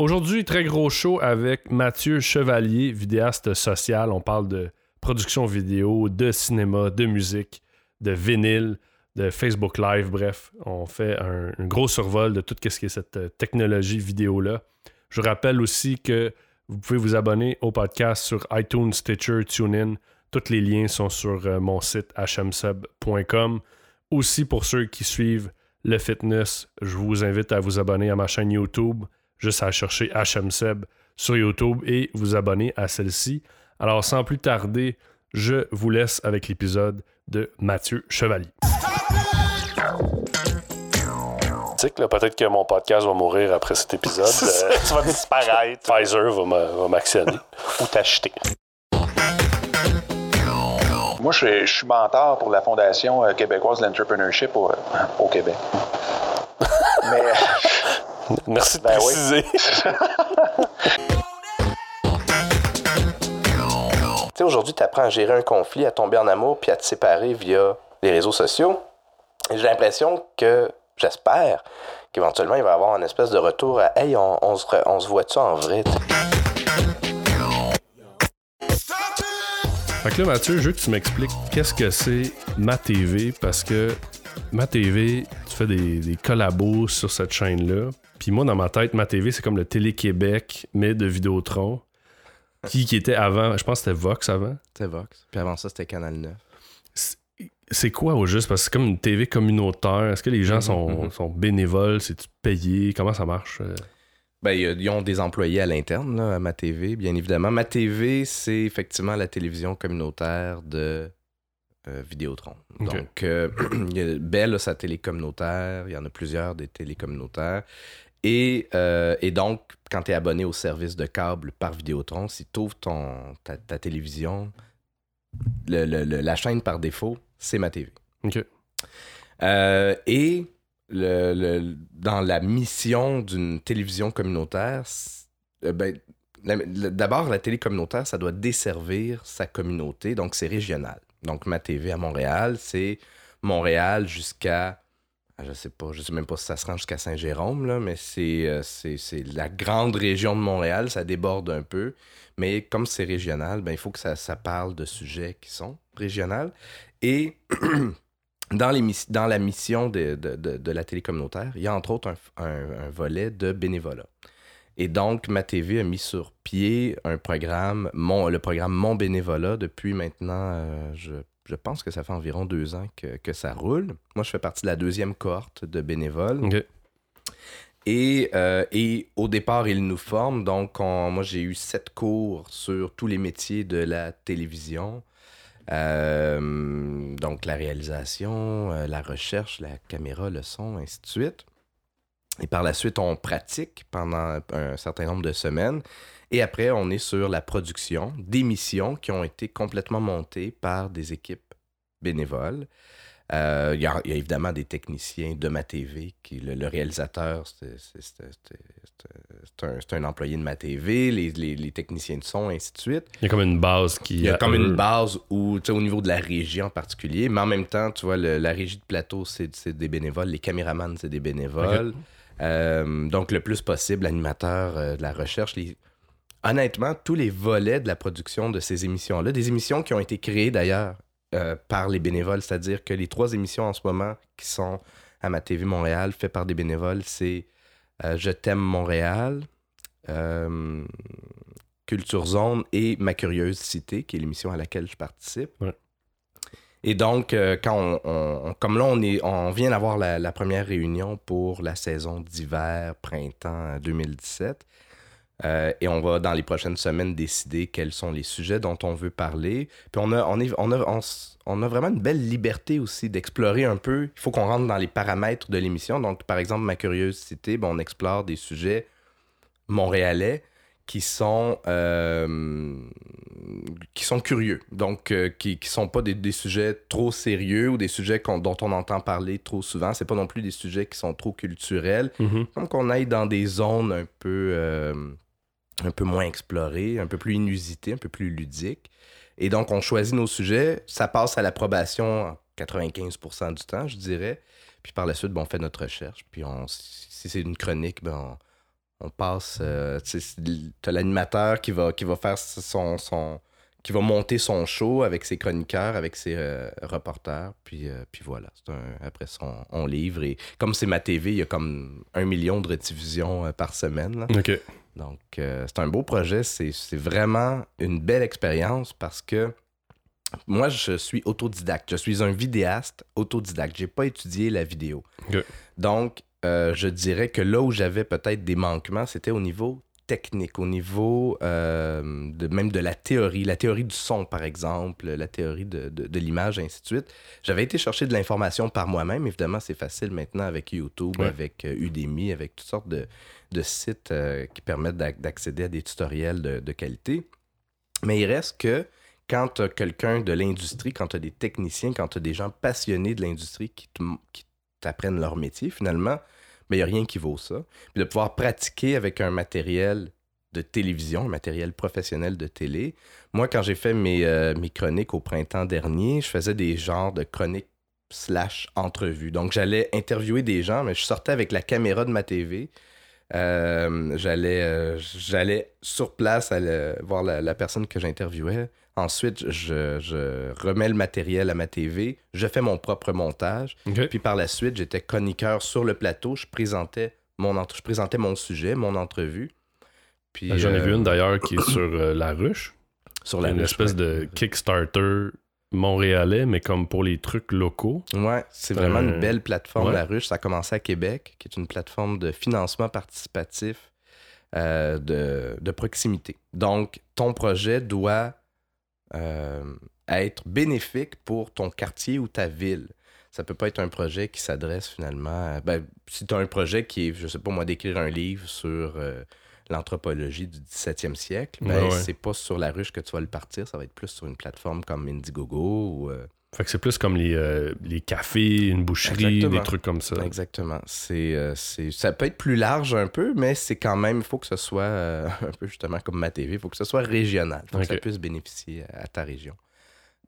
Aujourd'hui, très gros show avec Mathieu Chevalier, vidéaste social. On parle de production vidéo, de cinéma, de musique, de vinyle, de Facebook Live. Bref, on fait un, gros survol de tout ce qui est cette euh, technologie vidéo-là. Je rappelle aussi que vous pouvez vous abonner au podcast sur iTunes, Stitcher, TuneIn. Tous les liens sont sur euh, mon site hmsub.com. Aussi, pour ceux qui suivent le fitness, je vous invite à vous abonner à ma chaîne YouTube juste à chercher HMSeb sur YouTube et vous abonner à celle-ci. Alors sans plus tarder, je vous laisse avec l'épisode de Mathieu Chevalier. Peut-être que mon podcast va mourir après cet épisode. tu vas disparaître. Pfizer va m'actionner. Ou t'acheter. Moi, je suis, mentor pour la Fondation euh, québécoise de l'entrepreneurship au, au Québec. Mais Merci de ben préciser. aujourd'hui, tu apprends à gérer un conflit, à tomber en amour, puis à te séparer via les réseaux sociaux. J'ai l'impression que, j'espère, qu'éventuellement, il va y avoir une espèce de retour à Hey, on, se, on se voit-tu en vrai? Fait que là, Mathieu, je veux que tu m'expliques qu'est-ce que c'est ma TV parce que ma TV, tu fais des, des collabos sur cette chaîne-là. Puis moi, dans ma tête, ma TV, c'est comme le Télé-Québec, mais de Vidéotron. qui, qui était avant, je pense que c'était Vox avant. C'était Vox. Puis avant ça, c'était Canal 9. C'est quoi au juste? Parce que c'est comme une TV communautaire. Est-ce que les gens mhm, sont, mhm. sont bénévoles? C'est-tu payé? Comment ça marche? Euh? Ben, ils ont des employés à l'interne, à ma TV, bien évidemment. Ma TV, c'est effectivement la télévision communautaire de euh, Vidéotron. Donc, euh, Bell a sa télé communautaire, il y en a plusieurs des télé communautaires. Euh, et, donc, quand tu es abonné au service de câble par Vidéotron, si tu ouvres ton, ta, télévision, la chaîne par défaut, c'est ma TV. Euh, et dans la mission d'une télévision communautaire, euh, ben, d'abord, la télé communautaire, ça doit desservir sa communauté, donc c'est régional. Donc, ma TV à Montréal, c'est Montréal jusqu'à je sais pas, je sais même pas si ça se rend jusqu'à Saint-Jérôme, là, mais euh, c'est, c'est, la grande région de Montréal, ça déborde un peu. Mais comme c'est régional, ben, il faut que ça, ça parle de sujets qui sont régionaux. Et dans, dans la mission de, de, de, la télé communautaire, il y a entre autres un, un, volet de bénévolat. Et donc, ma TV a mis sur pied un programme, mon, le programme Mon bénévolat, depuis maintenant, euh, je je pense que ça fait environ deux ans que, ça roule. Moi, je fais partie de la deuxième cohorte de bénévoles. Et, euh, et, au départ, ils nous forment. Donc, moi, j'ai eu sept cours sur tous les métiers de la télévision. Euh, donc, la réalisation, euh, la recherche, la caméra, le son, ainsi de suite. Et par la suite, on pratique pendant un certain nombre de semaines. Et après, on est sur la production d'émissions qui ont été complètement montées par des équipes bénévoles. Euh, il y, a évidemment des techniciens de ma TV, qui, le, réalisateur, c'est un, employé de ma TV, les, les, techniciens de son, ainsi de suite. Il y a comme une base qui... Il y a comme une base où, au niveau de la régie en particulier, mais en même temps, tu vois, la régie de plateau, c'est des bénévoles, les caméramans, c'est des bénévoles. Euh, donc, le plus possible, l'animateur euh, de la recherche, les honnêtement, tous les volets de la production de ces émissions-là, des émissions qui ont été créées d'ailleurs euh, par les bénévoles, c'est-à-dire que les trois émissions en ce moment qui sont à ma TV Montréal, faites par des bénévoles, c'est euh, Je t'aime Montréal, euh, Culture Zone et Ma Curieuse Cité, qui est l'émission à laquelle je participe. Et donc, quand on, comme là, on, est, on vient d'avoir la, la, première réunion pour la saison d'hiver, printemps 2017. Euh, et on va, dans les prochaines semaines, décider quels sont les sujets dont on veut parler. Puis on a, on est, on a, on, a vraiment une belle liberté aussi d'explorer un peu. Il faut qu'on rentre dans les paramètres de l'émission. Donc, par exemple, ma curiosité, ben, on explore des sujets montréalais qui sont, euh, qui sont curieux. Donc, euh, qui ne sont pas des, des, sujets trop sérieux ou des sujets dont on entend parler trop souvent. C'est pas non plus des sujets qui sont trop culturels. Mm-hmm. Donc, on aille dans des zones un peu un peu moins exploré, un peu plus inusité, un peu plus ludique. Et donc, on choisit nos sujets. Ça passe à l'approbation 95% du temps, je dirais. Puis par la suite, on fait notre recherche. Puis si c'est une chronique, ben On passe, euh, tu t'as l'animateur qui va, qui va faire son, son, qui va monter son show avec ses chroniqueurs, avec ses euh, reporters, puis, euh, puis voilà. Après on, livre. Et comme c'est ma TV, il y a comme un million de rediffusions euh, par semaine. OK. Donc, euh, c'est un beau projet. C'est vraiment une belle expérience parce que moi, je suis autodidacte. Je suis un vidéaste autodidacte. J'ai pas étudié la vidéo. Donc, euh, je dirais que là où j'avais peut-être des manquements, c'était au niveau technique, au niveau euh, de, même de la théorie, la théorie du son, par exemple, la théorie de, de- de l'image, et ainsi de suite. J'avais été chercher de l'information par moi-même. Évidemment, c'est facile maintenant avec YouTube, Ouais. avec euh, Udemy, avec toutes sortes de, de sites euh, qui permettent d'ac- d'accéder à des tutoriels de, qualité. Mais il reste que quand tu as quelqu'un de l'industrie, quand tu as des techniciens, quand tu as des gens passionnés de l'industrie qui t'apprennent leur métier, finalement, il n'y a rien qui vaut ça. Puis de pouvoir pratiquer avec un matériel de télévision, un matériel professionnel de télé. Moi, quand j'ai fait mes, euh, mes chroniques au printemps dernier, je faisais des genres de chroniques slash entrevues. Donc, j'allais interviewer des gens, mais je sortais avec la caméra de ma TV. Euh, j'allais, euh, j'allais sur place voir la personne que j'interviewais. Ensuite, je, je remets le matériel à ma TV. Je fais mon propre montage. Puis par la suite, j'étais chroniqueur sur le plateau. Je présentais mon, entre- je présentais mon sujet, mon entrevue. Puis, Ben, J'en ai euh, vu une d'ailleurs qui est sur euh, La Ruche. sur la une ruche, espèce ouais. de Kickstarter montréalais, mais comme pour les trucs locaux. Ouais, c'est vraiment Euh, une belle plateforme, ouais. La Ruche. Ça a commencé à Québec, qui est une plateforme de financement participatif euh, de, de proximité. Donc, ton projet doit euh, être bénéfique pour ton quartier ou ta ville. Ça peut pas être un projet qui s'adresse finalement à... Ben, si tu as un projet qui est, je sais pas moi, d'écrire un livre sur euh, l'anthropologie du 17e siècle, ben, Ouais, ouais. c'est pas sur la ruche que tu vas le partir, ça va être plus sur une plateforme comme Indiegogo ou... euh, Fait que c'est plus comme les, euh, les cafés, une boucherie, Exactement. des trucs comme ça. Exactement. C'est, euh, c'est, ça peut être plus large un peu, mais c'est quand même, il faut que ce soit euh, un peu justement comme ma TV, il faut que ce soit régional, il faut que ça puisse bénéficier à, à ta région.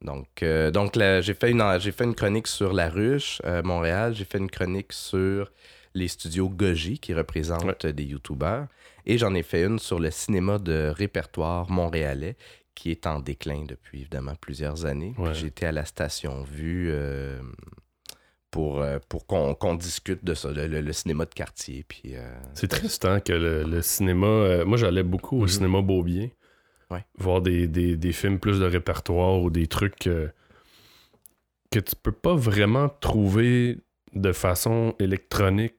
Donc, donc là, j'ai, fait une, j'ai fait une chronique sur La Ruche, Montréal, j'ai fait une chronique sur les studios Goji qui représentent des YouTubers, et j'en ai fait une sur le cinéma de répertoire montréalais qui est en déclin depuis évidemment plusieurs années. Ouais. J'étais à la station Vue euh, pour, euh, pour qu'on discute de ça, le, cinéma de quartier. Puis, euh, C'est triste hein, que le, le cinéma. euh, moi, j'allais beaucoup au Mhm. cinéma Beaubien. Ouais. Voir des, des- des films plus de répertoire ou des trucs que tu peux pas vraiment trouver de façon électronique,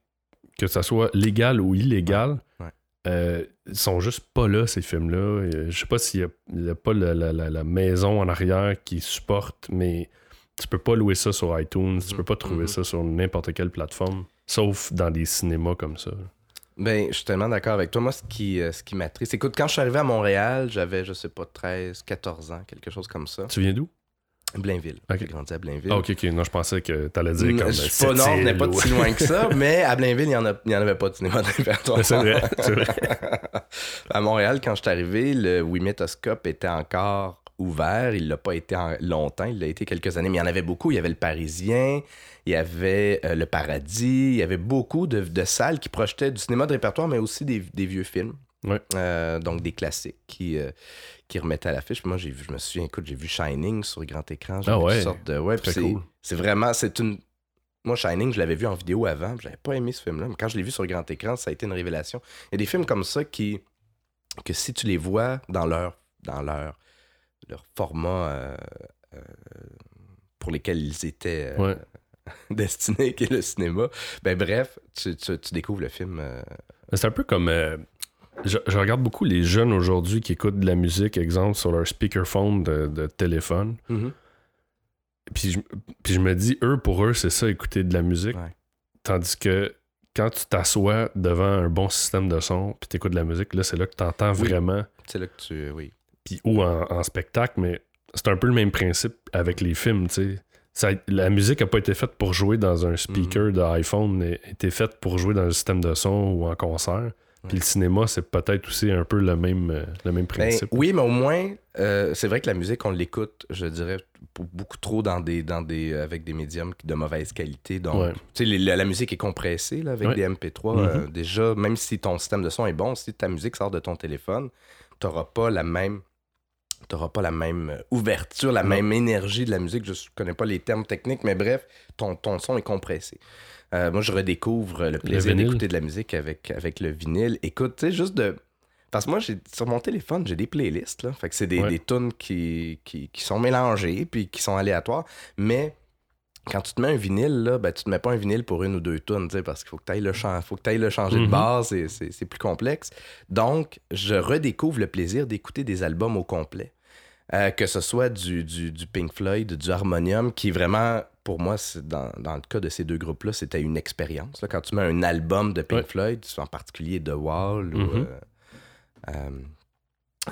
que ça soit légal ou illégal. Ouais. Euh, sont juste pas là, ces films-là. Euh, Je sais pas s'il y a, pas la, la- la- maison en arrière qui supporte, mais tu peux pas louer ça sur iTunes, tu peux pas trouver Mhm. ça sur n'importe quelle plateforme, sauf dans des cinémas comme ça. Ben, je suis tellement d'accord avec toi. Moi, ce qui, euh, ce qui m'attriste, écoute, quand je suis arrivé à Montréal, j'avais, je sais pas, 13, 14 ans, quelque chose comme ça. Tu viens d'où? Blainville. Ok. J'ai grandi à Blainville. Ah, ok, ok. Non, je pensais que t'allais dire Mm, comme. je suis pas, non, on n'est pas si loin que ça, mais à Blainville, il n'y en, en avait pas de cinéma de répertoire. C'est vrai, c'est vrai. à Montréal, quand je suis arrivé, le Wimetoscope était encore ouvert. Il l'a pas été en- longtemps, il l'a été quelques années, mais il y en avait beaucoup. Il y avait le Parisien, il y avait euh, le Paradis, il y avait beaucoup de, de salles qui projetaient du cinéma de répertoire, mais aussi des, des vieux films. Ouais. Euh, donc des classiques qui, euh, qui remettaient à l'affiche. Moi, j'ai vu, je me souviens, écoute, j'ai vu Shining sur grand écran. Ah ouais? sortes de. Ouais, c'est, cool. c'est vraiment. C'est une. Moi, Shining, je l'avais vu en vidéo avant, j'avais pas aimé ce film-là. Mais quand je l'ai vu sur grand écran, ça a été une révélation. Il y a des films comme ça qui. que si tu les vois dans leur. dans leur. leur format. euh, euh, pour lesquels ils étaient euh, Ouais. destinés, qui est le cinéma. Ben bref, tu, tu- tu découvres le film. euh, C'est un peu comme. euh, je, je regarde beaucoup les jeunes aujourd'hui qui écoutent de la musique, exemple, sur leur speakerphone de, de téléphone. Puis je, puis je me dis, eux, pour eux, c'est ça, écouter de la musique. Ouais. Tandis que quand tu t'assois devant un bon système de son, puis t'écoutes de la musique, là, c'est là que t'entends Oui. vraiment. C'est là que tu. Oui. Puis, ou en, en spectacle, mais c'est un peu le même principe avec les films, tu sais. Ça, la musique n'a pas été faite pour jouer dans un speaker Mhm. d'iPhone, mais a été faite pour jouer dans un système de son ou en concert. Puis le cinéma, c'est peut-être aussi un peu le même, euh, le même Ben, principe. oui, mais au moins, euh, c'est vrai que la musique, on l'écoute, je dirais, beaucoup trop dans des, dans des, euh, avec des médiums de mauvaise qualité. Donc, Ouais. tu sais, les- la, la musique est compressée là, avec Ouais. des MP3. Mhm. euh, déjà, même si ton système de son est bon, si ta musique sort de ton téléphone, tu n'auras pas la même. T'auras pas la même ouverture, la Non. même énergie de la musique. Je connais pas les termes techniques, mais bref, ton, ton son est compressé. Euh, moi, je redécouvre le plaisir d'écouter de la musique avec, avec le vinyle. Écoute, tu sais, juste de. Parce que moi, j'ai sur mon téléphone, j'ai des playlists. Là. Fait que c'est des, Ouais. des tunes qui, qui, qui sont mélangées puis qui sont aléatoires. Mais quand tu te mets un vinyle, là, ben, tu te mets pas un vinyle pour une ou deux sais, parce qu'il faut que tu ailles le, chan- faut que t'ailles le changer de Mhm. base, c'est- plus complexe. Donc, je redécouvre le plaisir d'écouter des albums au complet. Euh, que ce soit du, du, du Pink Floyd, du Harmonium, qui vraiment, pour moi, dans, dans le cas de ces deux groupes-là, c'était une expérience. là. Quand tu mets un album de Pink Ouais. Floyd, en particulier The Wall ou Mhm. euh, euh,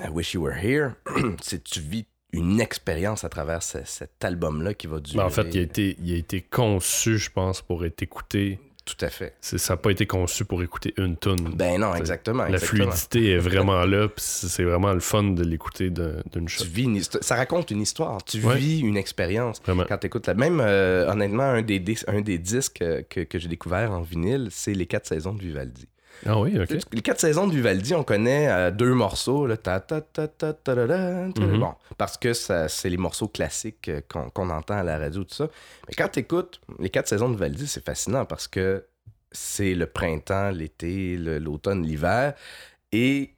I Wish You Were Here, c'est tu vis une expérience à travers ce- cet album-là qui va durer. Ben, en fait, il a, été, il a été conçu, je pense, pour être écouté. Tout à fait. Ça n'a pas été conçu pour écouter une tune. Ben non, exactement. La exactement. fluidité est vraiment là, puis c'est vraiment le fun de l'écouter d'un- d'une Tu shot. vis une histo- ça raconte une histoire. Tu Ouais. vis une expérience. Quand tu écoutes la même, euh, honnêtement, un des, un des disques que, que j'ai découvert en vinyle, c'est les quatre saisons de Vivaldi. Ah oui, ok. Les quatre saisons de Vivaldi, on connaît euh, deux morceaux, là, ta, ta, ta, ta, ta, Mhm. bon, parce que c'est les morceaux classiques euh, qu'on entend à la radio, tout ça. Mais quand tu écoutes les quatre saisons de Vivaldi, c'est fascinant parce que c'est le printemps, l'été, l'automne, l'hiver, et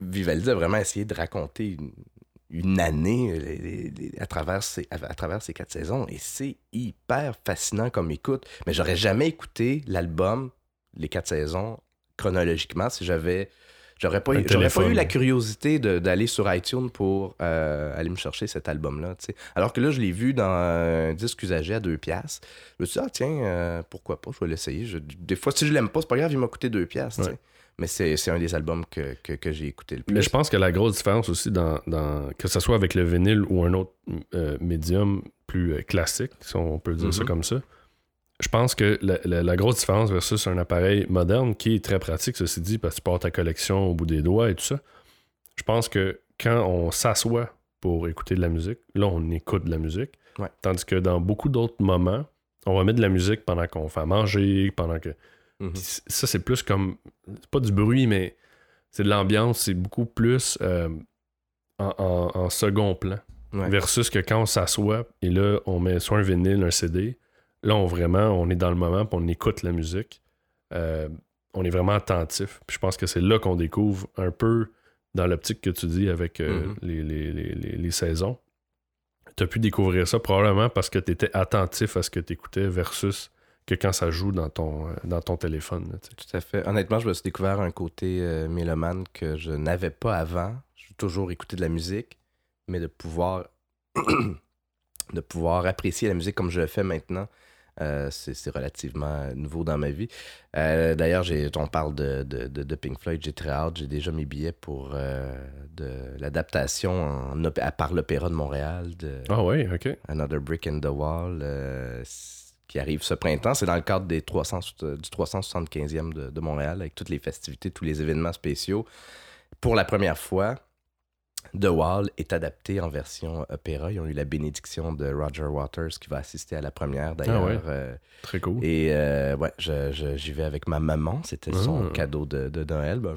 Vivaldi a vraiment essayé de raconter une, une année euh, les- les- les- à, travers ces, à, à travers ces quatre saisons, et c'est hyper fascinant comme écoute. Mais j'aurais jamais écouté l'album, les quatre saisons, chronologiquement si j'avais j'aurais pas, eu- j'aurais pas téléphone. eu la curiosité d'aller sur iTunes pour euh, aller me chercher cet album là alors que là je l'ai vu dans un disque usagé à deux piastres je me suis dit ah tiens euh, pourquoi pas je vais l'essayer Je- des fois si je l'aime pas c'est pas grave il m'a coûté deux piastres. Ouais. mais c'est un des albums que, que, que j'ai écouté le plus Mais je pense que la grosse différence aussi, dans, dans- que ce soit avec le vinyle ou un autre euh, médium plus classique, si on peut dire ça Mhm. comme ça, je pense que la, la- la grosse différence versus un appareil moderne qui est très pratique, ceci dit, parce que tu portes ta collection au bout des doigts et tout ça, je pense que quand on s'assoit pour écouter de la musique, là, on écoute de la musique. Ouais. Tandis que dans beaucoup d'autres moments, on va mettre de la musique pendant qu'on fait à manger, pendant que. Mhm. Ça, c'est plus comme. C'est pas du bruit, mais c'est de l'ambiance. C'est beaucoup plus euh, en, en- en second plan. Ouais. Versus que quand on s'assoit et là, on met soit un vinyle, un CD, là, on vraiment, on est dans le moment puis on écoute la musique. Euh, on est vraiment attentif. Puis je pense que c'est là qu'on découvre un peu dans l'optique que tu dis avec euh, Mhm. les, les- les- les- les saisons. Tu as pu découvrir ça probablement parce que tu étais attentif à ce que tu écoutais versus que quand ça joue dans ton, euh, dans ton téléphone. là. Tout à fait. Honnêtement, je me suis découvert un côté euh, mélomane que je n'avais pas avant. J'ai toujours écouté de la musique, mais de pouvoir de pouvoir apprécier la musique comme je le fais maintenant, euh, c'est relativement nouveau dans ma vie. Euh, D'ailleurs, on parle de, de, de- Pink Floyd, j'ai très hâte. J'ai déjà mes billets pour euh, de l'adaptation par l'Opéra de Montréal de Ah ouais, ok. Another Brick in the Wall, euh, qui arrive ce printemps. C'est dans le cadre des 300, euh, du 375e de, de Montréal, avec toutes les festivités, tous les événements spéciaux. Pour la première fois, The Wall est adapté en version opéra. Ils ont eu la bénédiction de Roger Waters qui va assister à la première d'ailleurs. Ah ouais. Euh, Très cool. et euh, ouais, j'y vais avec ma maman. C'était son Ah. cadeau de, de Noël. Ben,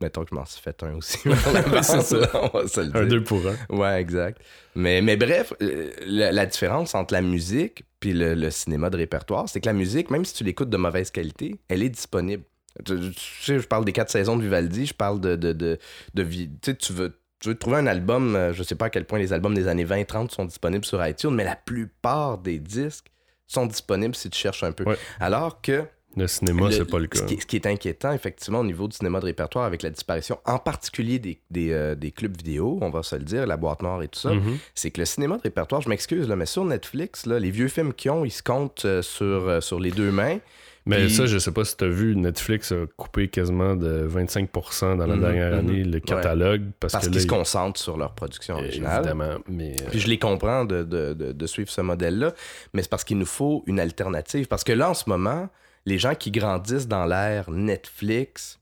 mettons que je m'en suis fait un aussi. ça. On va se le Un dire. deux pour un. Ouais, exact. Mais, mais bref, euh, la, la différence entre la musique puis le, le cinéma de répertoire, c'est que la musique, même si tu l'écoutes de mauvaise qualité, elle est disponible. Tu, tu sais, je parle des quatre saisons de Vivaldi, je parle de... de, de, de tu sais, tu veux, tu veux trouver un album, euh, je sais pas à quel point les albums des années 20-30 sont disponibles sur iTunes, mais la plupart des disques sont disponibles si tu cherches un peu. Ouais. Alors que Le cinéma, c'est pas le cas. ce qui, est, ce qui est inquiétant, effectivement, au niveau du cinéma de répertoire, avec la disparition, en particulier des, des, euh, des clubs vidéo, on va se le dire, la boîte noire et tout ça, Mhm. c'est que le cinéma de répertoire, je m'excuse, mais sur Netflix, là, les vieux films qu'ils ont, ils se comptent euh, sur, euh, sur les deux mains. Mais Puis- ça, je sais pas si tu as vu, Netflix a coupé quasiment de 25% dans la Mhm, dernière mhm. année le catalogue parce, qu'ils se concentrent sur leur production originale. Évidemment, mais euh, Puis je les comprends de, de- de- de suivre ce modèle-là, mais c'est parce qu'il nous faut une alternative. Parce que là, en ce moment, les gens qui grandissent dans l'ère Netflix,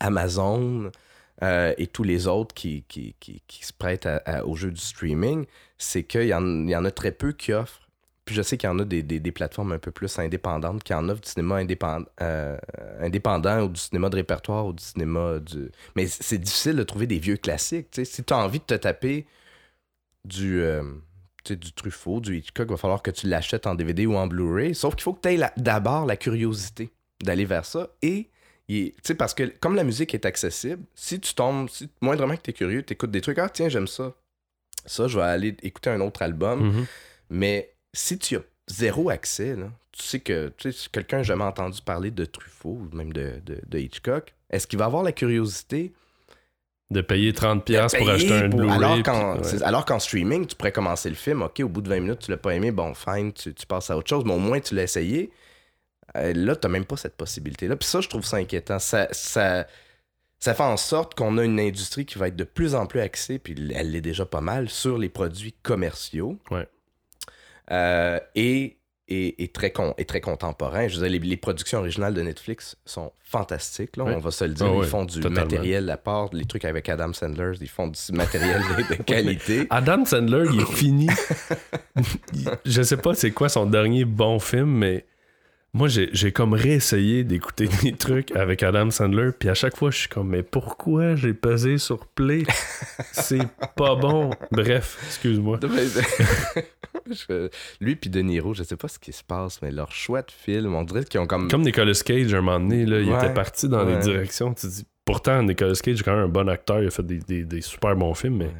Amazon euh, et tous les autres qui, qui, qui, qui se prêtent à- à- au jeu du streaming, c'est qu'il y, y en a très peu qui offrent. Puis je sais qu'il y en a des, des- des plateformes un peu plus indépendantes qui en offrent du cinéma indépendant, euh, indépendant ou du cinéma de répertoire ou du cinéma du. Mais c'est difficile de trouver des vieux classiques. tu sais. Si tu as envie de te taper du, euh, du Truffaut, du Hitchcock, il va falloir que tu l'achètes en DVD ou en Blu-ray. Sauf qu'il faut que tu aies d'abord la curiosité d'aller vers ça. Et, tu sais, parce que comme la musique est accessible, si tu tombes, si, moindrement que tu es curieux, tu écoutes des trucs, ah tiens, j'aime ça. Ça, je vais aller écouter un autre album. Mhm. Mais si tu as zéro accès, là, tu sais que tu sais, si quelqu'un n'a jamais entendu parler de Truffaut ou même de, de- de Hitchcock, est-ce qu'il va avoir la curiosité De payer 30$ de piastres pour acheter un pour- Blu-ray. alors qu'en, ouais. streaming, tu pourrais commencer le film, ok, au bout de 20 minutes, tu l'as pas aimé, bon, fine, tu, tu passes à autre chose, mais au moins tu l'as essayé. Euh, là, tu n'as même pas cette possibilité-là. Puis ça, je trouve ça inquiétant. Ça, ça, ça fait en sorte qu'on a une industrie qui va être de plus en plus axée, puis elle l'est déjà pas mal, sur les produits commerciaux. Ouais. Euh, et, et, et très con, et très contemporain. Je veux dire, les, les productions originales de Netflix sont fantastiques. Là. On va se le dire. Ah ils font du totalement. matériel à part, les trucs avec Adam Sandler, ils font du matériel de, qualité. Adam Sandler, il est fini. Je sais pas c'est quoi son dernier bon film, mais moi, j'ai comme réessayé d'écouter des trucs avec Adam Sandler, puis à chaque fois, je suis comme, mais pourquoi j'ai pesé sur play? C'est pas bon. Bref, excuse-moi. Lui puis De Niro, je sais pas ce qui se passe, mais leur choix de film, on dirait qu'ils ont comme. Comme Nicolas Cage, un moment donné, là, il Ouais, était parti dans les directions. Tu dis, pourtant, Nicolas Cage est quand même un bon acteur, il a fait des, des- des super bons films, mais Ouais.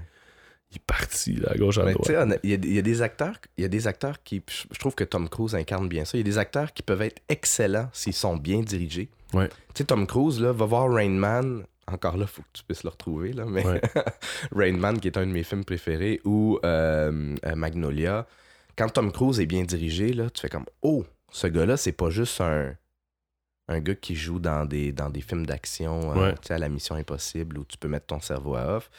Il est parti là, à gauche, à droite. il y, a- il y a des acteurs, il y a des acteurs qui, je trouve que Tom Cruise incarne bien ça. Il y a des acteurs qui peuvent être excellents s'ils sont bien dirigés. Ouais. Tu sais, Tom Cruise là, va voir Rain Man. Encore là, faut que tu puisses le retrouver là, mais Ouais. Rain Man qui est un de mes films préférés ou euh, euh, Magnolia. Quand Tom Cruise est bien dirigé là, tu fais comme oh, ce gars-là, c'est pas juste un un gars qui joue dans des, dans des films d'action, euh, Ouais. tu sais, à la Mission Impossible, où tu peux mettre ton cerveau à off,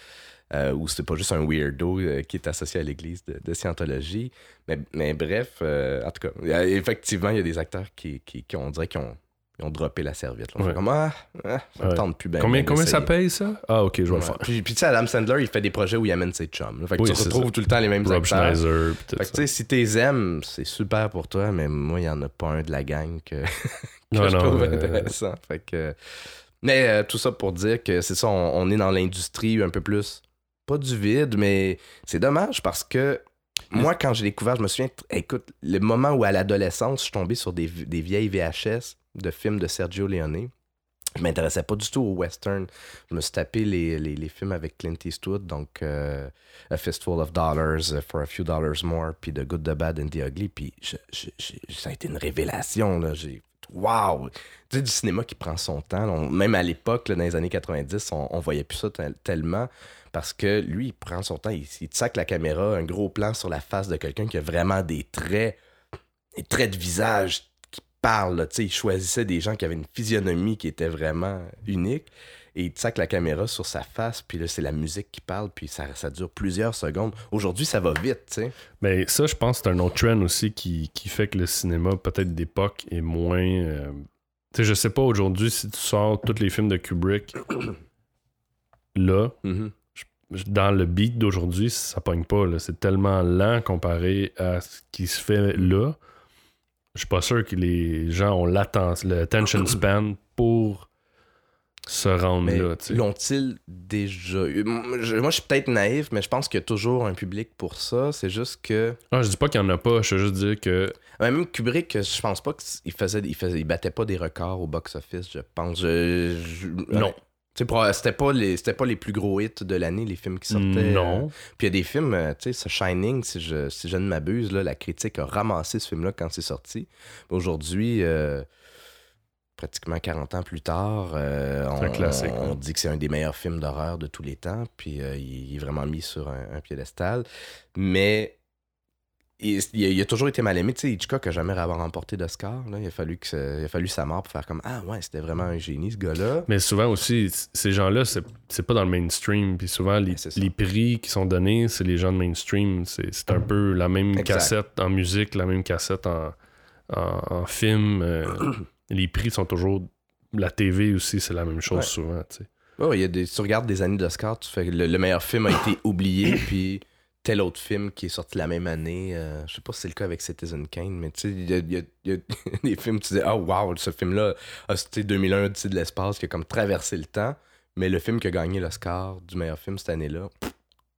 euh, ou c'est pas juste un weirdo euh, qui est associé à l'église de, de Scientologie. Mais, mais bref, euh, en tout cas, effectivement, il y a des acteurs qui, qui, qui on dirait qu'ils ont, ils ont droppé la serviette. là. On fait Ouais. comme, ah, ah, ça Ouais. tente plus bien. combien bien combien ça paye, ça? Ah, ok, je vais Ouais. le faire. Puis, puis tu sais, Adam Sandler, il fait des projets où il amène ses chums. là. Fait que Oui, tu retrouves ça. tout le temps les mêmes Rob acteurs. Schneider, Fait que tu sais, si t'es aimes, c'est super pour toi, mais moi, il y en a pas un de la gang que, que Non, je non, trouve euh, intéressant. Fait que... Mais euh, tout ça pour dire que c'est ça, on, on est dans l'industrie un peu plus, pas du vide, mais c'est dommage parce que moi, quand j'ai découvert, je me souviens, écoute, le moment où à l'adolescence, je suis tombé sur des, des vieilles VHS de films de Sergio Leone. Je m'intéressais pas du tout au western. Je me suis tapé les, les, les films avec Clint Eastwood, donc euh, A Fistful of Dollars, uh, For a Few Dollars More, puis The Good, The Bad and The Ugly. Puis je- je- je- ça a été une révélation. Là. J'ai Wow! Tu sais, du cinéma qui prend son temps. là. On- même à l'époque, là, dans les années 90, on, on voyait plus ça tel- tellement parce que lui, il prend son temps. Il, il sac la caméra, un gros plan sur la face de quelqu'un qui a vraiment des traits, des traits de visage qui parlent. là. Il choisissait des gens qui avaient une physionomie qui était vraiment unique. Et il sac la caméra sur sa face, puis là, c'est la musique qui parle, puis ça, ça dure plusieurs secondes. Aujourd'hui, ça va vite, tu sais. Mais ça, je pense que c'est un autre trend aussi qui, qui fait que le cinéma, peut-être d'époque, est moins. euh, Tu sais, je sais pas aujourd'hui si tu sors tous les films de Kubrick là, Mhm. Dans le beat d'aujourd'hui, ça pogne pas. C'est tellement lent comparé à ce qui se fait là. Je suis pas sûr que les gens ont l'attente, le attention span pour se rendre Mais là. l'ont-ils déjà eu? Moi, je suis peut-être naïf, mais je pense qu'il y a toujours un public pour ça. C'est juste que. Ah, je dis pas qu'il y en a pas, je veux juste dire que. Même Kubrick, je pense pas qu'il faisait, il faisait, il battait pas des records au box-office, je pense. Je- je- Non. Pour- C'était pas, les, c'était pas les plus gros hits de l'année, les films qui sortaient. Non. euh, Puis il y a des films, euh, tu sais, ce Shining, si je, si je ne m'abuse, là, la critique a ramassé ce film-là quand c'est sorti. Aujourd'hui, euh, pratiquement 40 ans plus tard, euh, on, classique, on ouais. dit que c'est un des meilleurs films d'horreur de tous les temps, puis euh, il, il est vraiment mis sur un, un piédestal. Mais il, il a, il a toujours été mal aimé. Tu sais, Hitchcock n'a jamais avoir remporté d'Oscar. Il, a fallu que il a fallu sa mort pour faire comme Ah ouais, c'était vraiment un génie, ce gars-là. Mais souvent aussi, ces gens-là, c'est pas dans le mainstream. Puis souvent, les, Ouais, les prix qui sont donnés, c'est les gens de mainstream. C'est un peu la même Exact. cassette en musique, la même cassette en, en, en film. euh, les prix sont toujours la TV aussi, c'est la même chose Ouais. souvent. tu sais. Ouais, y a des, tu regardes des années d'Oscar, tu fais le, le meilleur film a été oublié, puis tel autre film qui est sorti la même année, euh, je sais pas si c'est le cas avec Citizen Kane, mais tu sais, il y a, il y a- il y a des films, tu dis, ah wow, ce film-là, ah, c'était 2001, Odyssée de l'espace, qui a comme traversé le temps, mais le film qui a gagné l'Oscar du meilleur film cette année-là,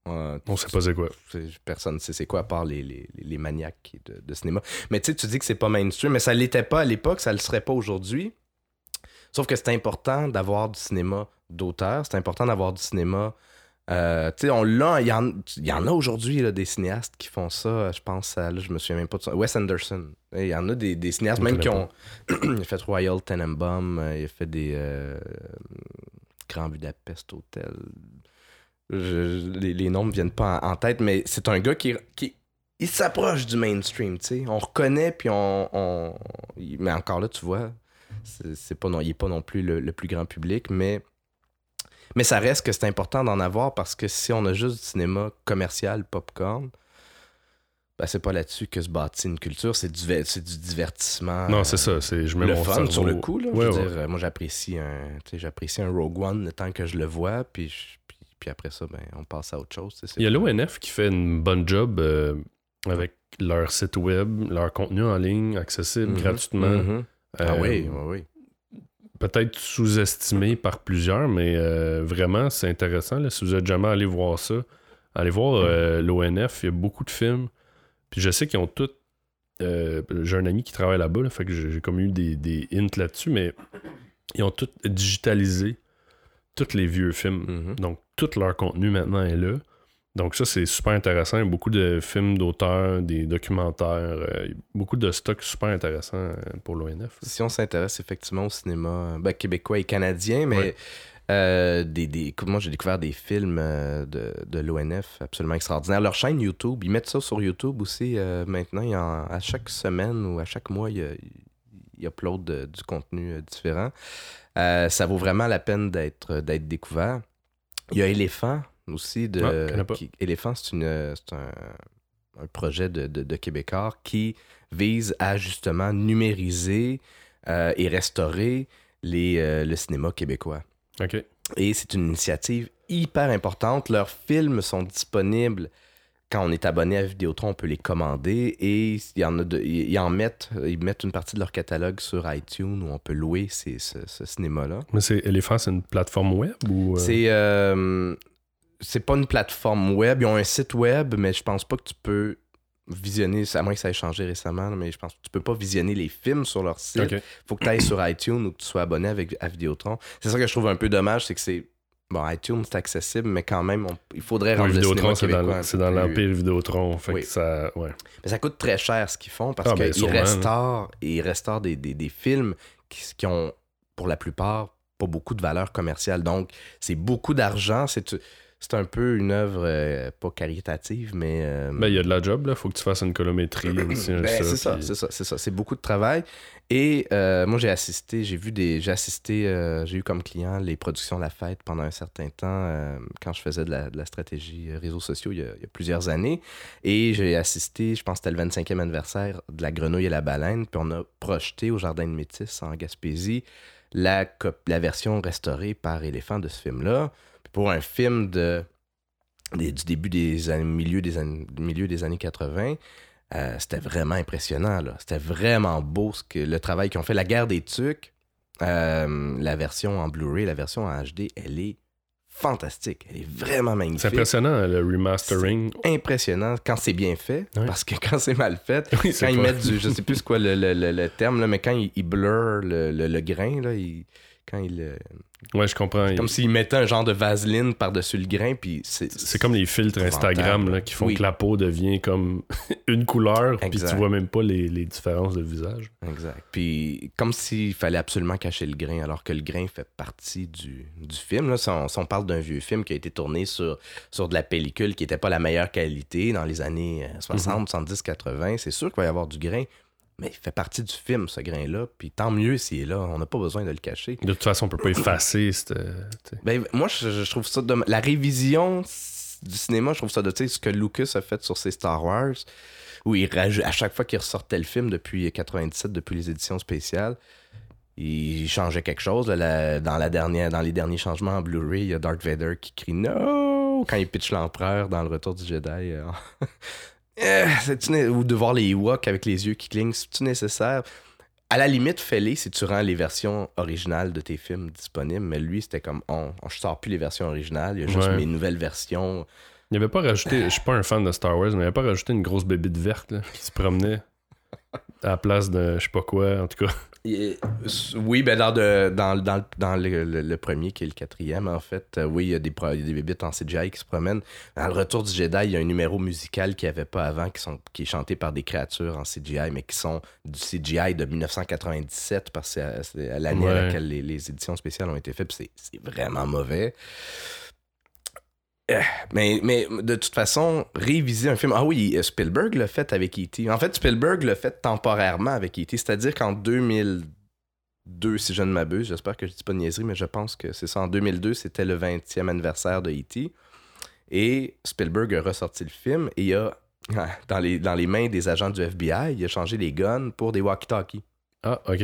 euh, On sait pas c'est quoi. personne ne sait c'est quoi à part les, les, les maniaques de, de cinéma. Mais tu sais, tu dis que c'est pas mainstream, mais ça l'était pas à l'époque, ça le serait pas aujourd'hui. Sauf que c'est important d'avoir du cinéma d'auteur, c'est important d'avoir du cinéma. Euh, on l'a, il y y en a aujourd'hui des cinéastes qui font ça. Je pense à, là, je me souviens même pas de ça. Wes Anderson. Il y en a des, des cinéastes même qui ont. il a fait Royal Tenenbaum, euh, il a fait des euh, Grand Budapest Hotel. Je- je- les, les noms me viennent pas en, en tête, mais c'est un gars qui, qui il s'approche du mainstream, tu sais. On reconnaît, puis on, Mais encore là, tu vois, c'est pas non, il est pas non plus le, le plus grand public, mais... Mais ça reste que c'est important d'en avoir parce que si on a juste du cinéma commercial, popcorn, ben c'est pas là-dessus que se bâtit une culture, c'est du, du divertissement. Non, c'est ça. C'est, je mets le mon fun cerveau- sur le coup. Là, Ouais, je veux ouais. dire, euh, moi, j'apprécie un, j'apprécie un Rogue One le temps que je le vois, puis, je- puis, puis après ça, ben, on passe à autre chose. Il y a l'ONF qui fait une bonne job euh, avec leur site web, leur contenu en ligne, accessible Mhm, gratuitement. mhm. Ah Euh, oui, oui, oui. Peut-être sous-estimé par plusieurs, mais euh, vraiment, c'est intéressant. là. Si vous êtes jamais allé voir ça, allez voir euh, l'ONF. Il y a beaucoup de films. Puis je sais qu'ils ont tous. euh, j'ai un ami qui travaille là-bas, là, fait que j'ai comme eu des, des hints là-dessus, mais ils ont tous digitalisé tous les vieux films. Mhm. Donc, tout leur contenu maintenant est là. Donc, ça, c'est super intéressant. Il y a beaucoup de films d'auteurs, des documentaires, euh, beaucoup de stocks super intéressants euh, pour l'ONF. Si on s'intéresse effectivement au cinéma euh, ben, québécois et canadien, mais Ouais. euh, des, des, moi j'ai découvert des films euh, de, de l'ONF absolument extraordinaires. Leur chaîne YouTube, ils mettent ça sur YouTube aussi euh, maintenant. Il y en- à chaque semaine ou à chaque mois, il, y a- ils uploadent de- du contenu différent. Ça vaut vraiment la peine d'être d'être découvert. Il y a Éléphant aussi. De, Ah, qui- Éléphant, c'est une- c'est un, un projet de, de, de Québécois qui vise à justement numériser euh, et restaurer les, euh, le cinéma québécois. OK. Et c'est une initiative hyper importante. Leurs films sont disponibles quand on est abonné à Vidéotron, on peut les commander et il y en a de- ils en mettent, ils mettent une partie de leur catalogue sur iTunes où on peut louer ces- ce, ce cinéma-là. Mais c'est Elephant, c'est une plateforme web ou. euh, C'est euh, c'est pas une plateforme web, ils ont un site web, mais je pense pas que tu peux visionner, à moins que ça ait changé récemment, mais je pense que tu peux pas visionner les films sur leur site. OK. faut que tu ailles sur iTunes ou que tu sois abonné avec, à Vidéotron. C'est ça que je trouve un peu dommage, c'est que c'est. Bon, iTunes, c'est accessible, mais quand même, on- il faudrait rendre le Vidéotron, cinéma c'est dans, l'Empire Vidéotron. Fait Oui. que ça. Ouais. Mais ça coûte très cher ce qu'ils font parce Ah, ben, qu'ils sûrement, là. restaurent, ils restaurent des, des- des films qui, qui ont, pour la plupart, pas beaucoup de valeur commerciale. Donc, c'est beaucoup d'argent. C'est c'est un peu une œuvre euh, pas caritative, mais. euh, Ben, il y a de la job, là. Faut que tu fasses une colométrie. un Ben, c'est ça, puis- c'est ça, c'est ça. C'est beaucoup de travail. Et euh, moi, j'ai assisté, j'ai vu des. J'ai assisté, j'ai eu comme client les productions La Fête pendant un certain temps quand je faisais de la, de la stratégie réseaux sociaux il y, a, il y a plusieurs années. Et j'ai assisté, je pense que c'était le 25e anniversaire de La Grenouille et la Baleine. Puis on a projeté au Jardin de Métis en Gaspésie la, la version restaurée par Éléphant de ce film-là. Pour un film de, des- du début des années, milieu des années, milieu des années 80, euh, c'était vraiment impressionnant. là. C'était vraiment beau ce que, le travail qu'ils ont fait. La guerre des Tucs, euh, la version en Blu-ray, la version en HD, elle est fantastique. Elle est vraiment magnifique. C'est impressionnant, le remastering. Impressionnant quand c'est bien fait, parce que quand c'est mal fait, Oui, quand ils pas- mettent du, je sais plus quoi le, le- le- le terme, là, mais quand ils, ils blurrent le, le- le grain, là, ils- quand ils, euh, Ouais, je comprends. comme s'ils mettaient un genre de vaseline par-dessus le grain, puis c'est C'est comme les filtres. Instagram là, qui font Oui. que la peau devient comme une couleur, puis tu vois même pas les, les différences de visage. Exact. Puis comme s'il fallait absolument cacher le grain, alors que le grain fait partie du, du film. Là, si, on, si on parle d'un vieux film qui a été tourné sur, sur de la pellicule qui n'était pas la meilleure qualité dans les années euh, 60, 70, 80, c'est sûr qu'il va y avoir du grain. Mais il fait partie du film, ce grain-là. Puis tant mieux s'il est là. On n'a pas besoin de le cacher. De toute façon, on peut pas effacer. Ben, moi, je, je trouve ça domm- La révision du cinéma, je trouve ça de ce que Lucas a fait sur ses Star Wars, où il rajoute, à chaque fois qu'il ressortait le film depuis 97, depuis les éditions spéciales, il changeait quelque chose. là, la- dans, la dernière, dans les derniers changements en Blu-ray, il y a Darth Vader qui crie No quand il pitch l'empereur dans le retour du Jedi. euh. Eh, Ou de voir les Ewoks avec les yeux qui clignent, c'est-tu nécessaire? À la limite, fais-les si tu rends les versions originales de tes films disponibles, mais lui, c'était comme on, on- je sors plus les versions originales, il y a juste Ouais. mes nouvelles versions. Il avait pas rajouté, je suis pas un fan de Star Wars, mais il avait pas rajouté une grosse bébite verte là, qui se promenait à la place de je sais pas quoi, en tout cas. Et- oui, ben dans, de- dans, dans, dans le, le- le premier, qui est le quatrième, en fait, euh, oui, il y a des, il y a des bébites en CGI qui se promènent. Dans le Retour du Jedi, il y a un numéro musical qu'il n'y avait pas avant, qui, sont, qui est chanté par des créatures en CGI, mais qui sont du CGI de 1997, parce que c'est à- l'année à laquelle les, les éditions spéciales ont été faites, c'est vraiment mauvais. Euh, Mais, mais de toute façon, réviser un film. Ah oui, euh, Spielberg l'a fait avec E.T. En fait, Spielberg l'a fait temporairement avec E.T. C'est-à-dire qu'en 2002, si je ne m'abuse, j'espère que je dis pas de niaiserie, mais je pense que c'est ça. En 2002, c'était le 20e anniversaire de E.T. Et Spielberg a ressorti le film et il a, dans les, dans les mains des agents du FBI, il a changé les guns pour des walkie-talkies. Ah, ok.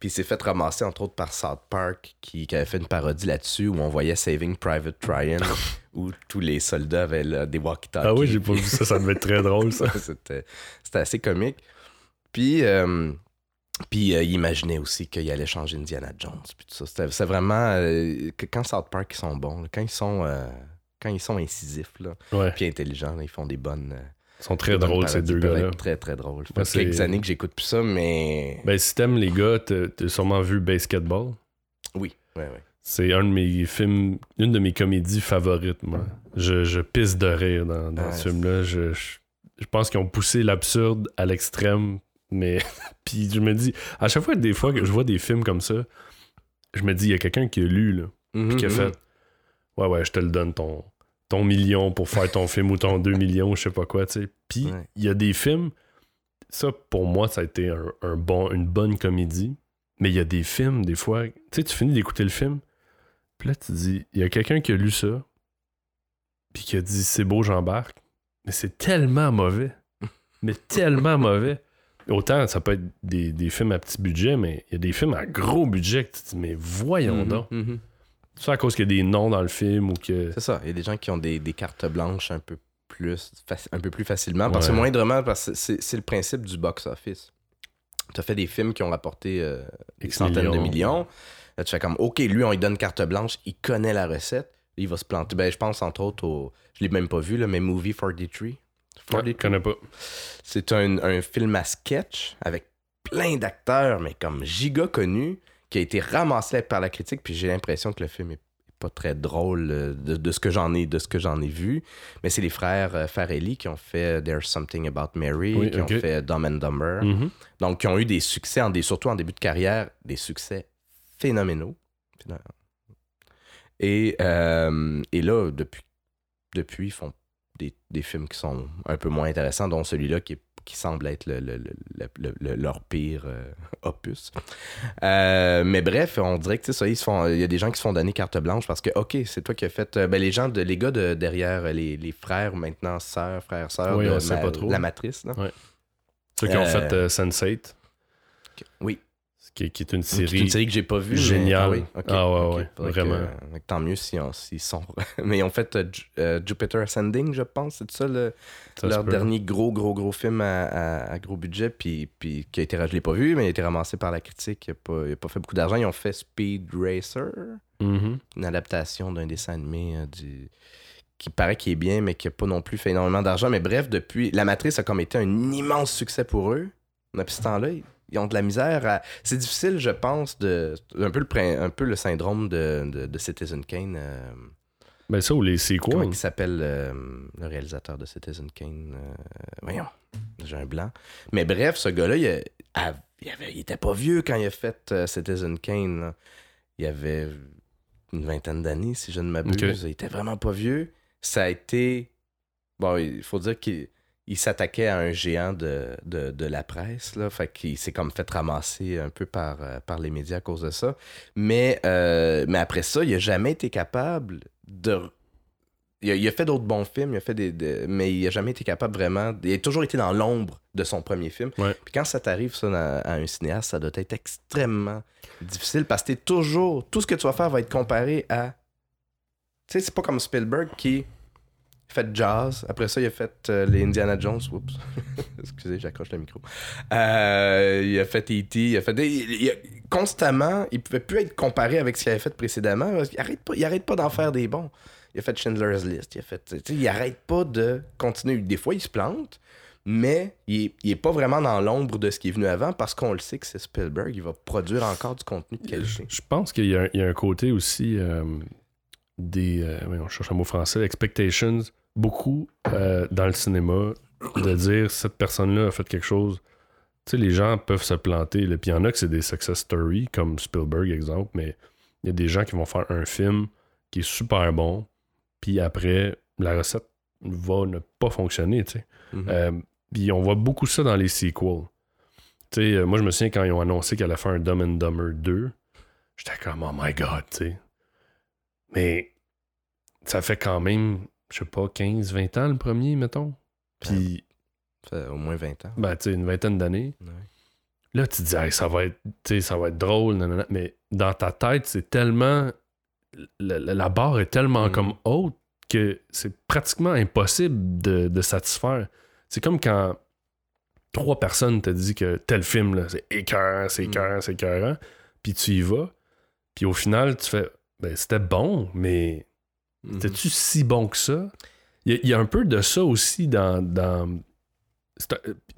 Puis il s'est fait ramasser, entre autres, par South Park, qui, qui avait fait une parodie là-dessus, où on voyait Saving Private Ryan, où tous les soldats avaient là, des walkie-talkies. Ah oui, j'ai pas vu ça, ça devait être très drôle ça. c'était, assez comique. Puis, euh, puis euh, il imaginait aussi qu'il allait changer Indiana Jones. Puis tout ça. C'était, c'est vraiment. euh, que quand South Park ils sont bons, là, quand ils sont. quand ils sont incisifs, là, Ouais. puis intelligents, là, ils font des bonnes. Ils sont très drôles ces deux gars-là. Très, très drôles. Ça Ouais, fait quelques années que j'écoute plus ça, mais. Ben, si t'aimes les gars, t'as sûrement vu Basketball. oui, ouais, ouais. C'est un de mes films, une de mes comédies favorites, moi. Je, je pisse de rire dans, dans Ouais, ce film-là. Je, je, je pense qu'ils ont poussé l'absurde à l'extrême, mais. Puis je me dis, à chaque fois, des fois que je vois des films comme ça, je me dis, il y a quelqu'un qui a lu, là, puis qui a Mhm, fait Ouais, ouais, je te le donne ton, ton million pour faire ton film ou ton 2 millions, je sais pas quoi, tu sais. Puis Ouais. il y a des films, ça pour moi, ça a été un, un bon, une bonne comédie. Mais il y a des films, des fois, tu sais, tu finis d'écouter le film, puis là, tu dis, il y a quelqu'un qui a lu ça, puis qui a dit, c'est beau, j'embarque. Mais c'est tellement mauvais. mais tellement mauvais. Autant, ça peut être des, des films à petit budget, mais il y a des films à gros budget que tu te dis, mais voyons Mhm, donc. mhm. C'est à cause qu'il y a des noms dans le film ou que. C'est ça. Il y a des gens qui ont des, des cartes blanches un peu plus, faci- un peu plus facilement. Parce que moindrement, parce que c'est c'est le principe du box-office. Tu as fait des films qui ont rapporté euh, des X centaines de millions. Là, tu fais comme, OK, lui, on lui donne carte blanche, il connaît la recette, il va se planter. Ben, je pense entre autres au. Je l'ai même pas vu, là, mais Movie 43. Ouais, 43. je connais pas. C'est un, un film à sketch avec plein d'acteurs, mais comme giga connus, qui a été ramassé par la critique. Puis j'ai l'impression que le film est pas très drôle euh, de, de ce que j'en ai de ce que j'en ai vu. Mais c'est les frères euh, Farrelly qui ont fait There's Something About Mary, Oui, qui ont fait Dumb and Dumber. Mhm. Donc, qui ont eu des succès, en des, surtout en début de carrière, des succès phénoménaux. Et, euh, et là, depuis, depuis, ils font des, des films qui sont un peu moins intéressants, dont celui-là qui, qui semble être le, le- le- le- le- le- leur pire euh, opus. Euh, mais bref, on dirait que ça, ils se font, il y a des gens qui se font donner carte blanche parce que, OK, c'est toi qui as fait. euh, ben, les gens, de, les gars de, derrière les, les frères, maintenant sœurs, frères, sœurs, Oui, de ma- la matrice. Là. Ceux qui ont fait euh, Sense8, Oui. Qui, qui est une C'est série. une série que j'ai pas vue. mais- géniale. Ah oui, Ah ouais, ouais, que- vraiment. euh, tant mieux si on- s'ils sont. mais ils ont fait euh, euh, Jupiter Ascending, je pense. C'est ça, le, ça leur dernier gros, gros, gros film à, à- à gros budget. Puis, puis qui a été. Je l'ai pas vu, mais il a été ramassé par la critique. Il a pas, il a pas fait beaucoup d'argent. Ils ont fait Speed Racer, Mhm. une adaptation d'un dessin animé du qui paraît qu'il est bien, mais qui a pas non plus fait énormément d'argent. Mais bref, depuis. La Matrice a comme été un immense succès pour eux. Depuis ce temps-là, ils- ont de la misère à. C'est difficile, je pense, de. Un peu le, un peu le syndrome de, de, de Citizen Kane. euh, Ben ça ou les Comment sequels. il s'appelle euh, le réalisateur de Citizen Kane euh, Voyons, j'ai un blanc. Mais bref, ce gars-là, il, a- il, avait- il était pas vieux quand il a fait Citizen Kane. là. Il avait une vingtaine d'années, si je ne m'abuse. Il était vraiment pas vieux. Ça a été. Bon, il faut dire qu'il il s'attaquait à un géant de, de, de la presse. Là, fait qu'il s'est comme fait ramasser un peu par, euh, par les médias à cause de ça. Mais, euh, mais après ça, il a jamais été capable de. il a, il a fait d'autres bons films, il a fait des, des- mais il a jamais été capable vraiment. Il a toujours été dans l'ombre de son premier film. Ouais. Puis quand ça t'arrive, ça, à, à un cinéaste, ça doit être extrêmement difficile parce que t'es toujours. Tout ce que tu vas faire va être comparé à. Tu sais, c'est pas comme Spielberg qui fait jazz. Après ça, il a fait euh, les Indiana Jones. Oups. Excusez, j'accroche le micro. Euh, il a fait E.T. Il a fait il- il a- constamment, il pouvait plus être comparé avec ce qu'il avait fait précédemment. qu'il arrête pas, il arrête pas d'en faire des bons. Il a fait Schindler's List. Il a fait. il arrête pas de continuer. Des fois, il se plante. Mais il est, il est pas vraiment dans l'ombre de ce qui est venu avant parce qu'on le sait que c'est Spielberg. Il va produire encore du contenu de Je, qualité. je pense qu'il y, a un- il y a un côté aussi euh, des. euh, on cherche un mot français, expectations, beaucoup euh, dans le cinéma, de dire cette personne-là a fait quelque chose. Tu sais, les gens peuvent se planter. là. Puis il y en a que c'est des success stories, comme Spielberg, exemple, mais il y a des gens qui vont faire un film qui est super bon, puis après, la recette va ne pas fonctionner, tu sais. Mhm. Euh, puis on voit beaucoup ça dans les sequels. Tu sais, euh, moi, je me souviens quand ils ont annoncé qu'elle allait faire un Dumb and Dumber 2, j'étais comme, oh my god, tu sais. Mais ça fait quand même, je sais pas, 15, 20 ans le premier, mettons. Puis, Ça fait au moins 20 ans. ben, tu sais, une vingtaine d'années. Ouais. Là, tu te dis, Hey, ça, va être, ça va être drôle, nanana. mais dans ta tête, c'est tellement. La, la- la barre est tellement Mhm. comme haute que c'est pratiquement impossible de, de satisfaire. C'est comme quand trois personnes te disent que tel film, là, c'est écœurant, c'est Mhm. écœurant, c'est écœurant, puis tu y vas, puis au final, tu fais, ben, c'était bon, mais Mhm. c'était-tu si bon que ça? Il y, a- il y a un peu de ça aussi dans. dans...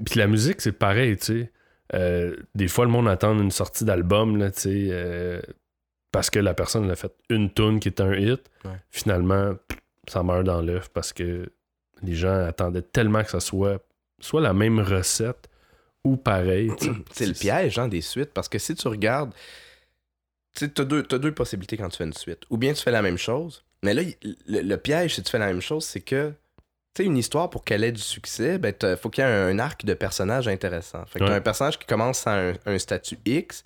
Puis la musique, c'est pareil, tu sais. Euh, des fois, le monde attend une sortie d'album, là, tu sais, euh, parce que la personne a fait une tune qui est un hit. Ouais. Finalement, ça meurt dans l'œuf parce que les gens attendaient tellement que ça soit soit la même recette ou pareil. C'est le piège hein, des suites parce que si tu regardes, tu as deux, t'as deux possibilités quand tu fais une suite. Ou bien tu fais la même chose, mais là, le, le piège si tu fais la même chose, c'est que tu sais, une histoire pour qu'elle ait du succès, ben, il faut qu'il y ait un, un arc de personnage intéressant. Fait que Ouais. un personnage qui commence à un, un statut X,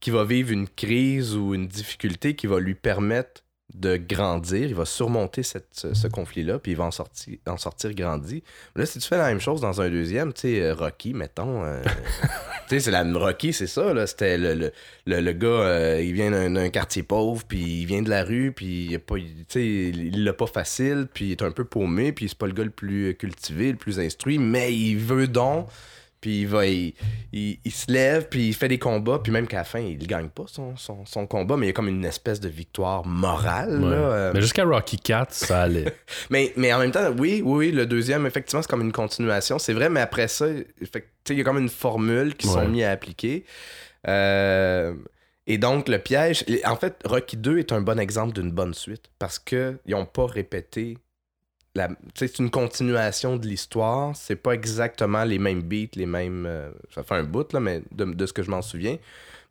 qui va vivre une crise ou une difficulté qui va lui permettre de grandir, il va surmonter cette- ce, ce conflit-là, puis il va en sortir, en sortir grandi. Mais là, si tu fais la même chose dans un deuxième, tu sais, euh, Rocky, mettons, euh, tu sais, c'est la Rocky, c'est ça, là, c'était le, le, le, le gars, euh, il vient d'un quartier pauvre, puis il vient de la rue, puis il a pas, il l'a pas facile, puis il est un peu paumé, puis c'est pas le gars le plus cultivé, le plus instruit, mais il veut donc, puis il va, il, il, il se lève, puis il fait des combats, puis même qu'à la fin, il gagne pas son, son, son combat, mais il y a comme une espèce de victoire morale, Ouais. là. euh, Mais jusqu'à Rocky 4, ça allait. mais, mais en même temps, oui, oui, le deuxième, effectivement, c'est comme une continuation. C'est vrai, mais après ça, il y a comme une formule qui Ouais. sont mis à appliquer. Euh, et donc, le piège. En fait, Rocky 2 est un bon exemple d'une bonne suite parce qu'ils n'ont pas répété. C'est une continuation de l'histoire. C'est pas exactement les mêmes beats, les mêmes. euh, ça fait un bout, là, mais de, de ce que je m'en souviens.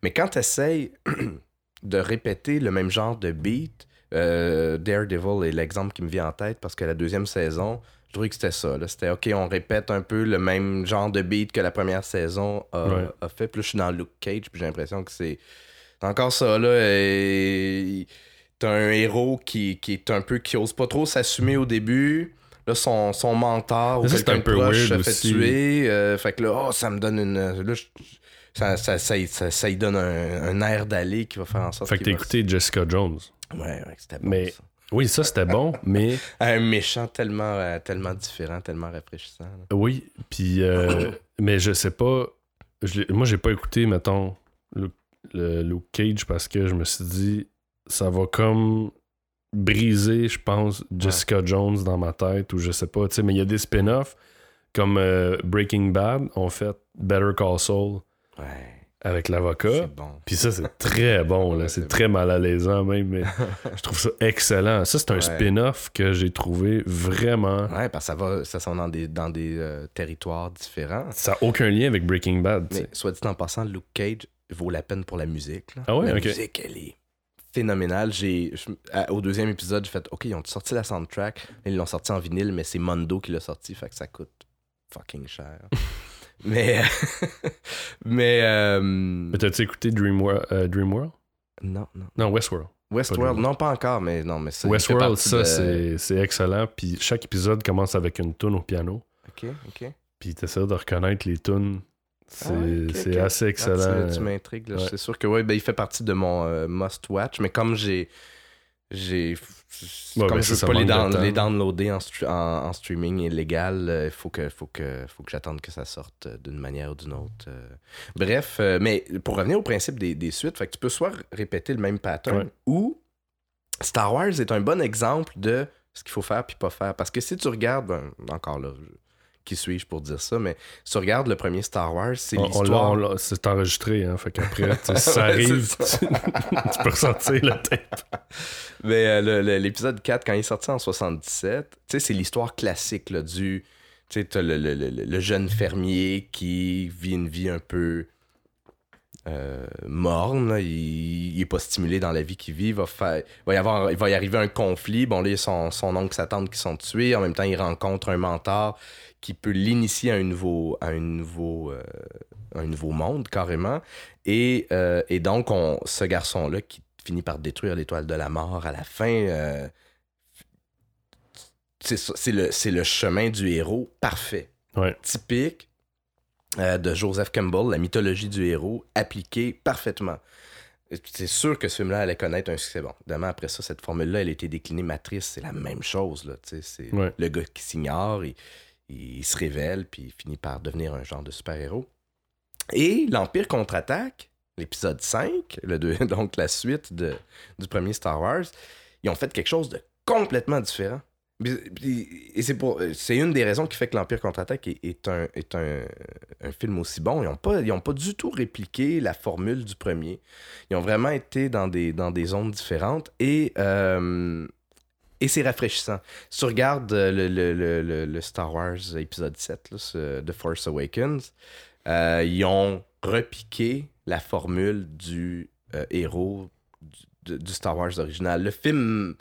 Mais quand tu essayes de répéter le même genre de beat, euh, Daredevil est l'exemple qui me vient en tête parce que la deuxième saison, je trouvais que c'était ça. C'était OK, on répète un peu le même genre de beat que la première saison a, Ouais. a fait. Puis là, je suis dans Luke Cage, puis j'ai l'impression que c'est c'est encore ça. là. et- T'as un héros qui, qui est un peu qui ose pas trop s'assumer au début. Là, son, son mentor ou quelqu'un un peu proche se fait aussi. tuer. euh, fait que là, oh, ça me donne une. Là, je- ça, ça, ça, ça, y donne un, un air d'aller qui va faire en sorte fait que t'as écouté Jessica Jones. Ouais, ouais, c'était bon. Mais- ça. Oui, ça c'était bon, mais Un méchant tellement, euh, tellement différent, tellement rafraîchissant. là. oui, puis euh, mais je sais pas. je moi, j'ai pas écouté, mettons, le, le Luke Cage parce que je me suis dit, ça va comme briser, je pense, Jessica Jones dans ma tête ou je sais pas. Mais il y a des spin-offs comme euh, Breaking Bad, ont fait Better Call Saul Ouais, avec l'avocat. bon. Puis ça, c'est très bon, là. C'est très mal à l'aisant même, mais je trouve ça excellent. Ça, c'est un Ouais. spin-off que j'ai trouvé vraiment. Ouais, parce que ça va, ça sont dans des, dans des euh, territoires différents. Ça n'a aucun lien avec Breaking Bad. Mais soit dit en passant, Luke Cage vaut la peine pour la musique. là. Ah ouais, la musique, elle est phénoménale. J'ai, au deuxième épisode, j'ai fait OK, ils ont sorti la soundtrack. Ils l'ont sorti en vinyle, mais c'est Mondo qui l'a sorti, fait que ça coûte fucking cher. mais. mais. euh, Mais t'as-tu écouté Dream World, euh, Dream World? non, non. Non, Westworld. Westworld, non, pas encore, mais non, mais ça. Westworld, ça, c'est excellent. Puis chaque épisode commence avec une tune au piano. Ok, ok. Puis t'essaies de reconnaître les tunes. C'est ah, assez excellent. tu, m'intrigues. C'est sûr que oui, ben, il fait partie de mon euh, must-watch, mais comme j'ai j'ai comme ben, je veux pas les, les, downloader en, en, streaming illégal il euh, faut que faut que faut que j'attende que ça sorte euh, d'une manière ou d'une autre euh. bref mais pour revenir au principe des, des suites fait que tu peux soit répéter le même pattern ou Star Wars est un bon exemple de ce qu'il faut faire puis pas faire parce que si tu regardes ben, encore là qui suis-je pour dire ça, mais si tu regardes le premier Star Wars, c'est l'histoire... C'est enregistré, hein, fait qu'après, si ça arrive, tu, peux ressentir le tape. Mais euh, l'épisode 4, quand il est sorti en 77, c'est l'histoire classique là, du... Tu sais, le, le, le, jeune fermier qui vit une vie un peu euh, morne, il, est pas stimulé dans la vie qu'il vit, il va, faire, va y avoir, il va y arriver un conflit. Bon, là, il y a son, son oncle, sa tante qui sont tués. En même temps, il rencontre un mentor qui peut l'initier à un nouveau, à un nouveau, euh, un nouveau monde, carrément. Et, euh, et donc, on, ce garçon-là qui finit par détruire l'étoile de la mort à la fin, euh, c'est le, le, chemin du héros parfait. Typique de Joseph Campbell, la mythologie du héros, appliquée parfaitement. C'est sûr que ce film-là allait connaître un succès. Bon, évidemment, après ça, cette formule-là, elle a été déclinée matrice. C'est la même chose. Là, c'est le gars qui s'ignore, il, il se révèle, puis il finit par devenir un genre de super-héros. Et l'Empire contre-attaque, l'épisode 5, le donc la suite de, du premier Star Wars, ils ont fait quelque chose de complètement différent. Et c'est pour c'est une des raisons qui fait que l'Empire contre-attaque est, un, est un, film aussi bon. Ils n'ont pas, pas du tout répliqué la formule du premier. Ils ont vraiment été dans des, dans des zones différentes. Et euh, et c'est rafraîchissant. Si tu regardes euh, le, Star Wars épisode 7, The Force Awakens, euh, ils ont repiqué la formule du euh, héros du, Star Wars original. Le film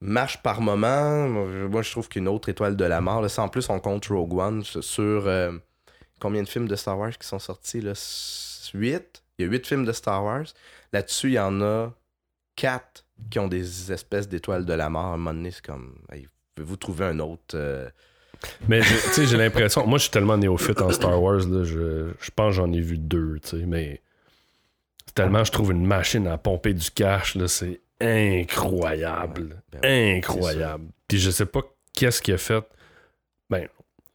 marche par moment. Moi, je trouve qu'une autre étoile de la mort. en plus, on compte Rogue One sur combien de films de Star Wars qui sont sortis là? 8. Il y a 8 films de Star Wars. Là-dessus, il y en a 4 qui ont des espèces d'étoiles de la mort. À un moment donné, c'est comme, vous trouver un autre. Euh, mais tu sais, j'ai l'impression, moi je suis tellement néophyte en Star Wars, là, je, je pense que j'en ai vu deux, tu sais, mais tellement je trouve une machine à pomper du cash, là, c'est incroyable. Ben incroyable. Puis je sais pas qu'est-ce qui a fait. Ben,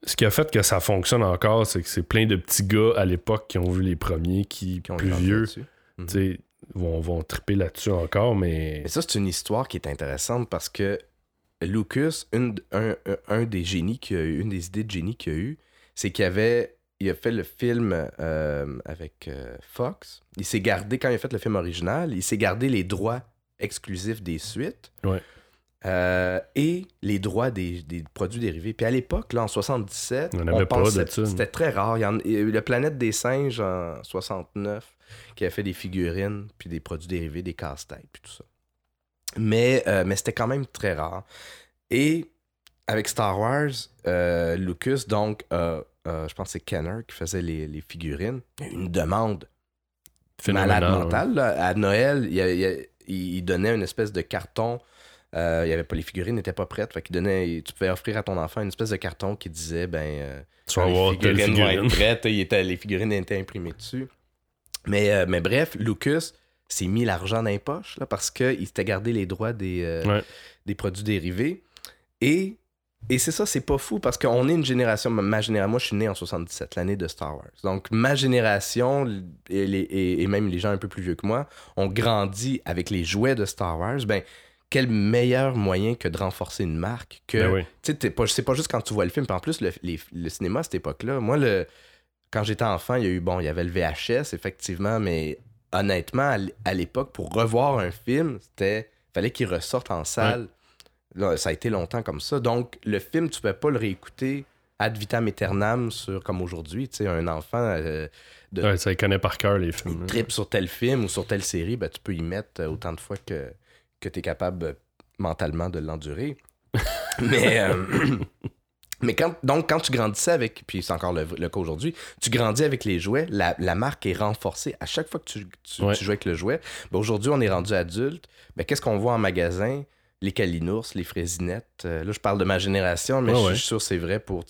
ce qui a fait que ça fonctionne encore, c'est que c'est plein de petits gars à l'époque qui ont vu les premiers, qui, qui ont plus vieux. Tu sais, vont, vont triper là-dessus encore, mais... mais ça, c'est une histoire qui est intéressante parce que Lucas, une, un, des génies qui a eu, une des idées de génie qu'il a eu, c'est qu'il avait il a fait le film euh, avec euh, Fox. Il s'est gardé, quand il a fait le film original, il s'est gardé les droits exclusifs des suites. Euh, et les droits des, produits dérivés. Puis à l'époque, là, en 77, on, on pensait, c'était très rare. Il y, a eu la planète des singes en 69 qui a fait des figurines, puis des produits dérivés, des casse-têtes, puis tout ça. Mais, euh, mais c'était quand même très rare. Et avec Star Wars, euh, Lucas, donc, je pense que c'est Kenner qui faisait les, figurines. Il y a une demande malade mentale. À Noël, il, donnait une espèce de carton. Il y avait pas les figurines n'étaient pas prêtes. Fait qu'il donnait, tu pouvais offrir à ton enfant une espèce de carton qui disait ben les figurines vont être prêtes. les figurines étaient imprimées dessus. Mais, euh, mais bref, Lucas s'est mis l'argent dans les poches là, parce qu'il s'était gardé les droits des, euh, des produits dérivés. Et, et c'est ça, c'est pas fou parce qu'on est une génération, ma génération, moi je suis né en 77, l'année de Star Wars. Donc ma génération et, et, même les gens un peu plus vieux que moi ont grandi avec les jouets de Star Wars. Ben, quel meilleur moyen que de renforcer une marque que. Ben tu sais, c'est pas juste quand tu vois le film. en plus, le, le cinéma à cette époque-là, moi, le, quand j'étais enfant, il y a eu, bon, il y avait le VHS, effectivement, mais honnêtement, à l'époque, pour revoir un film, c'était. fallait qu'il ressorte en salle. ça a été longtemps comme ça. Donc, le film, tu ne peux pas le réécouter ad vitam aeternam sur, comme aujourd'hui. Tu sais, un enfant. Euh, de, ça, il connaît par cœur les films. Il trip sur tel film ou sur telle série, ben, tu peux y mettre euh, autant de fois que, que tu es capable euh, mentalement de l'endurer. mais. Mais quand, donc, quand tu grandissais avec, puis c'est encore le, le cas aujourd'hui, tu grandis avec les jouets, la, la marque est renforcée à chaque fois que tu, tu, Ouais. tu joues avec le jouet. Ben, aujourd'hui, on est rendu adulte. Ben, Qu'est-ce qu'on voit en magasin? Les calinours, les fraisinettes. Euh, là, je parle de ma génération, mais Ouais, je ouais. suis sûr que c'est vrai pour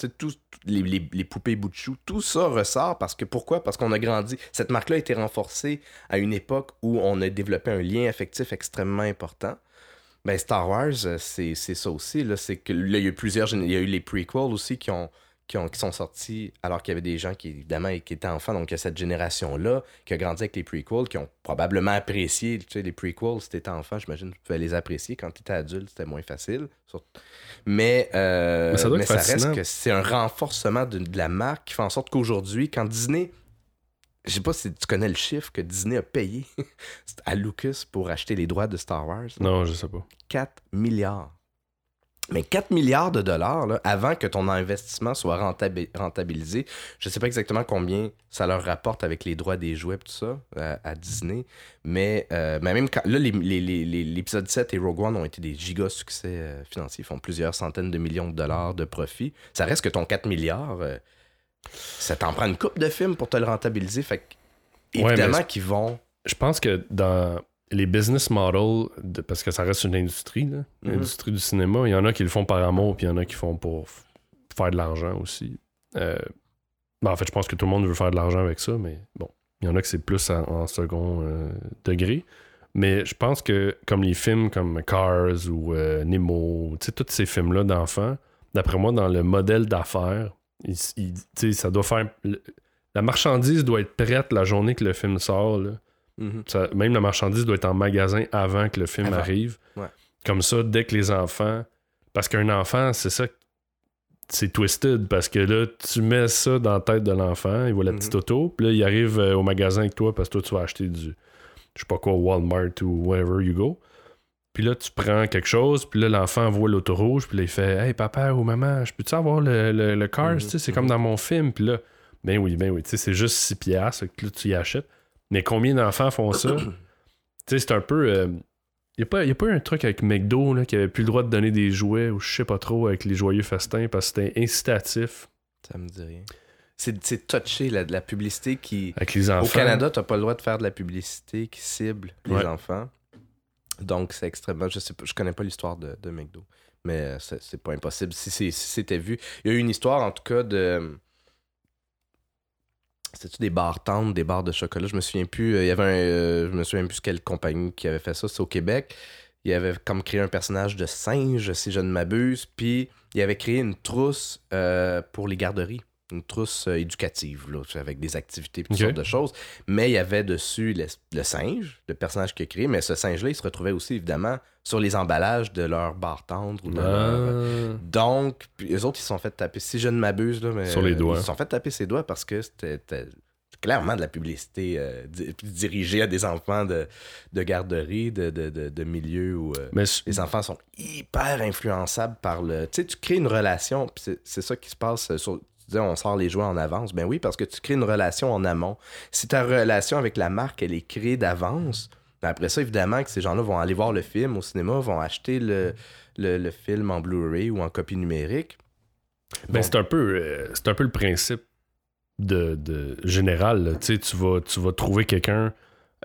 les, les, les poupées bout de chou. Tout ça ressort parce que pourquoi? Parce qu'on a grandi. Cette marque-là a été renforcée à une époque où on a développé un lien affectif extrêmement important. Ben, Star Wars, euh, c'est ça aussi. Là, c'est que là, il y a eu plusieurs. Il y a eu les prequels aussi qui ont. Qui, ont, qui sont sortis alors qu'il y avait des gens qui, évidemment, qui étaient enfants. Donc, il y a cette génération-là qui a grandi avec les prequels, qui ont probablement apprécié tu sais, les prequels. Si t'étais enfant, j'imagine que tu pouvais les apprécier. Quand tu étais adulte, c'était moins facile. Mais, euh, Mais ça doit être ça reste que c'est un renforcement de, de la marque qui fait en sorte qu'aujourd'hui, quand Disney je sais pas si tu connais le chiffre que Disney a payé à Lucas pour acheter les droits de Star Wars. Non, je sais pas. 4 milliards. Mais 4 milliards de dollars, là, avant que ton investissement soit rentabi- rentabilisé, je sais pas exactement combien ça leur rapporte avec les droits des jouets et tout ça euh, à Disney, mais, euh, mais même quand, là, les- les- les- les- l'épisode 7 et Rogue One ont été des giga succès euh, financiers, ils font plusieurs centaines de millions de dollars de profit. Ça reste que ton 4 milliards, euh, ça t'en prend une coupe de films pour te le rentabiliser, fait Ouais, évidemment qu'ils vont... Je pense que dans les business models, de- parce que ça reste une industrie, Mhm. l'industrie du cinéma, il y en a qui le font par amour, puis il y en a qui font pour faire de l'argent aussi. Euh, ben, en fait, je pense que tout le monde veut faire de l'argent avec ça, mais bon, il y en a que c'est plus en, en second euh, degré. Mais je pense que comme les films comme Cars ou euh, Nemo, tu sais, tous ces films-là d'enfants, d'après moi, dans le modèle d'affaires, ça doit faire. le- La marchandise doit être prête la journée que le film sort. Là. Mhm. Ça- même la marchandise doit être en magasin avant que le film Avant. arrive. Ouais. Comme ça, dès que les enfants. Parce qu'un enfant, c'est ça. C'est twisted parce que là, tu mets ça dans la tête de l'enfant, il voit la Mhm. petite auto, puis là, il arrive euh, au magasin avec toi parce que toi, tu vas acheter du. Je sais pas quoi, Walmart ou wherever you go. Puis là, tu prends quelque chose, puis là, l'enfant voit l'auto rouge, puis là, il fait Hey, papa ou maman, je peux-tu avoir le, le, le Cars Mhm, C'est comme dans mon film, puis là, ben oui, ben oui, tu sais, c'est juste 6 piastres, fait que là, tu y achètes. Mais combien d'enfants font ça? tu sais, c'est un peu. euh, Il n'y a, pas- y a pas eu un truc avec McDo là, qui avait plus le droit de donner des jouets ou je sais pas trop avec les joyeux festins parce que c'était incitatif Ça me dit rien. C'est touché, la, de la publicité qui... avec les enfants. Au Canada, tu n'as pas le droit de faire de la publicité qui cible les Ouais. enfants. Donc, c'est extrêmement... Je sais pas, je connais pas l'histoire de, de McDo, mais euh, c'est pas impossible. Si c'est- si c'était vu... Il y a eu une histoire, en tout cas, de... C'était-tu des bars tendres, des bars de chocolat? Je me souviens plus. euh, Il y avait un... euh, je me souviens plus quelle compagnie qui avait fait ça. C'est au Québec. Il avait comme créé un personnage de singe, si je ne m'abuse. Puis, il avait créé une trousse euh, pour les garderies. Une trousse euh, éducative, là, avec des activités et toutes sortes de choses. Mais il y avait dessus le, le singe, le personnage qu'il a créé. Mais ce singe-là, il se retrouvait aussi, évidemment, sur les emballages de leur bar tendre ou de leur... Ah. Donc, puis eux autres, ils se sont fait taper, si je ne m'abuse, là, mais, Sur les doigts. Ils se sont fait taper ses doigts parce que c'était clairement de la publicité euh, di- dirigée à des enfants de, de garderie, de, de, de, milieu où euh, Mais les enfants sont hyper influençables par le. Tu sais, tu crées une relation, c'est- ça qui se passe sur. Tu disais, on sort les jouets en avance. Ben oui, parce que tu crées une relation en amont. Si ta relation avec la marque, elle est créée d'avance, ben après ça, évidemment, que ces gens-là vont aller voir le film au cinéma, vont acheter le, le, le film en Blu-ray ou en copie numérique. Ben, Bon. c'est un peu euh, c'est un peu le principe de, de général. Tu sais, tu vas, tu vas trouver quelqu'un,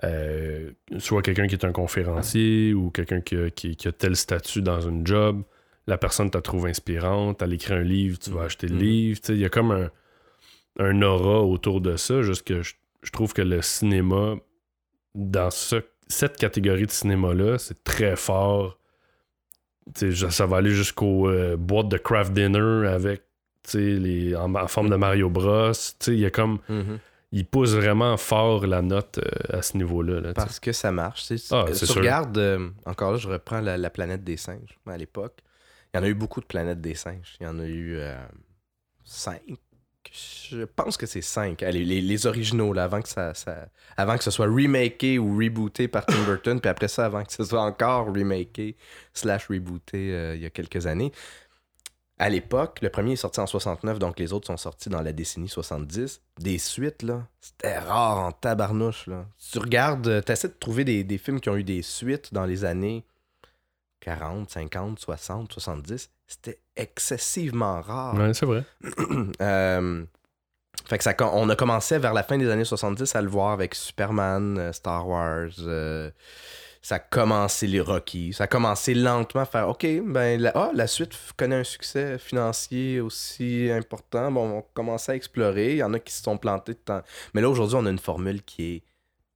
euh, soit quelqu'un qui est un conférencier ou quelqu'un qui, a- qui- qui a tel statut dans une job. La personne te trouve inspirante, elle écrit un livre, tu vas acheter le Mhm. livre. Il y a comme un, un aura autour de ça. Juste que je, je trouve que le cinéma, dans ce- cette catégorie de cinéma-là, c'est très fort. Ça va aller jusqu'aux euh, boîtes de craft dinner avec les, en, en forme de Mario Bros. Il y a comme. Mhm. Il pousse vraiment fort la note euh, à ce niveau-là. là. Parce que ça marche. Ah, tu c'est tu sûr. regardes, euh, encore là, je reprends la, la planète des singes à l'époque. Il y en a eu beaucoup de planètes des singes. Il y en a eu euh, cinq. Je pense que c'est cinq. Les, les originaux, avant que ça, avant que ce soit remaké ou rebooté par Tim Burton, puis après ça, avant que ce soit encore remaké slash rebooté euh, il y a quelques années. À l'époque, le premier est sorti en 69, donc les autres sont sortis dans la décennie 70. Des suites, là, c'était rare en tabarnouche, là. Tu regardes, tu essaies de trouver des, des films qui ont eu des suites dans les années 40, 50, 60, 70, c'était excessivement rare. Ouais, c'est vrai. Euh, fait que ça, on a commencé vers la fin des années 70 à le voir avec Superman, euh, Star Wars. euh, ça a commencé les Rocky. Ça a commencé lentement à faire OK, ben la, ah, la suite connaît un succès financier aussi important. Bon, on commençait à explorer. Il y en a qui se sont plantés de temps. Mais là, aujourd'hui, on a une formule qui est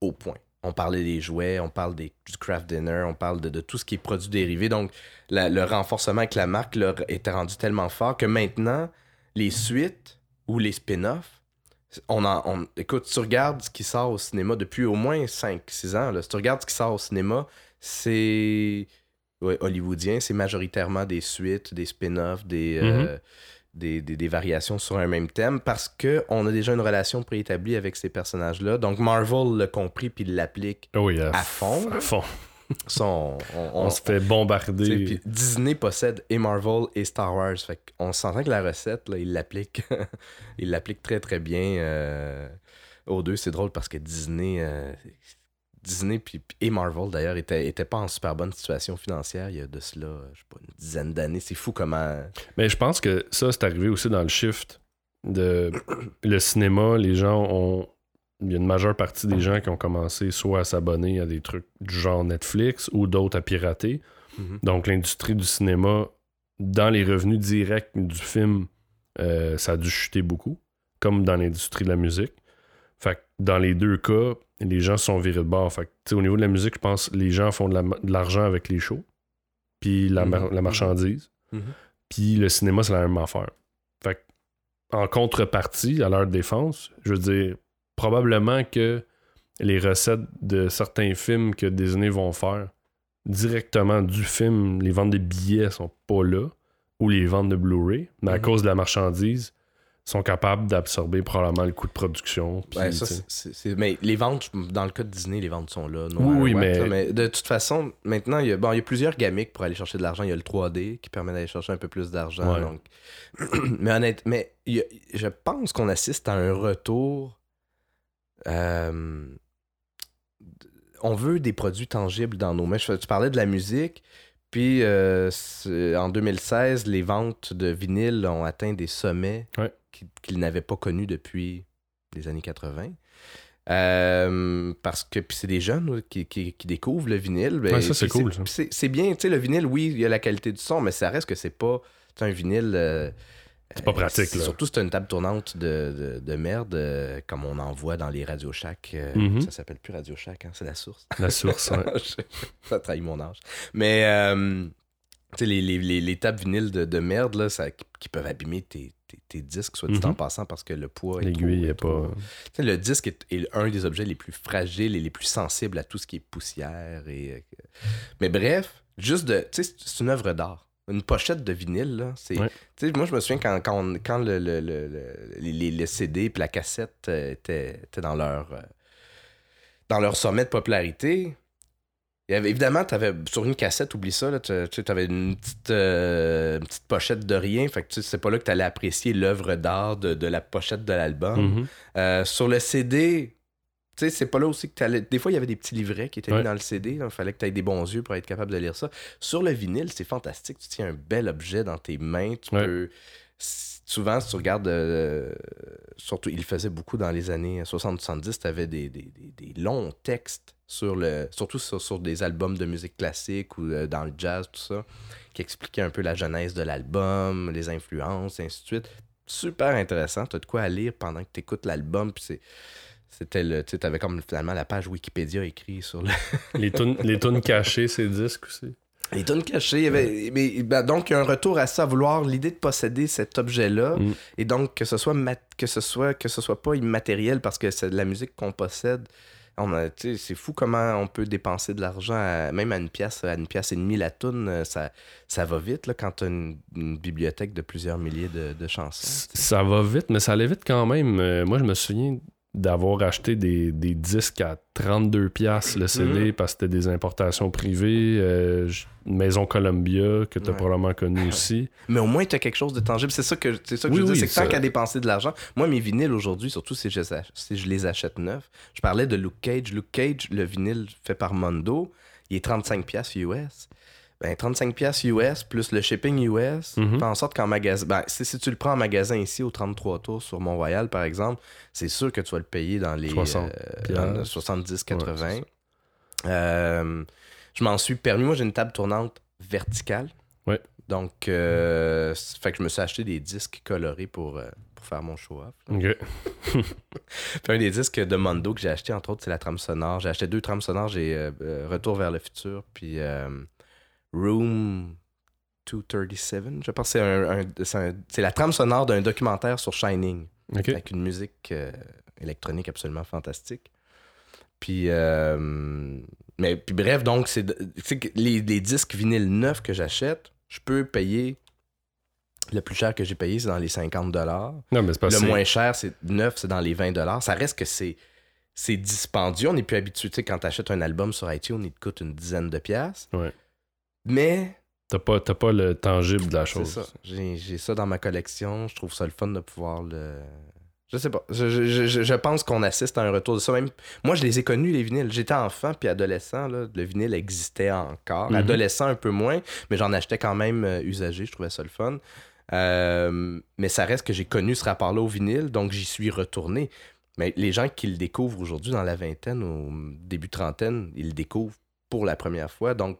au point. On parlait des jouets, on parle des, du craft dinner, on parle de, de tout ce qui est produit dérivé. Donc, la- le renforcement avec la marque là, était rendu tellement fort que maintenant, les suites ou les spin-offs, on en, on- écoute, tu regardes ce qui sort au cinéma depuis au moins 5-6 ans. Là, si tu regardes ce qui sort au cinéma, c'est ouais, hollywoodien, c'est majoritairement des suites, des spin-offs, des, euh, des, des- des variations sur un même thème parce qu'on a déjà une relation préétablie avec ces personnages-là. Donc Marvel l'a compris puis il l'applique. Oui, à, À fond, À fond. Ça, on- on- On, on- se fait bombarder. puis Disney possède et Marvel et Star Wars. Fait qu'on s'entend que la recette, là, il l'applique. il l'applique très très bien euh, aux deux. C'est drôle parce que Disney. euh, Disney puis- et Marvel d'ailleurs étaient, étaient pas en super bonne situation financière il y a de cela, je sais pas, une dizaine d'années. C'est fou comment. Mais je pense que ça, c'est arrivé aussi dans le shift de le cinéma. Les gens ont. Il y a une majeure partie des gens qui ont commencé soit à s'abonner à des trucs du genre Netflix ou d'autres à pirater. Mhm. Donc, l'industrie du cinéma, dans les revenus directs du film, euh, ça a dû chuter beaucoup, comme dans l'industrie de la musique. Fait que dans les deux cas, les gens sont virés de bord. Fait que, tu sais, au niveau de la musique, je pense que les gens font de la- de l'argent avec les shows, puis la, mar- Mhm. la marchandise. Mhm. Puis le cinéma, c'est la même affaire. Fait que, en contrepartie, à leur défense, je veux dire, probablement que les recettes de certains films que Disney vont faire directement du film, les ventes de billets sont pas là, ou les ventes de Blu-ray, mais à Mhm. cause de la marchandise, sont capables d'absorber probablement le coût de production. puis, Ouais, ça, tu sais. c'est- c'est- mais les ventes, dans le cas de Disney, les ventes sont là. Oui, mais- là. mais de toute façon, maintenant, il y, a, bon, il y a plusieurs gamiques pour aller chercher de l'argent. Il y a le 3D qui permet d'aller chercher un peu plus d'argent. Ouais. donc- mais honnêtement, mais il y a- je pense qu'on assiste à un retour. euh, on veut des produits tangibles dans nos mains. Je- Tu parlais de la musique. Puis euh, en 2016, les ventes de vinyle ont atteint des sommets Ouais. Qui- qu'ils n'avaient pas connus depuis les années 80. Euh, parce que puis c'est des jeunes qui, qui- qui découvrent le vinyle. Ben, Ouais, ça, c'est cool, C'est bien, tu sais, le vinyle, oui, il y a la qualité du son, mais ça reste que c'est pas un vinyle. euh, C'est pas pratique, là. Surtout, c'est une table tournante de, de, de merde, euh, comme on en voit dans les Radio Shack. euh, Mhm. Ça s'appelle plus Radio Shack, hein, c'est la source. La source, ouais. ça trahit mon âge. Mais, euh, tu sais, les, les, les, les tables vinyles de, de merde, là, ça, qui, qui peuvent abîmer tes, tes, tes disques, soit dit en Mhm. passant, parce que le poids L'aiguille est pas. Le disque est, est un des objets les plus fragiles et les plus sensibles à tout ce qui est poussière. Et, euh, Mais bref, juste de. Tu sais, c'est une œuvre d'art. Une pochette de vinyle, là. C'est, Ouais. moi, je me souviens quand, quand, on- quand le, le, le, le- les, CD et la cassette euh, étaient, étaient dans leur. euh, dans leur sommet de popularité. Il y avait, évidemment, avais, sur une cassette, oublie ça, tu avais une petite, euh, une petite pochette de rien. Fait que c'est pas là que tu allais apprécier l'œuvre d'art de, de la pochette de l'album. Mhm. Euh, sur le CD, tu sais, c'est pas là aussi que tu allais. Des fois, il y avait des petits livrets qui étaient Ouais. mis dans le CD. Il fallait que tu aies des bons yeux pour être capable de lire ça. Sur le vinyle, c'est fantastique. Tu tiens un bel objet dans tes mains. Tu Ouais. peux. Souvent, si tu regardes, euh, surtout, il faisait beaucoup dans les années 60-70, tu avais des, des- des- des longs textes, sur le, surtout sur, sur des albums de musique classique ou euh, dans le jazz, tout ça, qui expliquaient un peu la genèse de l'album, les influences, et ainsi de suite. Super intéressant. Tu as de quoi à lire pendant que tu écoutes l'album. Puis c'est- c'était le. Tu avais comme finalement la page Wikipédia écrite sur le. Les tunes les tunes cachées, ces disques aussi. Les tonnes cachées. il y avait- mais, ben, donc, il y a un retour à ça, à vouloir l'idée de posséder cet objet-là. Mm. Et donc, que ce soit mat- que ce soit que ce soit pas immatériel parce que c'est de la musique qu'on possède. On a- c'est fou comment on peut dépenser de l'argent, à- même à une pièce, à une pièce et demie la toune, euh, ça, ça va vite là, quand tu as une, une bibliothèque de plusieurs milliers de, de chansons. Ça va vite, mais ça allait vite quand même. Euh, moi, je me souviens d'avoir acheté des, des disques à 32$ piastres le CD Mhm. parce que c'était des importations privées. euh, Maison Columbia, que tu as Ouais. probablement connu aussi. Mais au moins, tu as quelque chose de tangible. C'est ça que, c'est ça que Oui, je veux oui, dire. C'est que tant qu'à dépenser de l'argent, moi, mes vinyles aujourd'hui, surtout si je, si je les achète neufs, je parlais de Luke Cage. Luke Cage, le vinyle fait par Mondo, il est 35$ US. Ben, 35 pièces US plus le shipping US fait en sorte qu'en magasin ben, si, tu le prends en magasin ici au 33 tours sur Mont-Royal par exemple c'est sûr que tu vas le payer dans les 60 euh, dans le 70 80 Ouais, c'est Euh, je m'en suis permis moi j'ai une table tournante verticale Ouais. donc euh, fait que je me suis acheté des disques colorés pour, euh, pour faire mon show off Ok. puis un des disques de Mondo que j'ai acheté, entre autres, c'est la trame sonore. J'ai acheté deux trames sonores. J'ai euh, Retour vers le futur, puis euh, Room 237. Je pense que c'est, un- un- la trame sonore d'un documentaire sur Shining, avec une musique euh, électronique absolument fantastique. Puis, euh, mais, puis bref, donc, c'est, les, les disques vinyles neufs que j'achète, je peux payer. Le plus cher que j'ai payé, c'est dans les 50 Non, mais c'est pas le moins cher, c'est neuf, c'est dans les 20 Ça reste que c'est c'est dispendieux. On n'est plus habitué. Tu sais, quand tu achètes un album sur iTunes, il te coûte une dizaine de piastres. Ouais. Mais T'as pas, t'as pas le tangible de la c'est chose. ça. J'ai j'ai ça dans ma collection. Je trouve ça le fun de pouvoir le. Je sais pas. Je, je- je- je pense qu'on assiste à un retour de ça. Même... Moi, je les ai connus, les vinyles. J'étais enfant puis adolescent. Là, le vinyle existait encore. Mhm. Adolescent, un peu moins. Mais j'en achetais quand même euh, usagé. Je trouvais ça le fun. Euh, mais ça reste que j'ai connu ce rapport-là au vinyle. Donc, j'y suis retourné. Mais les gens qui le découvrent aujourd'hui dans la vingtaine ou début trentaine, ils le découvrent pour la première fois. Donc,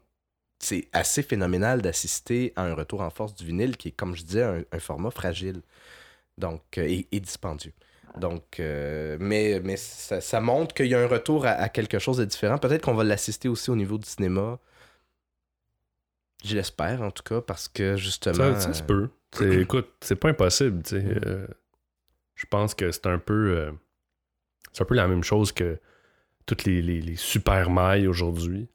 c'est assez phénoménal d'assister à un retour en force du vinyle qui est, comme je disais, un, un format fragile donc, euh, et, et dispendieux. Donc, euh, mais, mais ça, ça montre qu'il y a un retour à, à quelque chose de différent. Peut-être qu'on va l'assister aussi au niveau du cinéma. Je l'espère, en tout cas, parce que justement. Ça, ça se peut. C'est- écoute, c'est pas impossible. Euh, je pense que c'est un peu. euh, c'est un peu la même chose que toutes les, les, les super mailles aujourd'hui.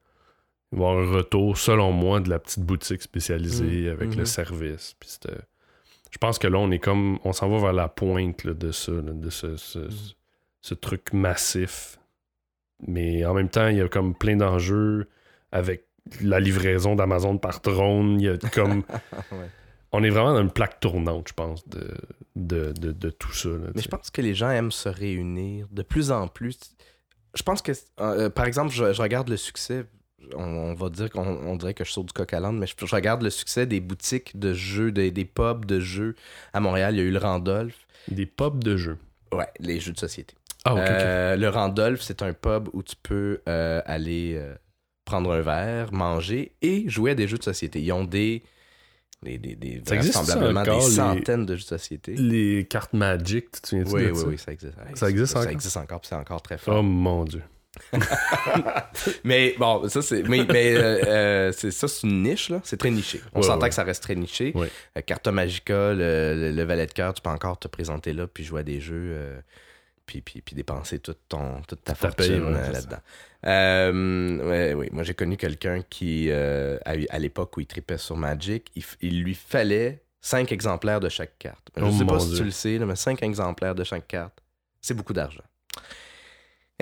Il va y avoir un retour, selon moi, de la petite boutique spécialisée avec Mhm. le service. Puis c'était- je pense que là, on est comme. On s'en va vers la pointe là, de ça, là, de ce, ce, truc massif. Mais en même temps, il y a comme plein d'enjeux avec la livraison d'Amazon par drone. Il y a comme. Ouais. On est vraiment dans une plaque tournante, je pense, de, de, de, de tout ça. là, Mais je pense que les gens aiment se réunir de plus en plus. Je pense que, euh, par exemple, je, je regarde le succès. On, on va dire qu'on on dirait que je saute du coq à l'âne, mais je, je regarde le succès des boutiques de jeux, des, des pubs de jeux. À Montréal, il y a eu le Randolph. Des pubs de jeux. Ouais, les jeux de société. Ah, ok, ok. Euh, Le Randolph, c'est un pub où tu peux euh, aller euh, prendre un verre, manger et jouer à des jeux de société. Ils ont des. des, des, des Ça existe ça encore, des les- centaines de jeux de société. Les cartes Magic, tu te souviens Oui, de oui, ça? oui, ça existe. Ça existe ça, encore? existe encore, puis c'est encore très fort. Oh mon dieu. Mais bon, ça c'est. Mais, mais, euh, euh, c'est ça, c'est une niche, là. C'est très niché. On Ouais, s'entend ouais. que ça reste très niché. Ouais. Euh, Carta Magica, le, le- le valet de cœur, tu peux encore te présenter là, puis jouer à des jeux, puis, puis, puis dépenser toute, ton, toute ta fortune là-dedans. Ouais, oui, moi j'ai connu quelqu'un qui, à, l'époque où il tripait sur Magic, il, lui fallait 5 exemplaires de chaque carte. Je Oh sais pas si tu le sais, là, mais 5 exemplaires de chaque carte, c'est beaucoup d'argent.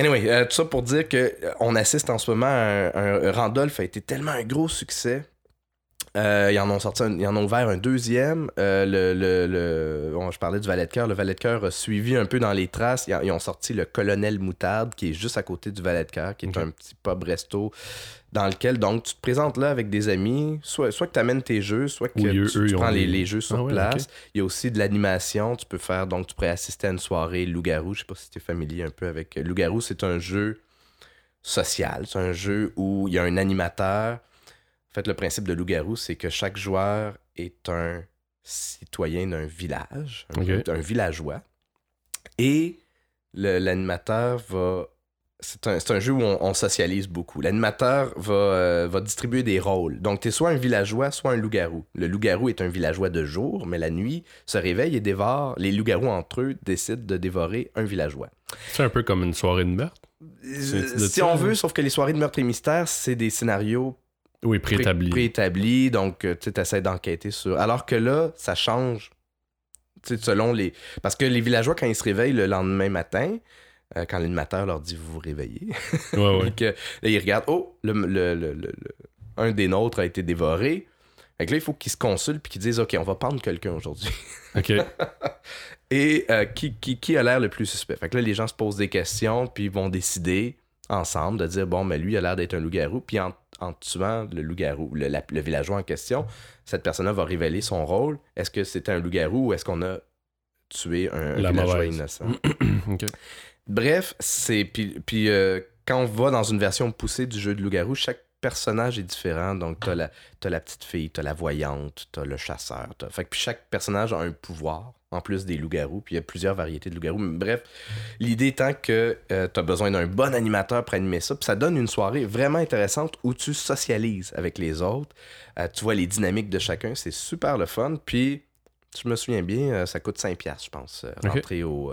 Anyway, euh, tout ça pour dire que euh, assiste en ce moment à un, un- Randolph a été tellement un gros succès. Euh, ils en ont sorti, un- ils en ont ouvert un deuxième. Euh, le, le- le- bon, je parlais du Valet de cœur. Le Valet de cœur a suivi un peu dans les traces. Ils, ont sorti le Colonel Moutarde, qui est juste à côté du Valet de cœur, qui est un petit pub resto dans lequel donc tu te présentes là avec des amis, soit, soit que tu amènes tes jeux, soit que Oui, tu, eux, prends les, les jeux sur Ah ouais, place. Il y a aussi de l'animation. Tu peux faire, donc tu pourrais assister à une soirée loup-garou. Je sais pas si tu es familier un peu avec. Loup-garou, c'est un jeu social. C'est un jeu où il y a un animateur. En fait, le principe de loup-garou, c'est que chaque joueur est un citoyen d'un village, un, un villageois. Et l'animateur va. C'est un, jeu où on, on socialise beaucoup. L'animateur va, euh, va distribuer des rôles. Donc, tu es soit un villageois, soit un loup-garou. Le loup-garou est un villageois de jour, mais la nuit se réveille et dévore. Les loups-garous entre eux décident de dévorer un villageois. C'est un peu comme une soirée de meurtre? Euh, de si on veut, sauf que les soirées de meurtre et mystère, c'est des scénarios Oui, pré- préétabli. préétablis, donc euh, tu essaies d'enquêter sur. Alors que là, ça change. selon les. Parce que les villageois, quand ils se réveillent le lendemain matin, euh, quand l'animateur leur dit vous vous réveillez, Ouais, ouais. là, ils regardent oh, le, le- le- un des nôtres a été dévoré. Fait que là, il faut qu'ils se consultent puis qu'ils disent ok, on va prendre quelqu'un aujourd'hui. Ok. Et euh, qui, qui, qui a l'air le plus suspect? Fait que là, les gens se posent des questions, puis ils vont décider ensemble de dire bon, mais lui, il a l'air d'être un loup-garou. Puis en, en tuant le loup-garou, le, la- le villageois en question, cette personne-là va révéler son rôle. Est-ce que c'était un loup-garou ou est-ce qu'on a tué un, La villageois innocent? Ok. Bref, c'est. Puis, puis, euh, quand on va dans une version poussée du jeu de loup-garou, chaque personnage est différent. Donc, t'as la, t'as la petite fille, t'as la voyante, t'as le chasseur. Fait que puis chaque personnage a un pouvoir, en plus des loups-garous. Puis il y a plusieurs variétés de loups-garous. Mais Bref, l'idée étant que euh, t'as besoin d'un bon animateur pour animer ça. Puis ça donne une soirée vraiment intéressante où tu socialises avec les autres. Euh, tu vois les dynamiques de chacun. C'est super le fun. Puis, je me souviens bien, euh, ça coûte 5$, piastres, je pense, rentrer au.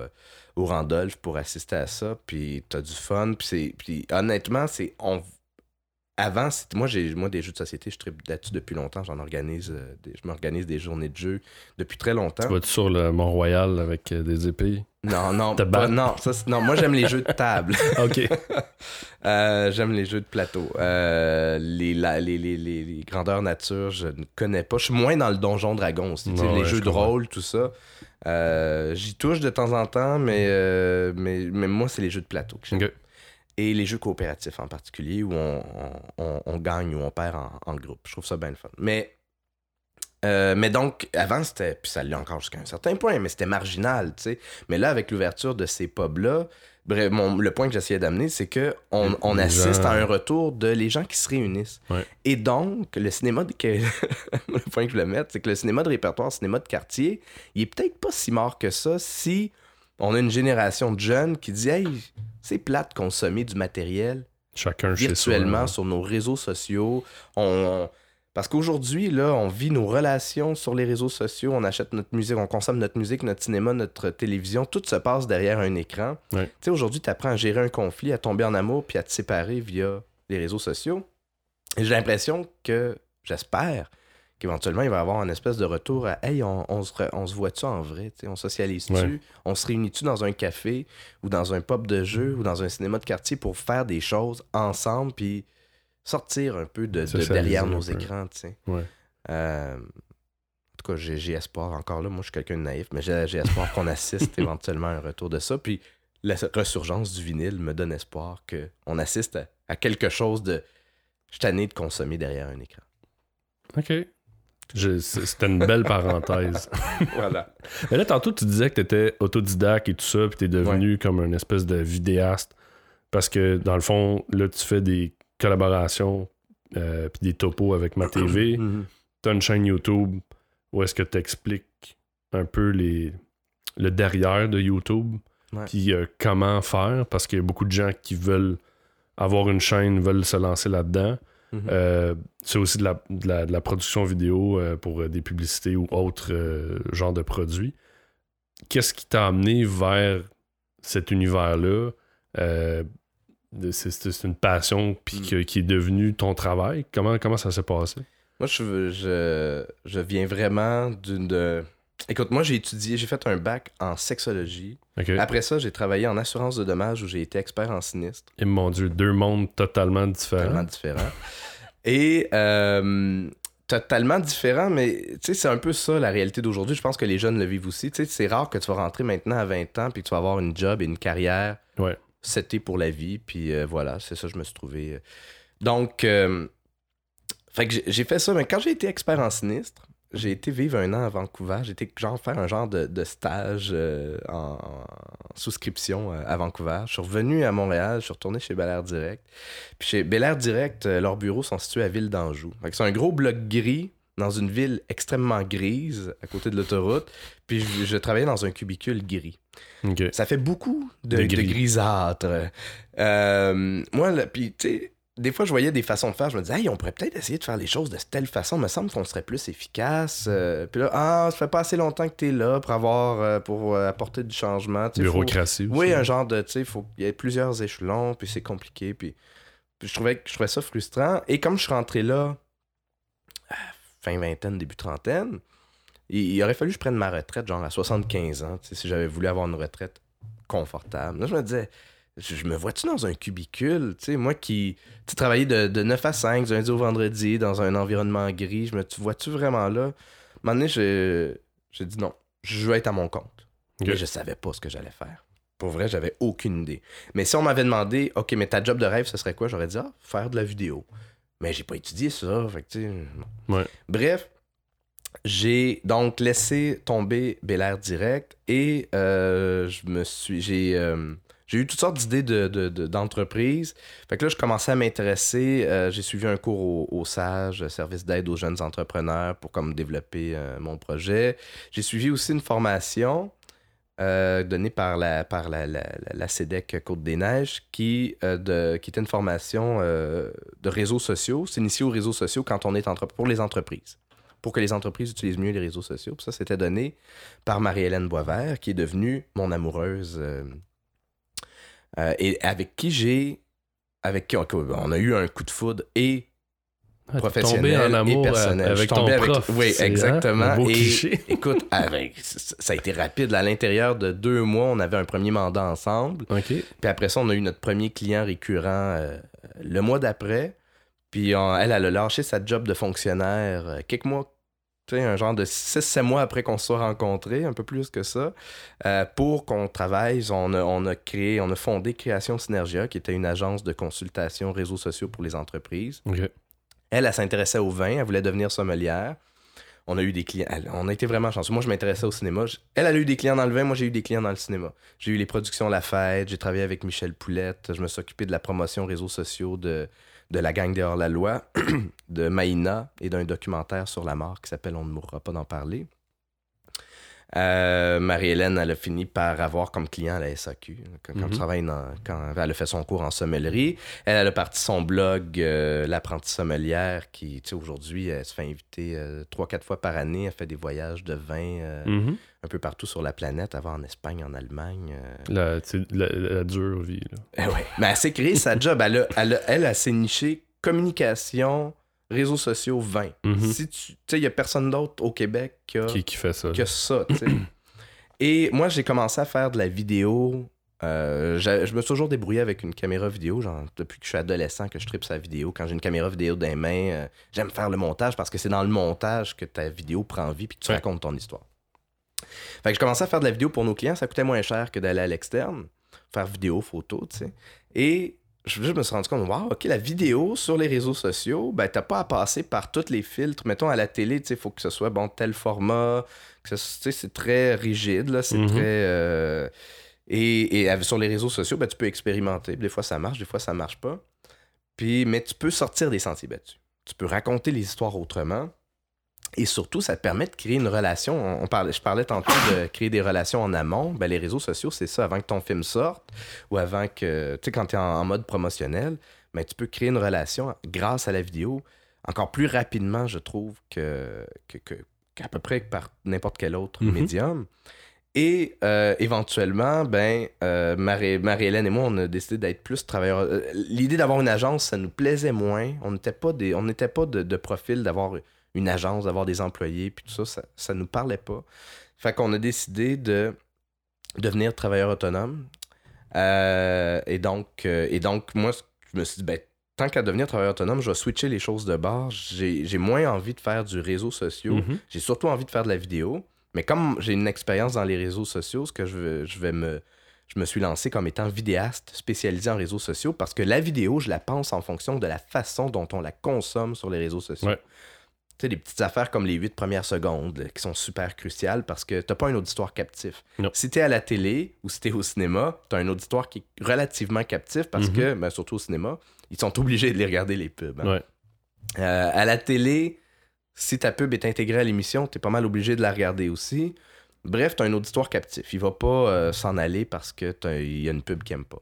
Au Randolph pour assister à ça, puis t'as du fun, puis c'est puis honnêtement, c'est on avant c'était moi j'ai moi des jeux de société, je tripe là-dessus depuis longtemps, j'en organise euh, des- je m'organise des journées de jeux depuis très longtemps. Tu vas-tu sur le Mont-Royal avec euh, des épées? Non, non, pas- non, ça, non, moi j'aime les jeux de table. Ok. Euh, j'aime les jeux de plateau. Les, la- les, les, les, grandeurs nature, je ne connais pas. Je suis moins dans le donjon dragon aussi. Ouais, les ouais, jeux je de rôle, tout ça. Euh, J'y touche de temps en temps, mais, euh, mais, mais moi, c'est les jeux de plateau que j'aime. Et les jeux coopératifs en particulier, où on, on- on- on gagne ou on perd en, en groupe. Je trouve ça bien le fun. Mais, euh, mais donc, avant, c'était. Puis ça l'est encore jusqu'à un certain point, mais c'était marginal, tu sais. Mais là, avec l'ouverture de ces pubs-là, bref, mon- le point que j'essayais d'amener, c'est que on, assiste gens- à un retour de les gens qui se réunissent. Ouais. Et donc, le cinéma de. le point que je voulais mettre, c'est que le cinéma de répertoire, le cinéma de quartier, il est peut-être pas si mort que ça si on a une génération de jeunes qui dit Hey, c'est plate de consommer du matériel Chacun chez soi. virtuellement sur nos réseaux sociaux. On... Parce qu'aujourd'hui, là, on vit nos relations sur les réseaux sociaux, on achète notre musique, on consomme notre musique, notre cinéma, notre télévision, tout se passe derrière un écran. Ouais. Tu sais, aujourd'hui, tu apprends à gérer un conflit, à tomber en amour, puis à te séparer via les réseaux sociaux. Et j'ai l'impression que, j'espère, qu'éventuellement, il va y avoir un espèce de retour à Hey, on, on se, re- on se voit-tu en vrai? Tu sais, on socialise-tu? Ouais. On se réunit-tu dans un café ou dans un pub de jeu ou dans un cinéma de quartier pour faire des choses ensemble puis sortir un peu de, derrière nos peu. écrans, tu sais. Ouais. Euh, en tout cas, j'ai espoir. Encore là, moi, je suis quelqu'un de naïf, mais j'ai espoir qu'on assiste éventuellement à un retour de ça. Puis la ressurgence du vinyle me donne espoir qu'on assiste à, à quelque chose de... Je suis tanné de consommer derrière un écran. Ok. C'était une belle parenthèse. voilà. Mais là, tantôt, tu disais que tu étais autodidacte et tout ça, puis tu es devenu comme une espèce de vidéaste. Parce que, dans le fond, là, tu fais des collaborations euh, puis des topos avec ma TV. Mhm. tu as une chaîne YouTube où est-ce que tu expliques un peu les, le derrière de YouTube, puis euh, comment faire, parce qu'il y a beaucoup de gens qui veulent avoir une chaîne, veulent se lancer là-dedans. Mhm. Euh, c'est aussi de la, de la- de la production vidéo euh, pour des publicités ou autres genres de produits. Qu'est-ce qui t'a amené vers cet univers-là? C'est, une passion puis Mm. qui est devenue ton travail. Comment, comment ça s'est passé? Moi, je, je, je viens vraiment d'une... de- Écoute, moi, j'ai étudié, j'ai fait un bac en sexologie. Après ça, j'ai travaillé en assurance de dommages où j'ai été expert en sinistre. Et mon Dieu, deux mondes totalement différents. Totalement différent. Et euh, totalement différent, mais tu sais, c'est un peu ça la réalité d'aujourd'hui. Je pense que les jeunes le vivent aussi. Tu sais, c'est rare que tu vas rentrer maintenant à 20 ans puis que tu vas avoir une job et une carrière Ouais. Setée pour la vie. Puis euh, voilà, c'est ça je me suis trouvé. Donc, euh, fait que j'ai- fait ça. Mais quand j'ai été expert en sinistre, j'ai été vivre un an à Vancouver. J'ai été genre faire un genre de, stage euh, en, souscription euh, à Vancouver. Je suis revenu à Montréal, je suis retourné chez Bel Air Direct. Puis chez Bel Air Direct, euh, leurs bureaux sont situés à Ville d'Anjou. C'est un gros bloc gris dans une ville extrêmement grise à côté de l'autoroute. Puis je, je travaillais dans un cubicule gris. Ça fait beaucoup de, De de gris. grisâtre. Euh, moi, là, puis tu sais, des fois, je voyais des façons de faire. Je me disais, hey, on pourrait peut-être essayer de faire les choses de telle façon. Il me semble qu'on serait plus efficace. Euh, puis là, ah, ça fait pas assez longtemps que t'es là pour avoir, euh, pour apporter du changement. Tu faut- Bureaucratie aussi. oui, un genre de, tu sais, faut il y a plusieurs échelons, puis c'est compliqué, puis, puis je trouvais je trouvais ça frustrant. Et comme je suis rentré là, fin vingtaine, début trentaine, il, il aurait fallu que je prenne ma retraite, genre à 75 ans, si j'avais voulu avoir une retraite confortable. Là, je me disais, je, je me vois-tu dans un cubicule, tu sais, moi qui, travailler de, de 9 à 5, du lundi au vendredi, dans un environnement gris, je me tu vois-tu vraiment là? À un moment donné, j'ai dit non, je veux être à mon compte. Mais je savais pas ce que j'allais faire. Pour vrai, j'avais aucune idée. Mais si on m'avait demandé, OK, mais ta job de rêve, ce serait quoi? J'aurais dit, ah, faire de la vidéo. Mais j'ai pas étudié ça. Fait que. Ouais. Bref, j'ai donc laissé tomber Bel Air direct et euh, je me suis. J'ai. euh, j'ai eu toutes sortes d'idées de, de- de- d'entreprises. fait que là, je commençais à m'intéresser. euh, j'ai suivi un cours au, au SAGE, service d'aide aux jeunes entrepreneurs, pour comme développer euh, mon projet. J'ai suivi aussi une formation euh, donnée par la, par la, la, la- CEDEC Côte-des-Neiges, qui, euh, de, qui était une formation euh, de réseaux sociaux. S'initier aux réseaux sociaux quand on est pour les entreprises. Pour que les entreprises utilisent mieux les réseaux sociaux. Puis ça, c'était donné par Marie-Hélène Boisvert, qui est devenue mon amoureuse euh, euh, et avec qui j'ai. Avec qui on a eu un coup de foudre et Ah, professionnel tombé en et personnel. euh, Je avec ton avec- prof. oui, hein, exactement. Et-. Écoute, avec, ça a été rapide. À l'intérieur de deux mois, on avait un premier mandat ensemble. Puis après ça, on a eu notre premier client récurrent euh, le mois d'après. Puis on- elle, elle a lâché sa job de fonctionnaire euh, quelques mois, tu sais, un genre de 6-7 mois après qu'on se soit rencontrés, un peu plus que ça, euh, pour qu'on travaille. On a, on a créé, on a fondé Création Synergia, qui était une agence de consultation réseaux sociaux pour les entreprises. Elle, elle s'intéressait au vin, elle voulait devenir sommelière. On a eu des clients. on a été vraiment chanceux. Moi, je m'intéressais au cinéma. Elle, a eu des clients dans le vin, moi, j'ai eu des clients dans le cinéma. J'ai eu les productions La Fête, j'ai travaillé avec Michel Poulette, je me suis occupé de la promotion réseaux sociaux de, de la gang des hors-la-loi, de Maïna et d'un documentaire sur la mort qui s'appelle On ne mourra pas d'en parler. Euh, Marie-Hélène, elle a fini par avoir comme client la SAQ. Quand, Mhm. travailles dans- quand elle a fait son cours en sommellerie, elle, elle a parti son blog euh, L'apprenti sommelière qui, tu sais, aujourd'hui, elle se fait inviter euh, trois, quatre fois par année. Elle fait des voyages de vin euh, Mhm. un peu partout sur la planète. Elle va en Espagne, en Allemagne. la, la, la dure vie. là. Eh. Mais elle s'est créée sa job. Elle, a- elle, a- elle, elle s'est nichée communication, réseaux sociaux, vin. Mhm. Si tu tu sais, il n'y a personne d'autre au Québec qui a, Qui, qui fait ça. que ça. Et moi, j'ai commencé à faire de la vidéo. Euh, je me suis toujours débrouillé avec une caméra vidéo, genre depuis que je suis adolescent que je tripe sa vidéo. Quand j'ai une caméra vidéo dans les mains, euh, j'aime faire le montage parce que c'est dans le montage que ta vidéo prend vie puis que tu Ouais. racontes ton histoire. Fait que je commençais à faire de la vidéo pour nos clients, ça coûtait moins cher que d'aller à l'externe, faire vidéo, photo, tu sais. Et je, je me suis rendu compte, wow, ok, la vidéo sur les réseaux sociaux, ben t'as pas à passer par tous les filtres. Mettons à la télé, il faut que ce soit bon tel format, que c'est très rigide, là, c'est Mhm. très. euh, Et, sur les réseaux sociaux, ben, tu peux expérimenter. Des fois, ça marche, des fois, ça marche pas. Puis, mais tu peux sortir des sentiers battus. Tu peux raconter les histoires autrement. Et surtout, ça te permet de créer une relation. On, parlait, je parlais tantôt de créer des relations en amont. Ben, les réseaux sociaux, c'est ça. Avant que ton film sorte ou avant que. Tu sais, quand tu es en, en mode promotionnel, ben, tu peux créer une relation grâce à la vidéo encore plus rapidement, je trouve, que, que, que- qu'à peu près par n'importe quel autre Mhm. médium. Et euh, éventuellement, ben, euh, Marie- Marie-Hélène et moi, on a décidé d'être plus travailleurs. euh, L'idée d'avoir une agence, ça nous plaisait moins. On n'était pas, des, on n'était pas de, de profil d'avoir une agence, d'avoir des employés, puis tout ça, ça, ça nous parlait pas. Fait qu'on a décidé de devenir travailleur autonome. Euh, et, donc, euh, et donc, moi, je me suis dit, ben, tant qu'à devenir travailleur autonome, je vais switcher les choses de bord. J'ai moins envie de faire du réseau social. Mhm. J'ai surtout envie de faire de la vidéo. Mais comme j'ai une expérience dans les réseaux sociaux, ce que je vais, je vais me. Je me suis lancé comme étant vidéaste spécialisé en réseaux sociaux parce que la vidéo, je la pense en fonction de la façon dont on la consomme sur les réseaux sociaux. Ouais. Tu sais, des petites affaires comme les huit premières secondes là, qui sont super cruciales parce que t'as pas un auditoire captif. Non. Si t'es à la télé ou si t'es au cinéma, t'as un auditoire qui est relativement captif parce Mhm. que, ben, surtout au cinéma, ils sont obligés de les regarder les pubs. hein. Ouais. Euh, à la télé, si ta pub est intégrée à l'émission, t'es pas mal obligé de la regarder aussi. Bref, t'as un auditoire captif. Il va pas euh, s'en aller parce que il y a une pub qu'il aime pas.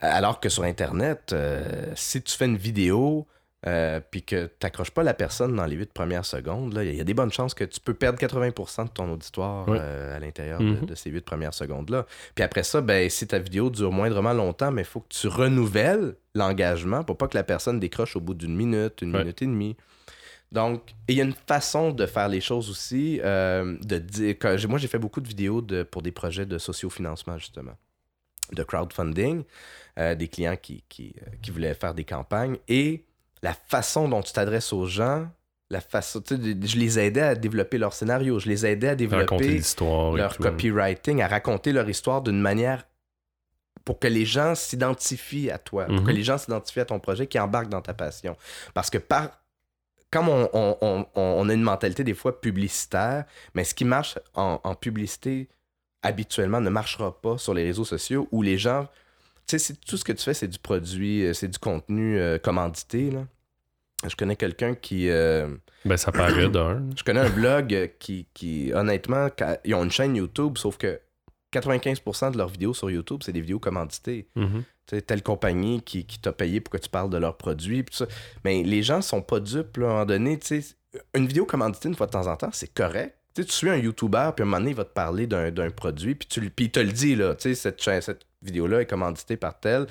Alors que sur Internet, euh, si tu fais une vidéo euh, puis que t'accroches pas la personne dans les huit premières secondes, il y a des bonnes chances que tu peux perdre 80% de ton auditoire euh, à l'intérieur de- Mhm. de, ces huit premières secondes-là. Puis après ça, ben, si ta vidéo dure moindrement longtemps, mais il faut que tu renouvelles l'engagement pour pas que la personne décroche au bout d'une minute, une minute et demie. Donc, il y a une façon de faire les choses aussi, euh, de dire moi j'ai fait beaucoup de vidéos de, pour des projets de sociofinancement justement, de crowdfunding, des clients qui, qui, qui voulaient faire des campagnes et la façon dont tu t'adresses aux gens, la façon, tu sais, je les aidais à développer leur scénario, je les aidais à développer leur tout. copywriting, à raconter leur histoire d'une manière pour que les gens s'identifient à toi, pour que Mhm. les gens s'identifient à ton projet, qui embarquent dans ta passion. Parce que par comme on, on- on- on a une mentalité des fois publicitaire, mais ce qui marche en, en publicité habituellement ne marchera pas sur les réseaux sociaux où les gens, tu sais, tout ce que tu fais, c'est du produit, euh, c'est du contenu euh, commandité. Là. Je connais quelqu'un qui, euh, Ben, ça paraît d'un. je connais un blog qui, qui honnêtement, ils ont une chaîne YouTube, sauf que 95% de leurs vidéos sur YouTube, c'est des vidéos commanditées. Mhm. Tu sais, telle compagnie qui, qui t'a payé pour que tu parles de leurs produits. puis tout ça. Mais les gens sont pas dupes. Là, à un moment donné, tu sais, une vidéo commanditée une fois de temps en temps, c'est correct. Tu sais, tu suis un YouTuber, puis à un moment donné, il va te parler d'un produit, puis, tu, puis il te le dit, là, tu sais, cette, cette vidéo-là est commanditée par tel.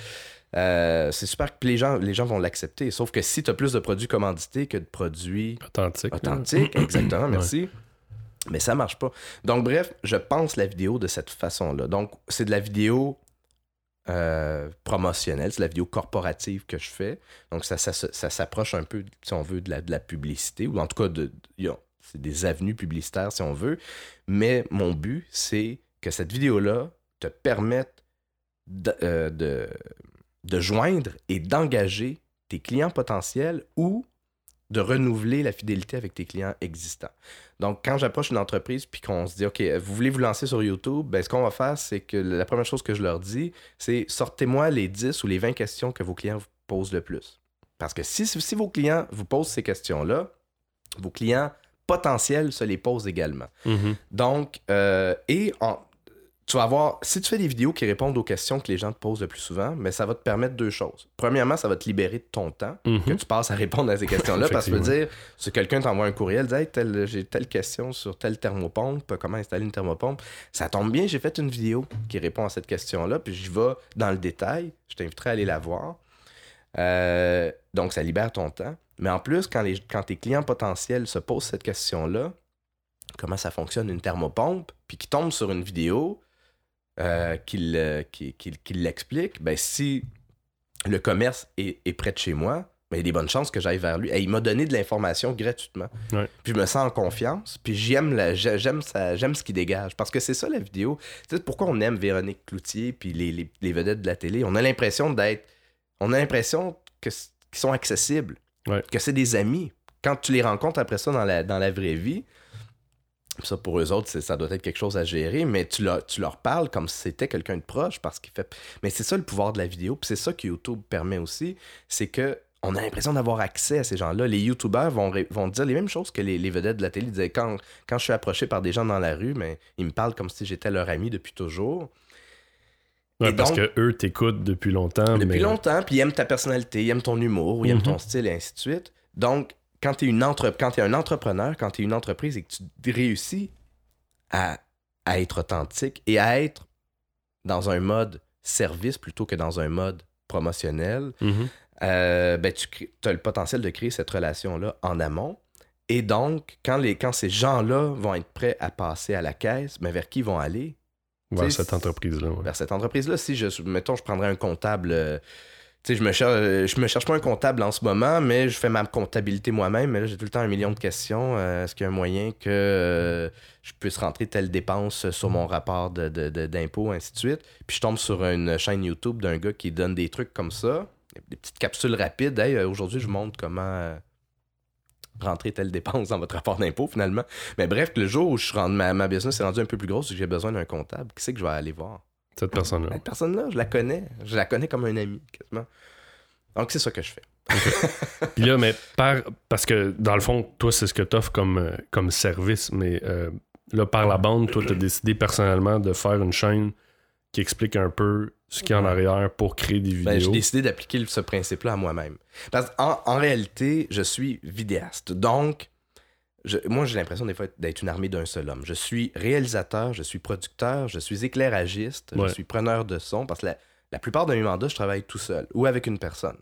Euh, c'est super que les gens, les gens vont l'accepter. Sauf que si tu as plus de produits commandités que de produits Authentique. là. authentique, exactement, Ouais. merci. Mais ça marche pas. Donc, bref, je pense la vidéo de cette façon-là. Donc, c'est de la vidéo euh, promotionnelle, c'est de la vidéo corporative que je fais. Donc, ça, ça, ça- ça s'approche un peu, si on veut, de la, de la publicité, ou en tout cas, de, c'est des avenues publicitaires, si on veut. Mais mon but, c'est que cette vidéo-là te permette de, euh, de, de joindre et d'engager tes clients potentiels ou de renouveler la fidélité avec tes clients existants. Donc, quand j'approche une entreprise puis qu'on se dit, OK, vous voulez vous lancer sur YouTube, ben, ce qu'on va faire, c'est que la première chose que je leur dis, c'est sortez-moi les 10 ou les 20 questions que vos clients vous posent le plus. Parce que si, si vos clients vous posent ces questions-là, vos clients potentiels se les posent également. Mhm. Donc, euh, et en- tu vas avoir, si tu fais des vidéos qui répondent aux questions que les gens te posent le plus souvent, mais ça va te permettre deux choses. Premièrement, ça va te libérer de ton temps Mhm. que tu passes à répondre à ces questions-là. parce que Effectivement. dire, si quelqu'un t'envoie un courriel, dit hey, j'ai telle question sur telle thermopompe, comment installer une thermopompe, ça tombe bien, j'ai fait une vidéo qui répond à cette question-là, puis je vais dans le détail. Je t'inviterai à aller la voir. Euh, donc, ça libère ton temps. Mais en plus, quand, les, quand tes clients potentiels se posent cette question-là, comment ça fonctionne une thermopompe, puis qu'ils tombent sur une vidéo euh, qu'il euh, qui, l'explique, ben si le commerce est, est près de chez moi, ben, il y a des bonnes chances que j'aille vers lui. Et il m'a donné de l'information gratuitement. Ouais. Puis je me sens en confiance, puis j'aime j'aime ça- j'aime ce qu'il dégage. Parce que c'est ça la vidéo. Sais, pourquoi on aime Véronique Cloutier puis les, les- les vedettes de la télé? On a l'impression d'être. On a l'impression que qu'ils sont accessibles. Ouais. Que c'est des amis. Quand tu les rencontres après ça dans la, dans la vraie vie, ça pour eux autres, ça doit être quelque chose à gérer, mais tu leur, tu leur parles comme si c'était quelqu'un de proche parce qu'il fait. Mais c'est ça le pouvoir de la vidéo, puis c'est ça que YouTube permet aussi, c'est que on a l'impression d'avoir accès à ces gens-là. Les YouTubers vont, vont dire les mêmes choses que les, les vedettes de la télé disaient. Quand, quand je suis approché par des gens dans la rue, mais ils me parlent comme si j'étais leur ami depuis toujours. Ouais, parce donc- que eux t'écoutent depuis longtemps. Depuis mais... longtemps, puis ils aiment ta personnalité, ils aiment ton humour, ils aiment Mhm. ton style et ainsi de suite. Donc, quand tu es, un entrepreneur, quand tu es une entreprise et que tu réussis à, à être authentique et à être dans un mode service plutôt que dans un mode promotionnel, Mhm. euh, ben, tu as le potentiel de créer cette relation-là en amont. Et donc, quand, les, quand ces gens-là vont être prêts à passer à la caisse, ben, vers qui ils vont aller? Vers cette entreprise-là. ouais. vers cette entreprise-là. Si je, mettons, je prendrais un comptable, euh, je me cherche, euh, je me cherche pas un comptable en ce moment, mais je fais ma comptabilité moi-même. Mais là, j'ai tout le temps un million de questions. Euh, Est-ce qu'il y a un moyen que euh, je puisse rentrer telle dépense sur mon rapport de, de- de- d'impôt, ainsi de suite? Puis je tombe sur une chaîne YouTube d'un gars qui donne des trucs comme ça, des petites capsules rapides. Hey, aujourd'hui, je montre comment. rentrer telle dépense dans votre rapport d'impôt finalement. Mais bref, le jour où je rendu, ma, ma business est rendue un peu plus grosse et que j'ai besoin d'un comptable, qui c'est que je vais aller voir? Cette personne-là. Cette personne-là, je la connais. Je la connais comme un ami, quasiment. Donc, c'est ça que je fais. Puis là, mais par, parce que dans le fond, toi, c'est ce que tu offres comme, euh, comme service, mais euh, là, par la bande, toi, tu as décidé personnellement de faire une chaîne qui explique un peu ce qu'il y a en arrière pour créer des Ben, j'ai vidéos. décidé d'appliquer ce principe-là à moi-même. Parce qu'en en réalité, je suis vidéaste. Donc, je- moi, j'ai l'impression des fois d'être une armée d'un seul homme. Je suis réalisateur, je suis producteur, je suis éclairagiste, Ouais. je suis preneur de son. Parce que la, la plupart de mes mandats, je travaille tout seul ou avec une personne.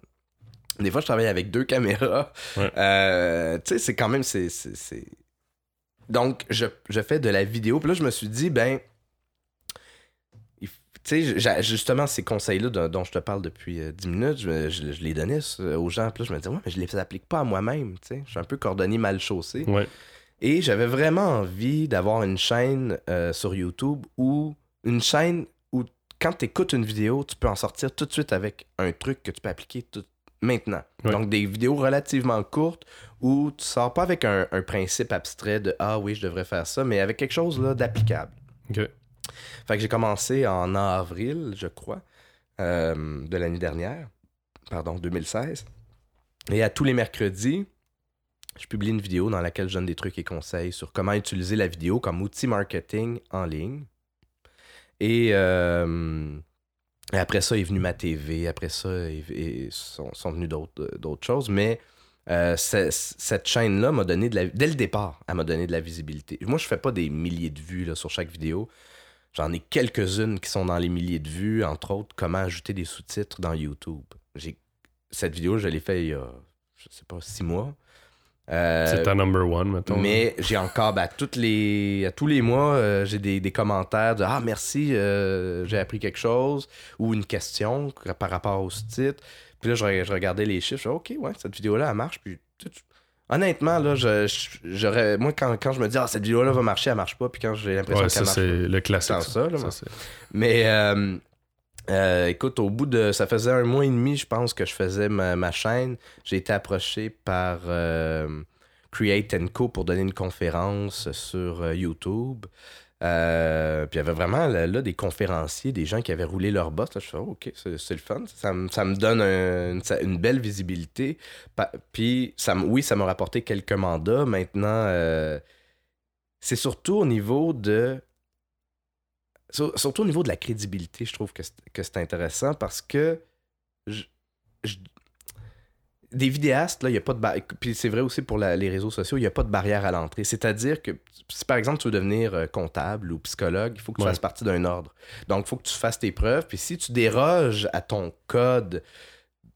Des fois, je travaille avec deux caméras. Ouais. Euh, tu sais, c'est quand même... c'est Donc, je, je fais de la vidéo. Puis là, je me suis dit, ben... Tu sais, justement, ces conseils-là dont, dont je te parle depuis euh, 10 minutes, je, je- je les donnais euh, aux gens. Puis là, je me disais, ouais, mais je les applique pas à moi-même. Tu sais, je suis un peu cordonnier mal chaussé. Ouais. Et j'avais vraiment envie d'avoir une chaîne euh, sur YouTube ou une chaîne où quand tu écoutes une vidéo, tu peux en sortir tout de suite avec un truc que tu peux appliquer tout, maintenant. Ouais. Donc, des vidéos relativement courtes où tu sors pas avec un, un principe abstrait de Ah oui, je devrais faire ça, mais avec quelque chose d'applicable. Ok. Fait que j'ai commencé en avril, je crois, euh, de l'année dernière, pardon, 2016. Et à tous les mercredis, je publie une vidéo dans laquelle je donne des trucs et conseils sur comment utiliser la vidéo comme outil marketing en ligne. Et, euh, après ça est venu ma TV, après ça est- est- sont, sont venues d'autres d'autres choses, mais euh, cette chaîne-là m'a donné de la... Dès le départ, elle m'a donné de la visibilité. Moi, je fais pas des milliers de vues là, sur chaque vidéo. J'en ai quelques-unes qui sont dans les milliers de vues, entre autres, comment ajouter des sous-titres dans YouTube. J'ai... Cette vidéo, je l'ai fait il y a, je sais pas, six mois. Euh, C'est ta number one, mettons. mais j'ai encore, ben, à, toutes les, à tous les mois, euh, j'ai des, des commentaires de Ah, merci, euh, j'ai appris quelque chose, ou une question par rapport au sous-titre. Puis là, je regardais les chiffres, je dis, OK, ouais, cette vidéo-là, elle marche. Puis, tu- tu- honnêtement, là, je, je- j'aurais, moi, quand, quand je me dis Ah, cette vidéo-là va marcher, elle marche pas. Puis quand j'ai l'impression Ouais, qu'elle ça, marche pas. c'est le classique. Ça, là, Mais euh, euh, écoute, au bout de. Ça faisait un mois et demi, je pense, que je faisais ma, ma chaîne. J'ai été approché par euh, Create Co pour donner une conférence sur YouTube. Euh, puis il y avait vraiment là, des conférenciers, des gens qui avaient roulé leur boss. Je oh, ok, c'est le fun. Ça, me- ça me donne un- une, belle visibilité. Puis, ça, oui, ça m'a rapporté quelques mandats. Maintenant, euh, c'est surtout au niveau de sur- surtout au niveau de la crédibilité, je trouve que c'est, intéressant parce que je- des vidéastes, là, il n'y a pas de bar- Puis c'est vrai aussi pour la- les réseaux sociaux, il n'y a pas de barrière à l'entrée. C'est-à-dire que si par exemple tu veux devenir euh, comptable ou psychologue, il faut que tu Ouais. fasses partie d'un ordre. Donc il faut que tu fasses tes preuves. Puis si tu déroges à ton code,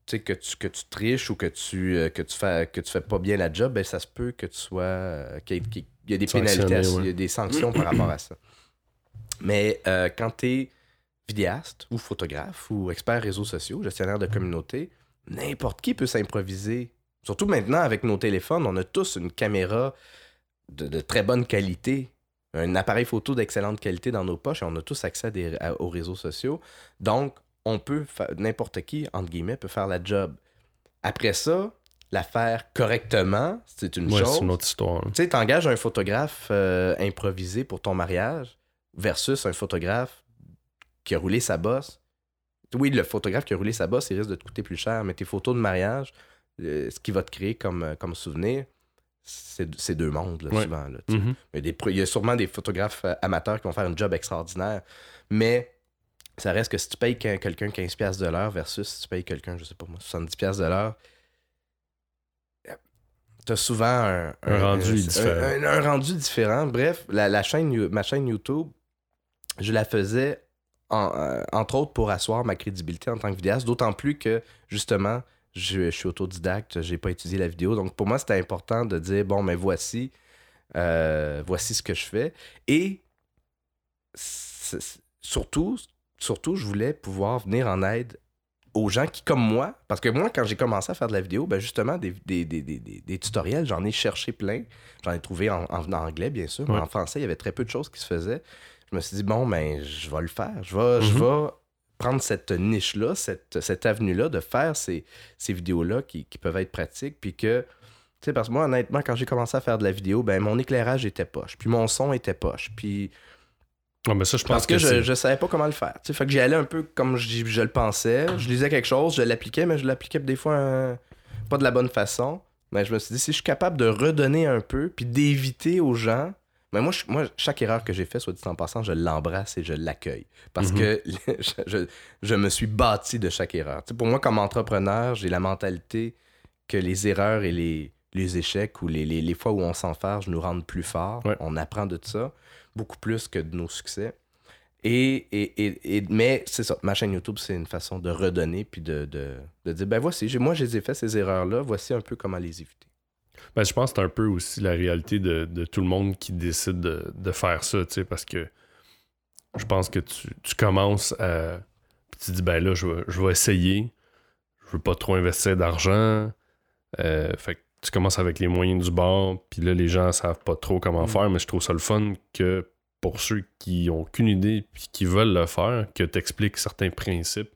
tu sais, que tu, que tu triches ou que tu, euh, que tu fais que tu fais pas bien la job, ben, ça se peut que tu sois. euh, qu'il y a des pénalités, à- ouais. il y a des sanctions par rapport à ça. Mais euh, quand tu es vidéaste ou photographe ou expert réseaux sociaux, gestionnaire de communauté, n'importe qui peut s'improviser. Surtout maintenant avec nos téléphones, on a tous une caméra de, de très bonne qualité, un appareil photo d'excellente qualité dans nos poches et on a tous accès à des- à- aux réseaux sociaux. Donc, on peut, n'importe qui, entre guillemets, peut faire la job. Après ça, la faire correctement, c'est une Ouais, chose. c'est une autre histoire. Tu sais, t'engages un photographe euh, improvisé pour ton mariage versus un photographe qui a roulé sa bosse. Oui, le photographe qui a roulé sa bosse, il risque de te coûter plus cher, mais tes photos de mariage, euh, ce qui va te créer comme, euh, comme souvenir, c'est deux mondes, là, Ouais. souvent. Là, il, y a des pro- il y a sûrement des photographes euh, amateurs qui vont faire un job extraordinaire, mais ça reste que si tu payes quel- quelqu'un 15$ piastres de l'heure versus si tu payes quelqu'un, je sais pas moi, 70$ piastres de l'heure, t'as souvent un, Un rendu différent. un- rendu différent. Bref, la, la chaîne, ma chaîne YouTube, je la faisais en- euh, entre autres pour asseoir ma crédibilité en tant que vidéaste, d'autant plus que justement, je, je suis autodidacte, j'ai pas étudié la vidéo. Donc pour moi, c'était important de dire bon, mais voici, euh, voici ce que je fais. Et surtout, surtout, je voulais pouvoir venir en aide aux gens qui, comme moi, parce que moi, quand j'ai commencé à faire de la vidéo, ben justement, des, des, des, des, tutoriels, j'en ai cherché plein. J'en ai trouvé en, en anglais, bien sûr, mais en français, il y avait très peu de choses qui se faisaient. Je me suis dit, bon, ben, je vais le faire. Je vais, je Mhm. vais prendre cette niche-là, cette, cette avenue-là, de faire ces, ces vidéos-là qui, qui peuvent être pratiques, puis que, tu sais, parce que moi, honnêtement, quand j'ai commencé à faire de la vidéo, ben, mon éclairage était poche, puis mon son était poche, puis Ouais, mais ça, je pense parce que, que, je, je savais pas comment le faire. Tu sais, fait que j'y allais un peu comme je, je le pensais. Je lisais quelque chose, je l'appliquais, mais je l'appliquais des fois euh, pas de la bonne façon. Mais je me suis dit, si je suis capable de redonner un peu, puis d'éviter aux gens. Mais moi, je- moi, chaque erreur que j'ai faite, soit dit en passant, je l'embrasse et je l'accueille. Parce Mhm. que je, je- je me suis bâti de chaque erreur. Tu sais, pour moi, comme entrepreneur, j'ai la mentalité que les erreurs et les, les échecs ou les, les- les fois où on s'enfarge nous rendent plus forts. Ouais. On apprend de ça beaucoup plus que de nos succès. Et, et, et, et- mais c'est ça, ma chaîne YouTube, c'est une façon de redonner puis de, de, de dire ben voici, j'ai- moi, je les ai fait ces erreurs-là, voici un peu comment les éviter. Ben, je pense que c'est un peu aussi la réalité de, de tout le monde qui décide de, de faire ça, tu sais, parce que je pense que tu, tu commences à. puis tu dis, ben là, je vais, je vais essayer. Je veux pas trop investir d'argent. Euh, fait que tu commences avec les moyens du bord, puis là, les gens savent pas trop comment Mm. faire, mais je trouve ça le fun que pour ceux qui ont qu'une idée et qui veulent le faire, que tu expliques certains principes,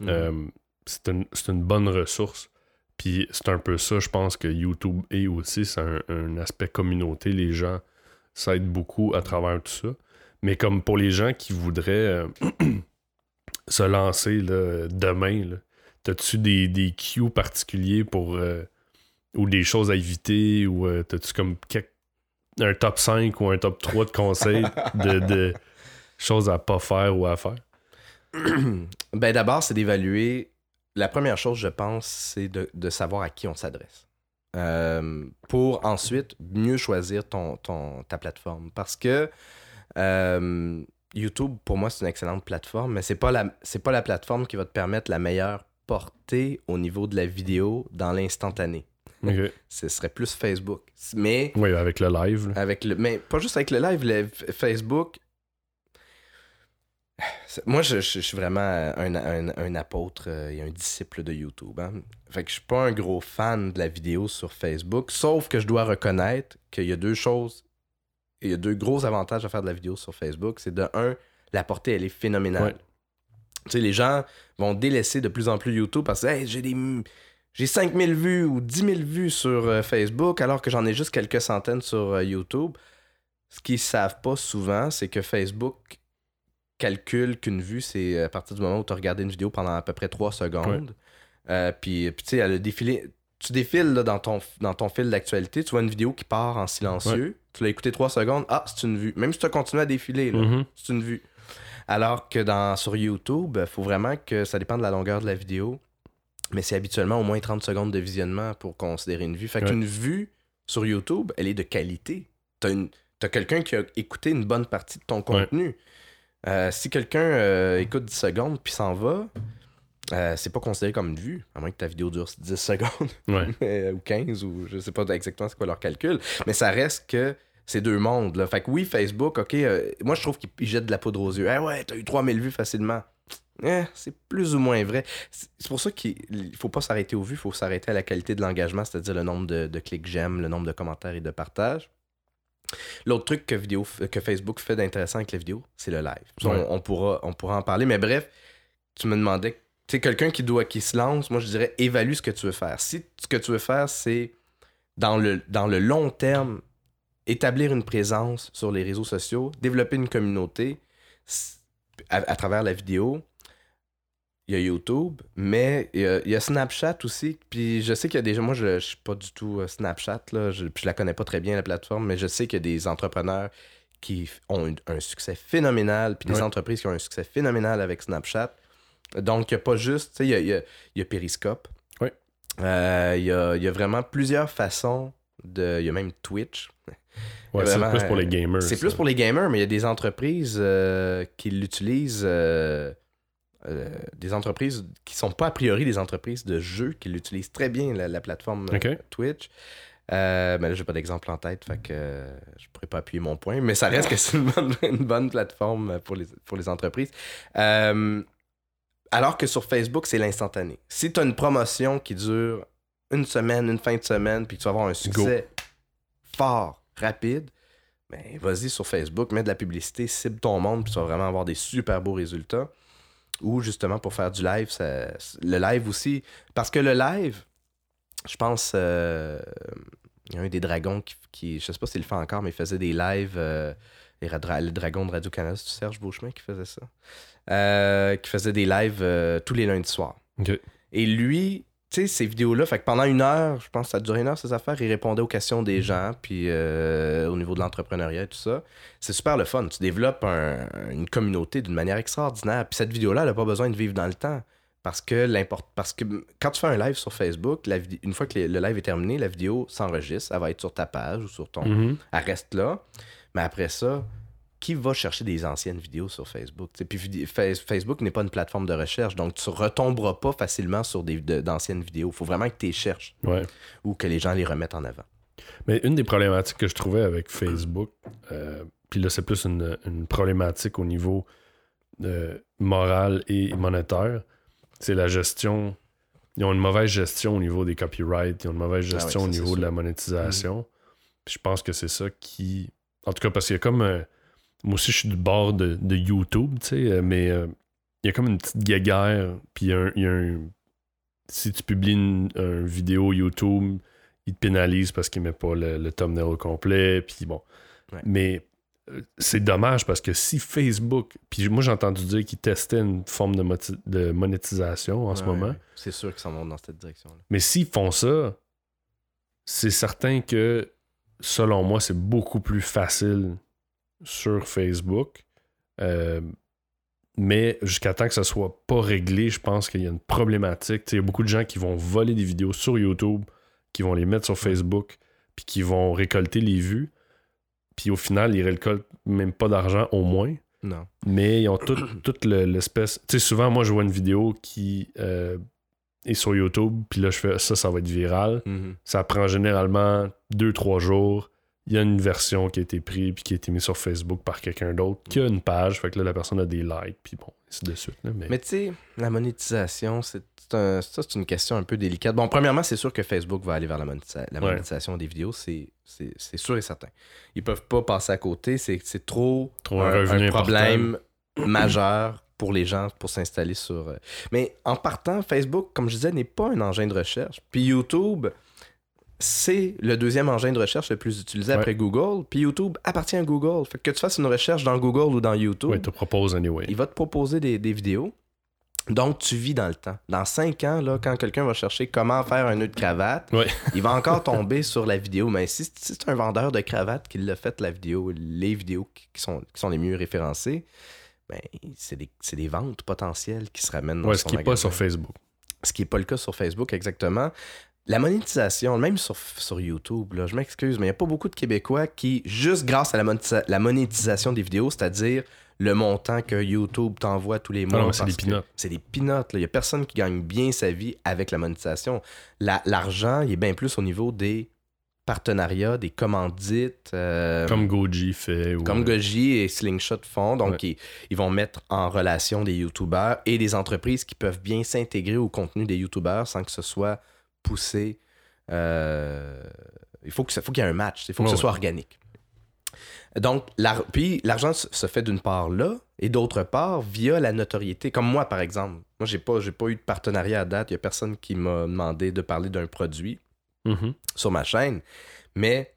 Mhm. euh, c'est une, c'est une bonne ressource. Puis c'est un peu ça, je pense que YouTube est aussi, c'est un, un aspect communauté. Les gens s'aident beaucoup à travers tout ça. Mais comme pour les gens qui voudraient euh, se lancer là, demain, là, t'as-tu des, des cues particuliers pour euh, ou des choses à éviter ou euh, t'as-tu comme quel- un top 5 ou un top 3 de conseils de, de choses à pas faire ou à faire? Ben d'abord, c'est d'évaluer. La première chose, je pense, c'est de, de savoir à qui on s'adresse. Euh, pour ensuite mieux choisir ton, ton, ta plateforme. Parce que euh, YouTube, pour moi, c'est une excellente plateforme, mais c'est pas la pas la plateforme qui va te permettre la meilleure portée au niveau de la vidéo dans l'instantané. Ce serait plus Facebook. Mais Oui, avec le live. là. avec le, mais pas juste avec le live, le Facebook. Moi, je, je- je suis vraiment un, un- un apôtre euh, et un disciple de YouTube. hein. Fait que je suis pas un gros fan de la vidéo sur Facebook, sauf que je dois reconnaître qu'il y a deux choses. Il y a deux gros avantages à faire de la vidéo sur Facebook. C'est de un, la portée, elle est phénoménale. Ouais. Tu sais, les gens vont délaisser de plus en plus YouTube parce que Hey, j'ai des. J'ai 5000 vues ou 10 000 vues sur euh, Facebook alors que j'en ai juste quelques centaines sur euh, YouTube. Ce qu'ils savent pas souvent, c'est que Facebook calcule qu'une vue, c'est à partir du moment où tu as regardé une vidéo pendant à peu près 3 secondes. Euh, puis, puis tu sais, elle a défilé. Tu défiles là, dans, ton, dans ton fil d'actualité, tu vois une vidéo qui part en silencieux, tu l'as écouté 3 secondes, ah, c'est une vue. Même si tu as continué à défiler, Mhm. c'est une vue. Alors que dans, sur YouTube, il faut vraiment que ça dépend de la longueur de la vidéo. Mais c'est habituellement au moins 30 secondes de visionnement pour considérer une vue. Fait qu'une vue sur YouTube, elle est de qualité. T'as, une, t'as quelqu'un qui a écouté une bonne partie de ton contenu. Euh, si quelqu'un euh, écoute 10 secondes puis s'en va, euh, c'est pas considéré comme une vue, à moins que ta vidéo dure 10 secondes Ouais. mais- ou 15 ou je sais pas exactement c'est quoi leur calcul, mais ça reste que c'est deux mondes. Là. Fait que oui, Facebook, ok, euh, moi je trouve qu'ils ils jettent de la poudre aux yeux. Ah ouais, t'as eu 3000 vues facilement. Eh, c'est plus ou moins vrai. C'est pour ça qu'il il faut pas s'arrêter aux vues, il faut s'arrêter à la qualité de l'engagement, c'est-à-dire le nombre de, de clics j'aime, le nombre de commentaires et de partages. L'autre truc que, vidéo, que Facebook fait d'intéressant avec les vidéos, c'est le live. Ouais. on, on pourra, on pourra en parler, mais bref, tu me demandais, tu quelqu'un qui doit, qui se lance, moi je dirais, évalue ce que tu veux faire. Si ce que tu veux faire, c'est dans le, dans le long terme, établir une présence sur les réseaux sociaux, développer une communauté à travers la vidéo. Il y a YouTube, mais il y a, il y a Snapchat aussi. Puis je sais qu'il y a des gens, moi je, je suis pas du tout euh, Snapchat, là, je, puis je la connais pas très bien la plateforme, mais je sais qu'il y a des entrepreneurs qui ont un, un succès phénoménal, puis des entreprises qui ont un succès phénoménal avec Snapchat. Donc il n'y a pas juste, tu sais, il y a, il y a- il y a Periscope. Ouais. Euh, il, y a, il y a vraiment plusieurs façons de. Il y a même Twitch. Ouais, c'est plus pour les gamers. C'est plus pour les gamers, mais il y a des entreprises euh, qui l'utilisent. euh, euh, des entreprises qui sont pas a priori des entreprises de jeux qui l'utilisent très bien, la, la plateforme euh. Twitch. Euh, mais là, j'ai pas d'exemple en tête, fait que euh, je pourrais pas appuyer mon point, mais ça reste que c'est une bonne, une bonne plateforme pour les, pour les entreprises. Alors que sur Facebook, c'est l'instantané. Si tu as une promotion qui dure une semaine, une fin de semaine, puis que tu vas avoir un succès fort, rapide, ben vas-y sur Facebook, mets de la publicité, cible ton monde, puis tu vas vraiment avoir des super beaux résultats. Ou justement pour faire du live, ça- le live aussi. Parce que le live, je pense, euh, il y a un des dragons qui, qui- je sais pas s'il le fait encore, mais il faisait des lives. euh, les Radra- le dragon de Radio-Canada, c'est Serge Beauchemin qui faisait ça? Euh, qui faisait des lives euh, tous les lundis soirs. Et lui, sais, ces vidéos-là, fait que pendant une heure, je pense que ça durait une heure, ces affaires, il répondait aux questions des gens, puis euh, au niveau de l'entrepreneuriat et tout ça. C'est super le fun. Tu développes un- une communauté d'une manière extraordinaire. Puis cette vidéo-là, elle n'a pas besoin de vivre dans le temps. Parce que parce que quand tu fais un live sur Facebook, la une fois que le le live est terminé, la vidéo s'enregistre, elle va être sur ta page ou sur ton. Mhm. Elle reste là. Mais après ça, qui va chercher des anciennes vidéos sur Facebook? Puis Facebook n'est pas une plateforme de recherche, donc tu retomberas pas facilement sur d'anciennes vidéos. Il faut vraiment que tu les cherches Ouais. ou que les gens les remettent en avant. Mais une des problématiques que je trouvais avec Facebook, euh, puis là, c'est plus une, une problématique au niveau euh, moral et monétaire, c'est la gestion. Ils ont une mauvaise gestion au niveau des copyrights, ils ont une mauvaise Ah gestion ça, au niveau de la monétisation. Puis je pense que c'est ça qui. En tout cas, parce qu'il y a comme. un- moi aussi, je suis du bord de, de YouTube, tu sais, euh, mais euh, il y a comme une petite guéguerre, puis il y a un- il y a un. Si tu publies une, un vidéo YouTube, il te pénalise parce qu'il met pas le, le thumbnail au complet, puis bon. Ouais. Mais euh, c'est dommage parce que si Facebook, puis moi j'ai entendu dire qu'ils testaient une forme de, de monétisation en ce moment, ouais. C'est sûr qu'ils s'en vont dans cette direction-là. mais s'ils font ça, c'est certain que, selon moi, c'est beaucoup plus facile sur Facebook. Euh, mais jusqu'à temps que ça soit pas réglé, je pense qu'il y a une problématique. Il y a beaucoup de gens qui vont voler des vidéos sur YouTube, qui vont les mettre sur Facebook, puis qui vont récolter les vues. Puis au final, ils récoltent même pas d'argent au moins. Non. Mais ils ont tout- toute le- l'espèce. Tu sais, souvent, moi, je vois une vidéo qui euh, est sur YouTube, puis là, je fais ça, ça va être viral. Mhm. Ça prend généralement 2-3 jours. Il y a une version qui a été prise, puis qui a été mise sur Facebook par quelqu'un d'autre, qui a une page, fait que là, la personne a des likes, puis bon, ainsi de suite. là, mais... Mais tu sais, la monétisation, c'est un- ça, c'est une question un peu délicate. Bon, premièrement, c'est sûr que Facebook va aller vers la, monétisa- la Ouais. monétisation des vidéos, c'est c'est- c'est sûr et certain. Ils peuvent pas passer à côté, c'est c'est trop, Trop un un, revenu un problème majeur pour les gens pour s'installer sur... euh, Mais en partant, Facebook, comme je disais, n'est pas un engin de recherche. Puis YouTube, c'est le deuxième engin de recherche le plus utilisé Ouais. après Google. Puis YouTube appartient à Google. Fait que, que tu fasses une recherche dans Google ou dans YouTube, Ouais, te propose anyway. il va te proposer des, des vidéos. Donc, tu vis dans le temps. Dans cinq ans, là, quand quelqu'un va chercher comment faire un nœud de cravate, Ouais. il va encore tomber sur la vidéo. Mais si, si c'est un vendeur de cravate qui l'a fait, la vidéo, les vidéos qui sont, qui sont les mieux référencées, ben, c'est des, ventes potentielles qui se ramènent dans Ouais, son ce qui n'est pas sur Facebook. Ce qui n'est pas le cas sur Facebook, exactement. La monétisation, même sur, sur YouTube, là, je m'excuse, mais il n'y a pas beaucoup de Québécois qui, juste grâce à la, la monétisation des vidéos, c'est-à-dire le montant que YouTube t'envoie tous les mois. Ah non, c'est des peanuts. C'est des peanuts. Il n'y a personne qui gagne bien sa vie avec la monétisation. La- L'argent, il est bien plus au niveau des partenariats, des commandites. euh, Comme Goji fait. Comme euh, Goji et Slingshot font. Donc, Ouais. ils, ils vont mettre en relation des YouTubers et des entreprises qui peuvent bien s'intégrer au contenu des YouTubers sans que ce soit poussé. euh, il faut qu'il y ait un match. Il faut que Ouais, ce ouais. soit organique. Donc, puis l'argent se fait d'une part là et d'autre part via la notoriété. Comme moi, par exemple. Moi, j'ai pas, pas eu de partenariat à date. Il y a personne qui m'a demandé de parler d'un produit mhm. sur ma chaîne, mais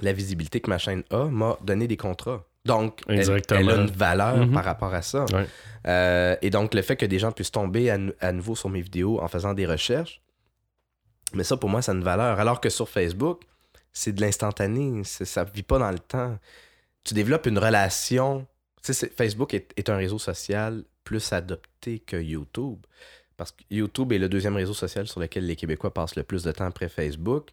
la visibilité que ma chaîne a m'a donné des contrats. Donc, elle, a une valeur Mhm. par rapport à ça. Ouais. Euh, et donc, le fait que des gens puissent tomber à nouveau sur mes vidéos en faisant des recherches, mais ça, pour moi, ça a une valeur. Alors que sur Facebook, c'est de l'instantané. Ça ne vit pas dans le temps. Tu développes une relation. Facebook est un réseau social plus adopté que YouTube. Parce que YouTube est le deuxième réseau social sur lequel les Québécois passent le plus de temps après Facebook.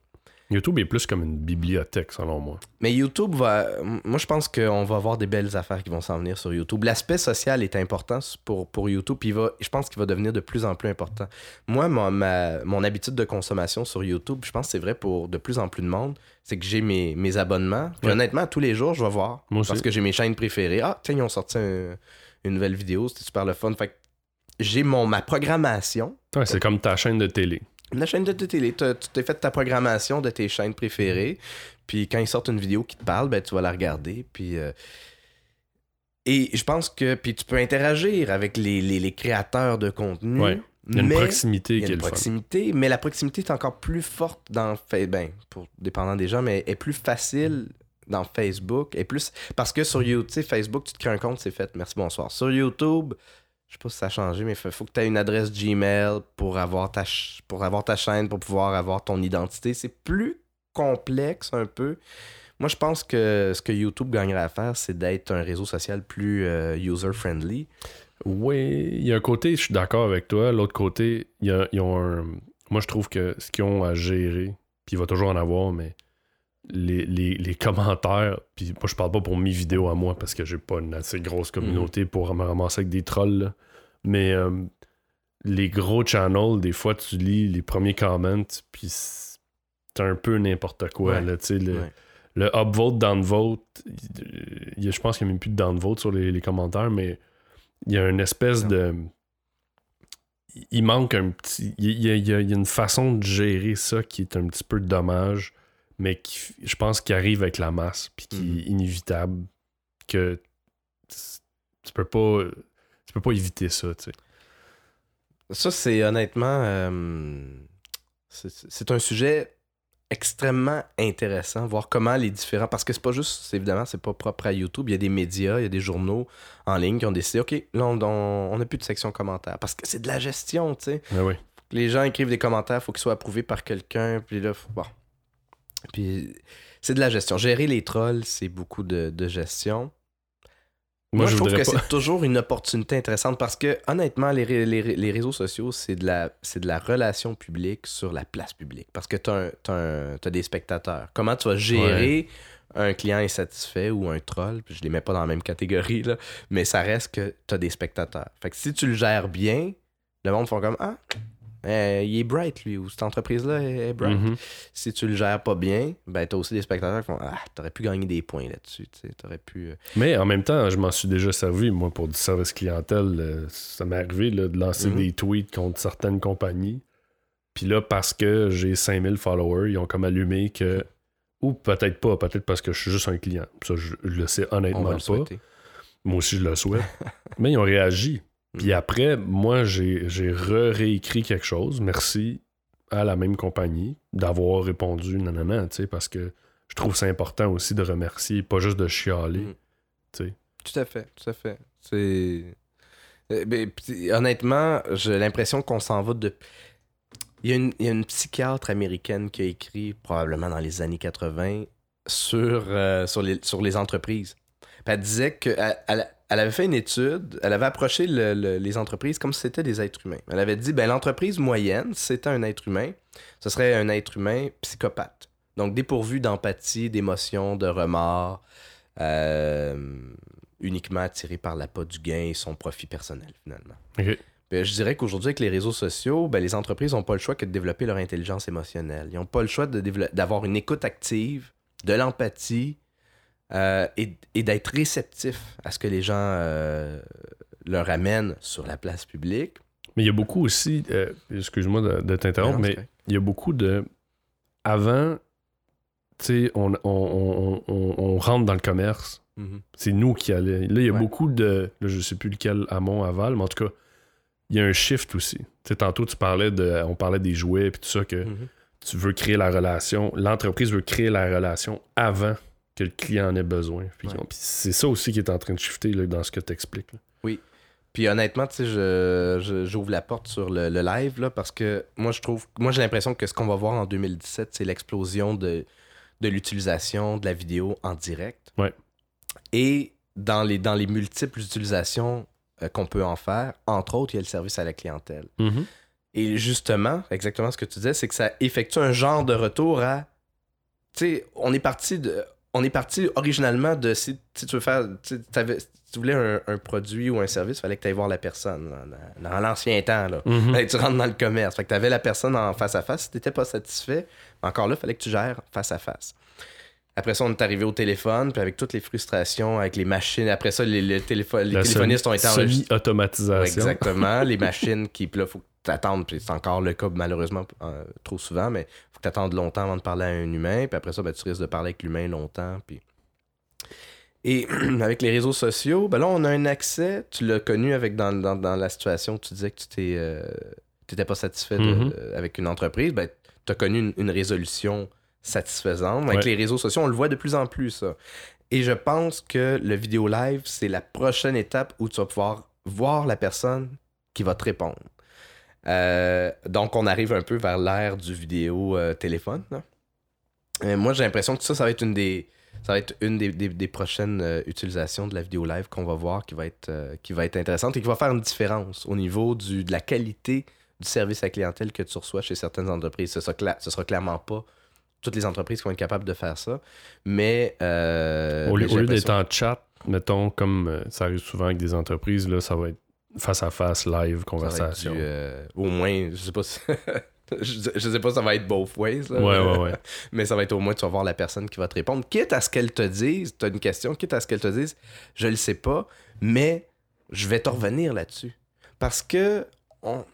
YouTube est plus comme une bibliothèque, selon moi. Mais YouTube va. Moi, je pense qu'on va avoir des belles affaires qui vont s'en venir sur YouTube. L'aspect social est important pour, pour YouTube, puis il va, je pense qu'il va devenir de plus en plus important. Moi, mon, ma- mon habitude de consommation sur YouTube, je pense que c'est vrai pour de plus en plus de monde, c'est que j'ai mes, mes abonnements. Puis Ouais. honnêtement, tous les jours, je vais voir. Moi aussi. Parce que j'ai mes chaînes préférées. Ah, tiens, ils ont sorti un- une nouvelle vidéo, c'était super le fun. Fait que j'ai mon, ma programmation. Ouais, c'est comme ta chaîne de télé. La chaîne de télé, tu t'es fait ta programmation de tes chaînes préférées. Puis quand ils sortent une vidéo qui te parle, ben, tu vas la regarder. Puis. euh, Et je pense que. Puis tu peux interagir avec les, les- les créateurs de contenu. Ouais. Il y a une mais- proximité il y a une proximité, mais la proximité est encore plus forte dans ben, pour dépendant des gens, mais est plus facile dans Facebook. Plus parce que sur YouTube, tu sais, Facebook, tu te crées un compte, c'est fait. Merci, bonsoir. Sur YouTube, je sais pas si ça a changé, mais faut faut que tu aies une adresse Gmail pour avoir ta pour avoir ta chaîne, pour pouvoir avoir ton identité. C'est plus complexe un peu. Moi, je pense que ce que YouTube gagnerait à faire, c'est d'être un réseau social plus euh, user-friendly. Oui, il y a un côté, je suis d'accord avec toi. L'autre côté, ils ont. Moi, je trouve que ce qu'ils ont à gérer, puis il va toujours en avoir, mais les, les- les commentaires, puis moi, je parle pas pour mes vidéos à moi parce que j'ai pas une assez grosse communauté pour me ramasser avec des trolls, là. mais euh, les gros channels, des fois, tu lis les premiers comments, puis c'est un peu n'importe quoi. Ouais. Là, le, Ouais. le upvote, downvote, je pense qu'il n'y a même plus de downvote sur les, les commentaires, mais il y a une espèce Non. de. Il manque un petit. Y a- il y a une façon de gérer ça qui est un petit peu dommage, mais qui, je pense, qui arrive avec la masse, puis qui Mhm. est inévitable. Que Tu peux pas. Tu peux pas éviter ça, tu sais. Ça, c'est honnêtement. euh, c'est- un sujet extrêmement intéressant, voir comment les différents. Parce que c'est pas juste, évidemment, c'est pas propre à YouTube. Il y a des médias, il y a des journaux en ligne qui ont décidé, OK, là, on- n'a plus de section commentaires. Parce que c'est de la gestion, tu sais. Ah oui. Les gens écrivent des commentaires, faut qu'ils soient approuvés par quelqu'un. Puis là, faut- bon. Puis c'est de la gestion. Gérer les trolls, c'est beaucoup de, de gestion. Moi, je, trouve que c'est toujours une opportunité intéressante parce que, honnêtement, les, ré- les ré- les réseaux sociaux, c'est de, la, c'est de la relation publique sur la place publique. Parce que tu as, des spectateurs. Comment tu vas gérer un client insatisfait ou un troll? Je les mets pas dans la même catégorie, là, mais ça reste que tu as des spectateurs. Fait que si tu le gères bien, le monde font comme Ah, euh, il est bright, lui, ou cette entreprise-là est, bright. Mhm. Si tu le gères pas bien, ben, tu as aussi des spectateurs qui font Ah, t'aurais pu gagner des points là-dessus. T'aurais pu. euh, Mais en même temps, je m'en suis déjà servi, moi, pour du service clientèle. euh, ça m'est arrivé là, de lancer Mhm. des tweets contre certaines compagnies. Puis là, parce que j'ai 5000 followers, ils ont comme allumé que. Ou peut-être pas, peut-être parce que je suis juste un client. Ça, je, je le sais On honnêtement va le pas. souhaiter. Moi aussi, je le souhaite. Mais ils ont réagi. Puis Mhm. après, moi, j'ai re-réécrit quelque chose. Merci à la même compagnie d'avoir répondu nanana, tu sais, parce que je trouve c'est important aussi de remercier, pas juste de chialer. Mhm. tu sais. Tout à fait, tout à fait. C'est. Euh, ben, honnêtement, j'ai l'impression qu'on s'en va de. Il y, a une, il y a une psychiatre américaine qui a écrit, probablement dans les années 80, sur, euh, sur, les, sur les entreprises. Puis elle disait elle, elle avait fait une étude, elle avait approché le- le- les entreprises comme si c'était des êtres humains. Elle avait dit, ben, l'entreprise moyenne, si c'était un être humain, ce serait un être humain psychopathe. Donc dépourvu d'empathie, d'émotion, de remords, euh, uniquement attiré par l'appât du gain et son profit personnel, finalement. Ben, je dirais qu'aujourd'hui, avec les réseaux sociaux, ben, les entreprises n'ont pas le choix que de développer leur intelligence émotionnelle. Ils n'ont pas le choix d'avoir une écoute active, de l'empathie euh, et, et d'être réceptif à ce que les gens euh, leur amènent sur la place publique. Mais il y a beaucoup aussi, euh, excuse-moi de, de t'interrompre, mais il y a beaucoup de. Avant, tu sais, on, on, on- rentre dans le commerce. Mhm. C'est nous qui allons. Là, il y a Ouais. beaucoup de. Là, je sais plus lequel, Amont, Aval, mais en tout cas, il y a un shift aussi. Tu sais, tantôt, tu parlais de. On parlait des jouets et tout ça, que Mhm. tu veux créer la relation. L'entreprise veut créer la relation avant que le client en ait besoin. Ouais. c'est ça aussi qui est en train de shifter là, dans ce que tu expliques. Puis honnêtement, tu sais, je, j'ouvre la porte sur le, le live là, parce que moi je trouve, moi j'ai l'impression que ce qu'on va voir en 2017, c'est l'explosion de, de l'utilisation de la vidéo en direct. Ouais. Et dans les, dans les multiples utilisations euh, qu'on peut en faire, entre autres, il y a le service à la clientèle. Et justement, exactement ce que tu disais, c'est que ça effectue un genre de retour à. Tu sais, on est parti de. On est parti originalement de si, si tu veux faire. Si tu voulais un, un produit ou un service, il fallait que tu ailles voir la personne. là, Dans, l'ancien temps, là. Fallait que tu rentres dans le commerce. Fait que tu avais la personne en face à face. Si tu n'étais pas satisfait, encore là, il fallait que tu gères face à face. Après ça, on est arrivé au téléphone, puis avec toutes les frustrations, avec les machines. Après ça, les, les les téléphonistes ont été enregistrés. Semi-automatisation. Exactement. les machines qui, puis là, faut attendes, puis c'est encore le cas malheureusement euh, trop souvent, mais faut que tu attendes longtemps avant de parler à un humain, puis après ça, ben, tu risques de parler avec l'humain longtemps. Puis... Et avec les réseaux sociaux, ben là, on a un accès, tu l'as connu avec dans, dans, dans la situation où tu disais que tu t'es, euh, t'étais pas satisfait de- Mhm. euh, avec une entreprise, ben, tu as connu une, une résolution satisfaisante. Avec Ouais. les réseaux sociaux, on le voit de plus en plus, ça. Et je pense que le vidéo live, c'est la prochaine étape où tu vas pouvoir voir la personne qui va te répondre. Euh, donc, on arrive un peu vers l'ère du vidéo euh, téléphone. Euh, moi, j'ai l'impression que ça, ça va être une des, ça va être une des, des- des prochaines euh, utilisations de la vidéo live qu'on va voir qui va, être, euh, qui va être intéressante et qui va faire une différence au niveau du, de la qualité du service à clientèle que tu reçois chez certaines entreprises. Ce sera, cla- ce sera clairement pas toutes les entreprises qui vont être capables de faire ça, mais... euh, Au lieu, lieu d'être en chat, mettons, comme ça arrive souvent avec des entreprises, là, ça va être face à face, live, conversation. du, euh, au moins, je sais pas si... je, je sais pas si ça va être both ways. là. Ouais, ouais, ouais. Mais ça va être au moins, tu vas voir la personne qui va te répondre. Quitte à ce qu'elle te dise, tu as une question, quitte à ce qu'elle te dise, je le sais pas, mais je vais te revenir là-dessus. Parce que on,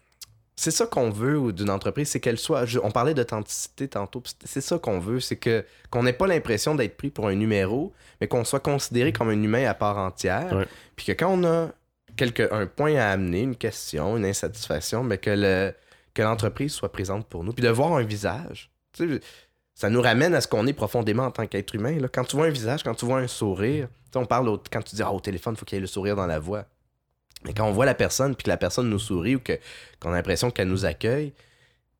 c'est ça qu'on veut d'une entreprise, c'est qu'elle soit. on parlait d'authenticité tantôt, c'est ça qu'on veut, c'est que qu'on n'ait pas l'impression d'être pris pour un numéro, mais qu'on soit considéré comme un humain à part entière. Puis que quand on a quelque, un point à amener, une question, une insatisfaction, mais que, le, que l'entreprise soit présente pour nous. Puis de voir un visage. ça nous ramène à ce qu'on est profondément en tant qu'être humain. Là. Quand tu vois un visage, quand tu vois un sourire, on parle quand tu dis ah, au téléphone, il faut qu'il y ait le sourire dans la voix. Mais quand on voit la personne, puis que la personne nous sourit ou que, qu'on a l'impression qu'elle nous accueille,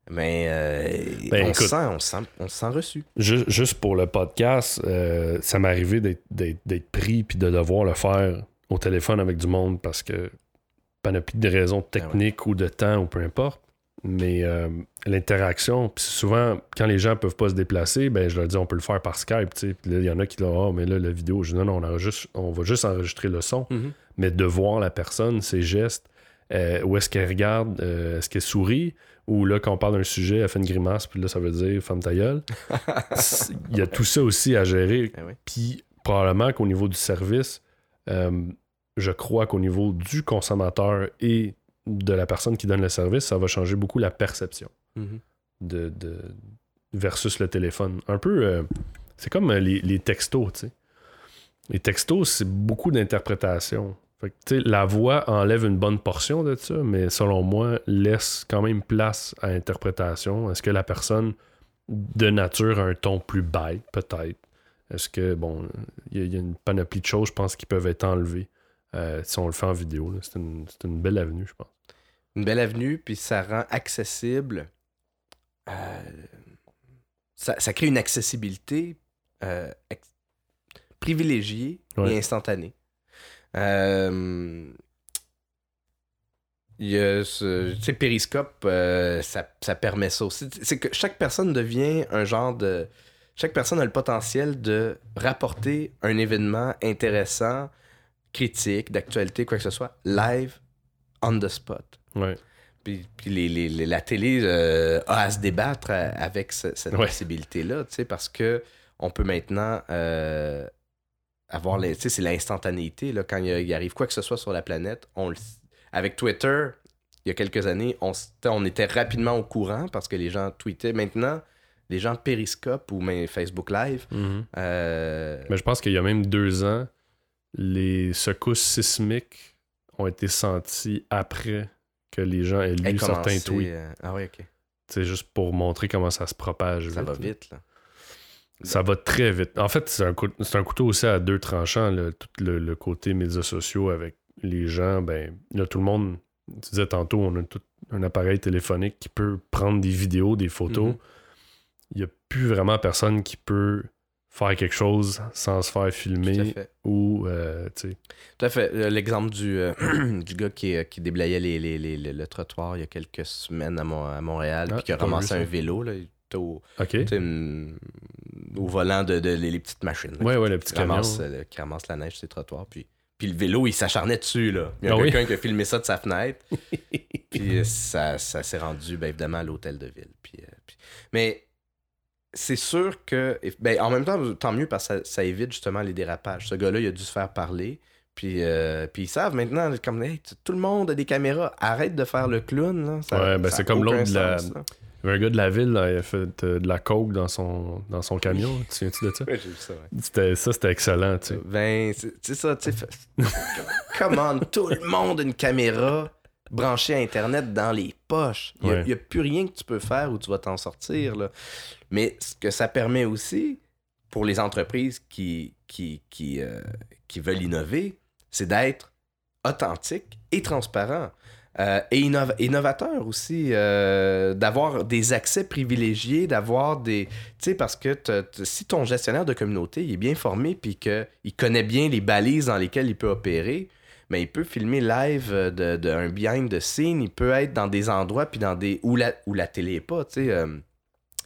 mais euh, ben, on, sent, on, sent, on se sent reçu. Juste, pour le podcast, euh, ça m'est arrivé d'être, pris puis de devoir le faire au téléphone avec du monde parce que panoplie de raisons ben techniques ou de temps ou peu importe. Mais euh, l'interaction, puis souvent, quand les gens peuvent pas se déplacer, ben je leur dis on peut le faire par Skype. Puis il y en a qui disent oh, mais là, la vidéo, je dis non, non, on, on va juste enregistrer le son. Mm-hmm mais de voir la personne, ses gestes, euh, où est-ce qu'elle regarde, euh, est-ce qu'elle sourit, ou là, quand on parle d'un sujet, elle fait une grimace, puis là, ça veut dire femme ta gueule. Il y a tout ça aussi à gérer. Eh puis probablement qu'au niveau du service, je crois qu'au niveau du consommateur et de la personne qui donne le service, ça va changer beaucoup la perception mm-hmm. de, versus le téléphone. Un peu, c'est comme les, les textos, tu sais. Les textos, c'est beaucoup d'interprétation la voix enlève une bonne portion de ça, mais selon moi, laisse quand même place à interprétation. Est-ce que la personne de nature a un ton plus bête, peut-être? Est-ce que, bon, il y, a une panoplie de choses, je pense, qui peuvent être enlevées euh, si on le fait en vidéo. C'est une, belle avenue, je pense. Une belle avenue, puis ça rend accessible. Euh, ça, crée une accessibilité euh, privilégiée et instantanée. Il y a ce, tu sais, Periscope, ça, ça, permet ça aussi. C'est que chaque personne devient un genre de. Chaque personne a le potentiel de rapporter un événement intéressant, critique, d'actualité, quoi que ce soit, live, on the spot. Ouais. Puis, puis les, les, la télé euh, a à se débattre avec cette possibilité-là, tu sais, parce que on peut maintenant avoir les, c'est l'instantanéité là, quand il, arrive quoi que ce soit sur la planète. On avec Twitter, il y a quelques années, on, on était rapidement au courant parce que les gens tweetaient. Maintenant, les gens Periscope ou même Facebook Live. Mhm. Euh, Mais je pense qu'il y a même deux ans, les secousses sismiques ont été senties après que les gens aient lu certains tweets. Euh, ah oui, ok. C'est juste pour montrer comment ça se propage. Ça va vite, là. Ça va très vite. En fait, c'est un, un, couteau aussi à deux tranchants, tout le, côté médias sociaux avec les gens. Ben, là, tout le monde, tu disais tantôt, on a tout un appareil téléphonique qui peut prendre des vidéos, des photos. Mhm. Il n'y a plus vraiment personne qui peut faire quelque chose sans se faire filmer ou euh, tu sais. Tout à fait. Euh, l'exemple du, euh, du gars qui, qui déblayait les, les, les, le trottoir il y a quelques semaines à, à Montréal, ah, puis qui a ramassé un vélo. Là au, au volant de, les, petites machines. Oui, oui, le petit camion. Euh, qui ramasse la neige sur les trottoirs. Puis, puis le vélo, il s'acharnait dessus. Là. Il y a ah quelqu'un qui a filmé ça de sa fenêtre. puis euh, ça, ça s'est rendu, ben, évidemment, à l'hôtel de ville. Puis, euh, Mais c'est sûr que. Ben, en même temps, tant mieux parce que ça, évite justement les dérapages. Ce gars-là, il a dû se faire parler. Puis, puis ils savent maintenant, comme tout le monde a des caméras, arrête de faire le clown. Là. ouais, ben c'est comme l'autre de la, avait un gars de la ville, il a fait euh, de la coke dans son, dans son camion. Tu viens-tu de ça? Oui, j'ai vu ça, ouais. Ça, c'était excellent, tu sais. Ben, c'est ça, tu sais. Comment tout le monde a une caméra branchée à Internet dans les poches. Il n'y a, plus rien que tu peux faire où tu vas t'en sortir, là. Mais ce que ça permet aussi, pour les entreprises qui, qui, qui, euh, qui veulent innover, c'est d'être authentique et transparent. Euh, et innovateur aussi, euh, d'avoir des accès privilégiés, d'avoir des... Tu sais, parce que si ton gestionnaire de communauté il est bien formé puis qu'il connaît bien les balises dans lesquelles il peut opérer, mais il peut filmer live d'un de, un behind the scene, il peut être dans des endroits puis dans des... où la, où la télé est pas, tu sais.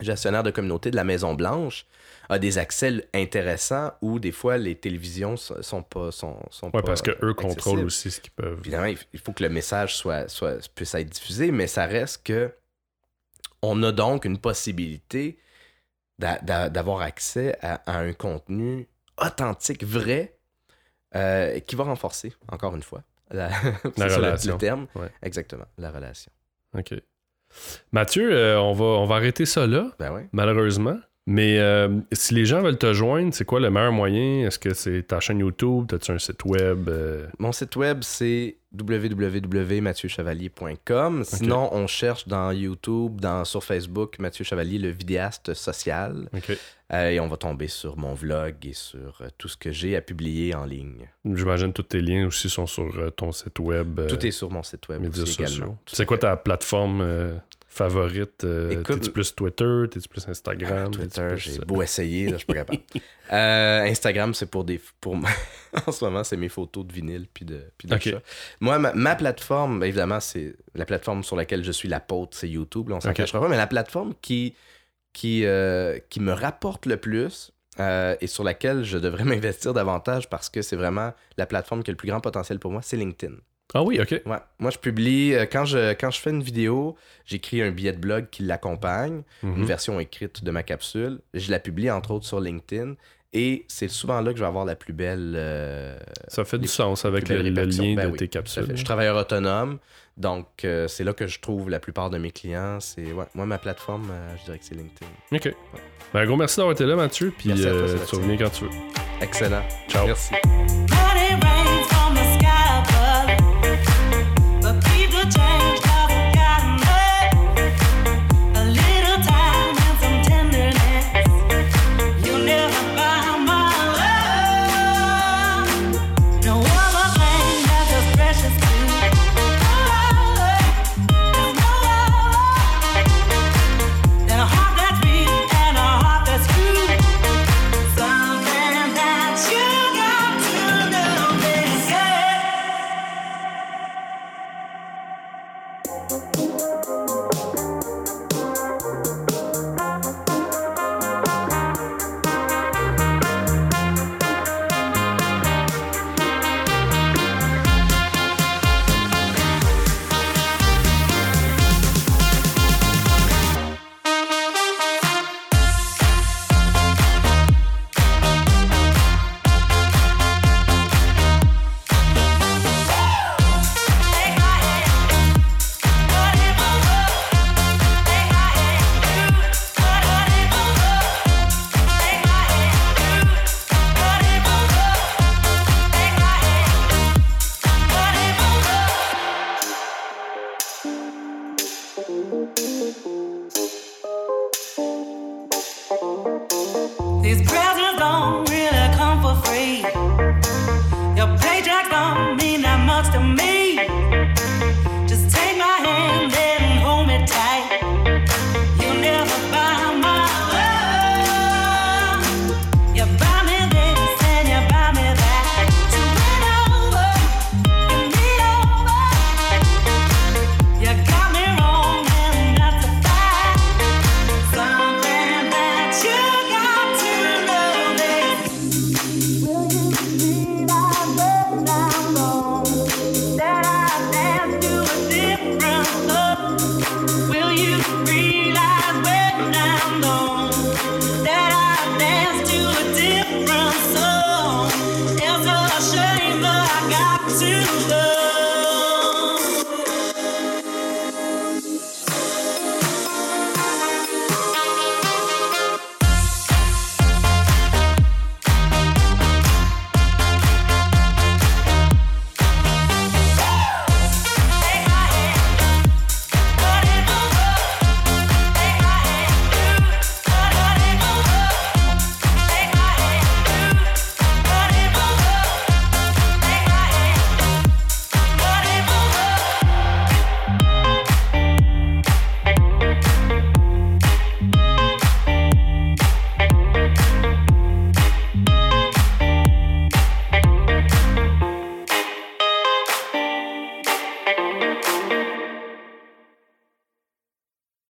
Gestionnaire de communauté de la Maison Blanche a des accès intéressants où des fois les télévisions sont pas sont, sont ouais, parce que eux contrôlent aussi ce qu'ils peuvent. Évidemment, il faut que le message soit, soit puisse être diffusé, mais ça reste que on a donc une possibilité d'avoir accès à, un contenu authentique, vrai, euh, qui va renforcer, encore une fois, la, relation. Le terme. Exactement, la relation. OK. Mathieu, euh, on, va, on va arrêter ça là, Ben malheureusement. Mais euh, si les gens veulent te joindre, c'est quoi le meilleur moyen? Est-ce que c'est ta chaîne YouTube? T'as-tu un site web? euh? Mon site web, c'est www.mathieuchevalier.com. Sinon, on cherche dans YouTube, dans, sur Facebook, Mathieu Chevalier, le vidéaste social. Euh, et on va tomber sur mon vlog et sur tout ce que j'ai à publier en ligne. J'imagine tous tes liens aussi sont sur ton site web. Tout est sur mon site web aussi également. C'est quoi ta plateforme favorite? euh, Écoute- T'es-tu plus Twitter? T'es-tu plus Instagram? T'es-tu Twitter, plus, j'ai euh, beau essayer, là, je suis pas capable. Euh, Instagram, c'est pour des. Pour... en ce moment, c'est mes photos de vinyle puis de, puis de. Moi, ma, ma plateforme, ben, évidemment, c'est la plateforme sur laquelle je suis l'apôtre, c'est YouTube, là, on s'en cachera pas, mais la plateforme qui, qui, euh, qui me rapporte le plus et sur laquelle je devrais m'investir davantage parce que c'est vraiment la plateforme qui a le plus grand potentiel pour moi, c'est LinkedIn. Ah oui, OK. Ouais. Moi, je publie, euh, quand je, quand je fais une vidéo, j'écris un billet de blog qui l'accompagne Mhm. une version écrite de ma capsule. Je la publie entre autres sur LinkedIn. Et c'est souvent là que je vais avoir la plus belle. euh, Ça fait du sens avec le, le lien Ben de oui, tes capsules. Je suis travailleur autonome. Donc, euh, c'est là que je trouve la plupart de mes clients. C'est ouais, Moi, ma plateforme, je dirais que c'est LinkedIn. OK. Ben, un gros merci d'avoir été là, Mathieu. Puis Merci à toi, tu reviens quand tu veux. Excellent. Ciao. Merci.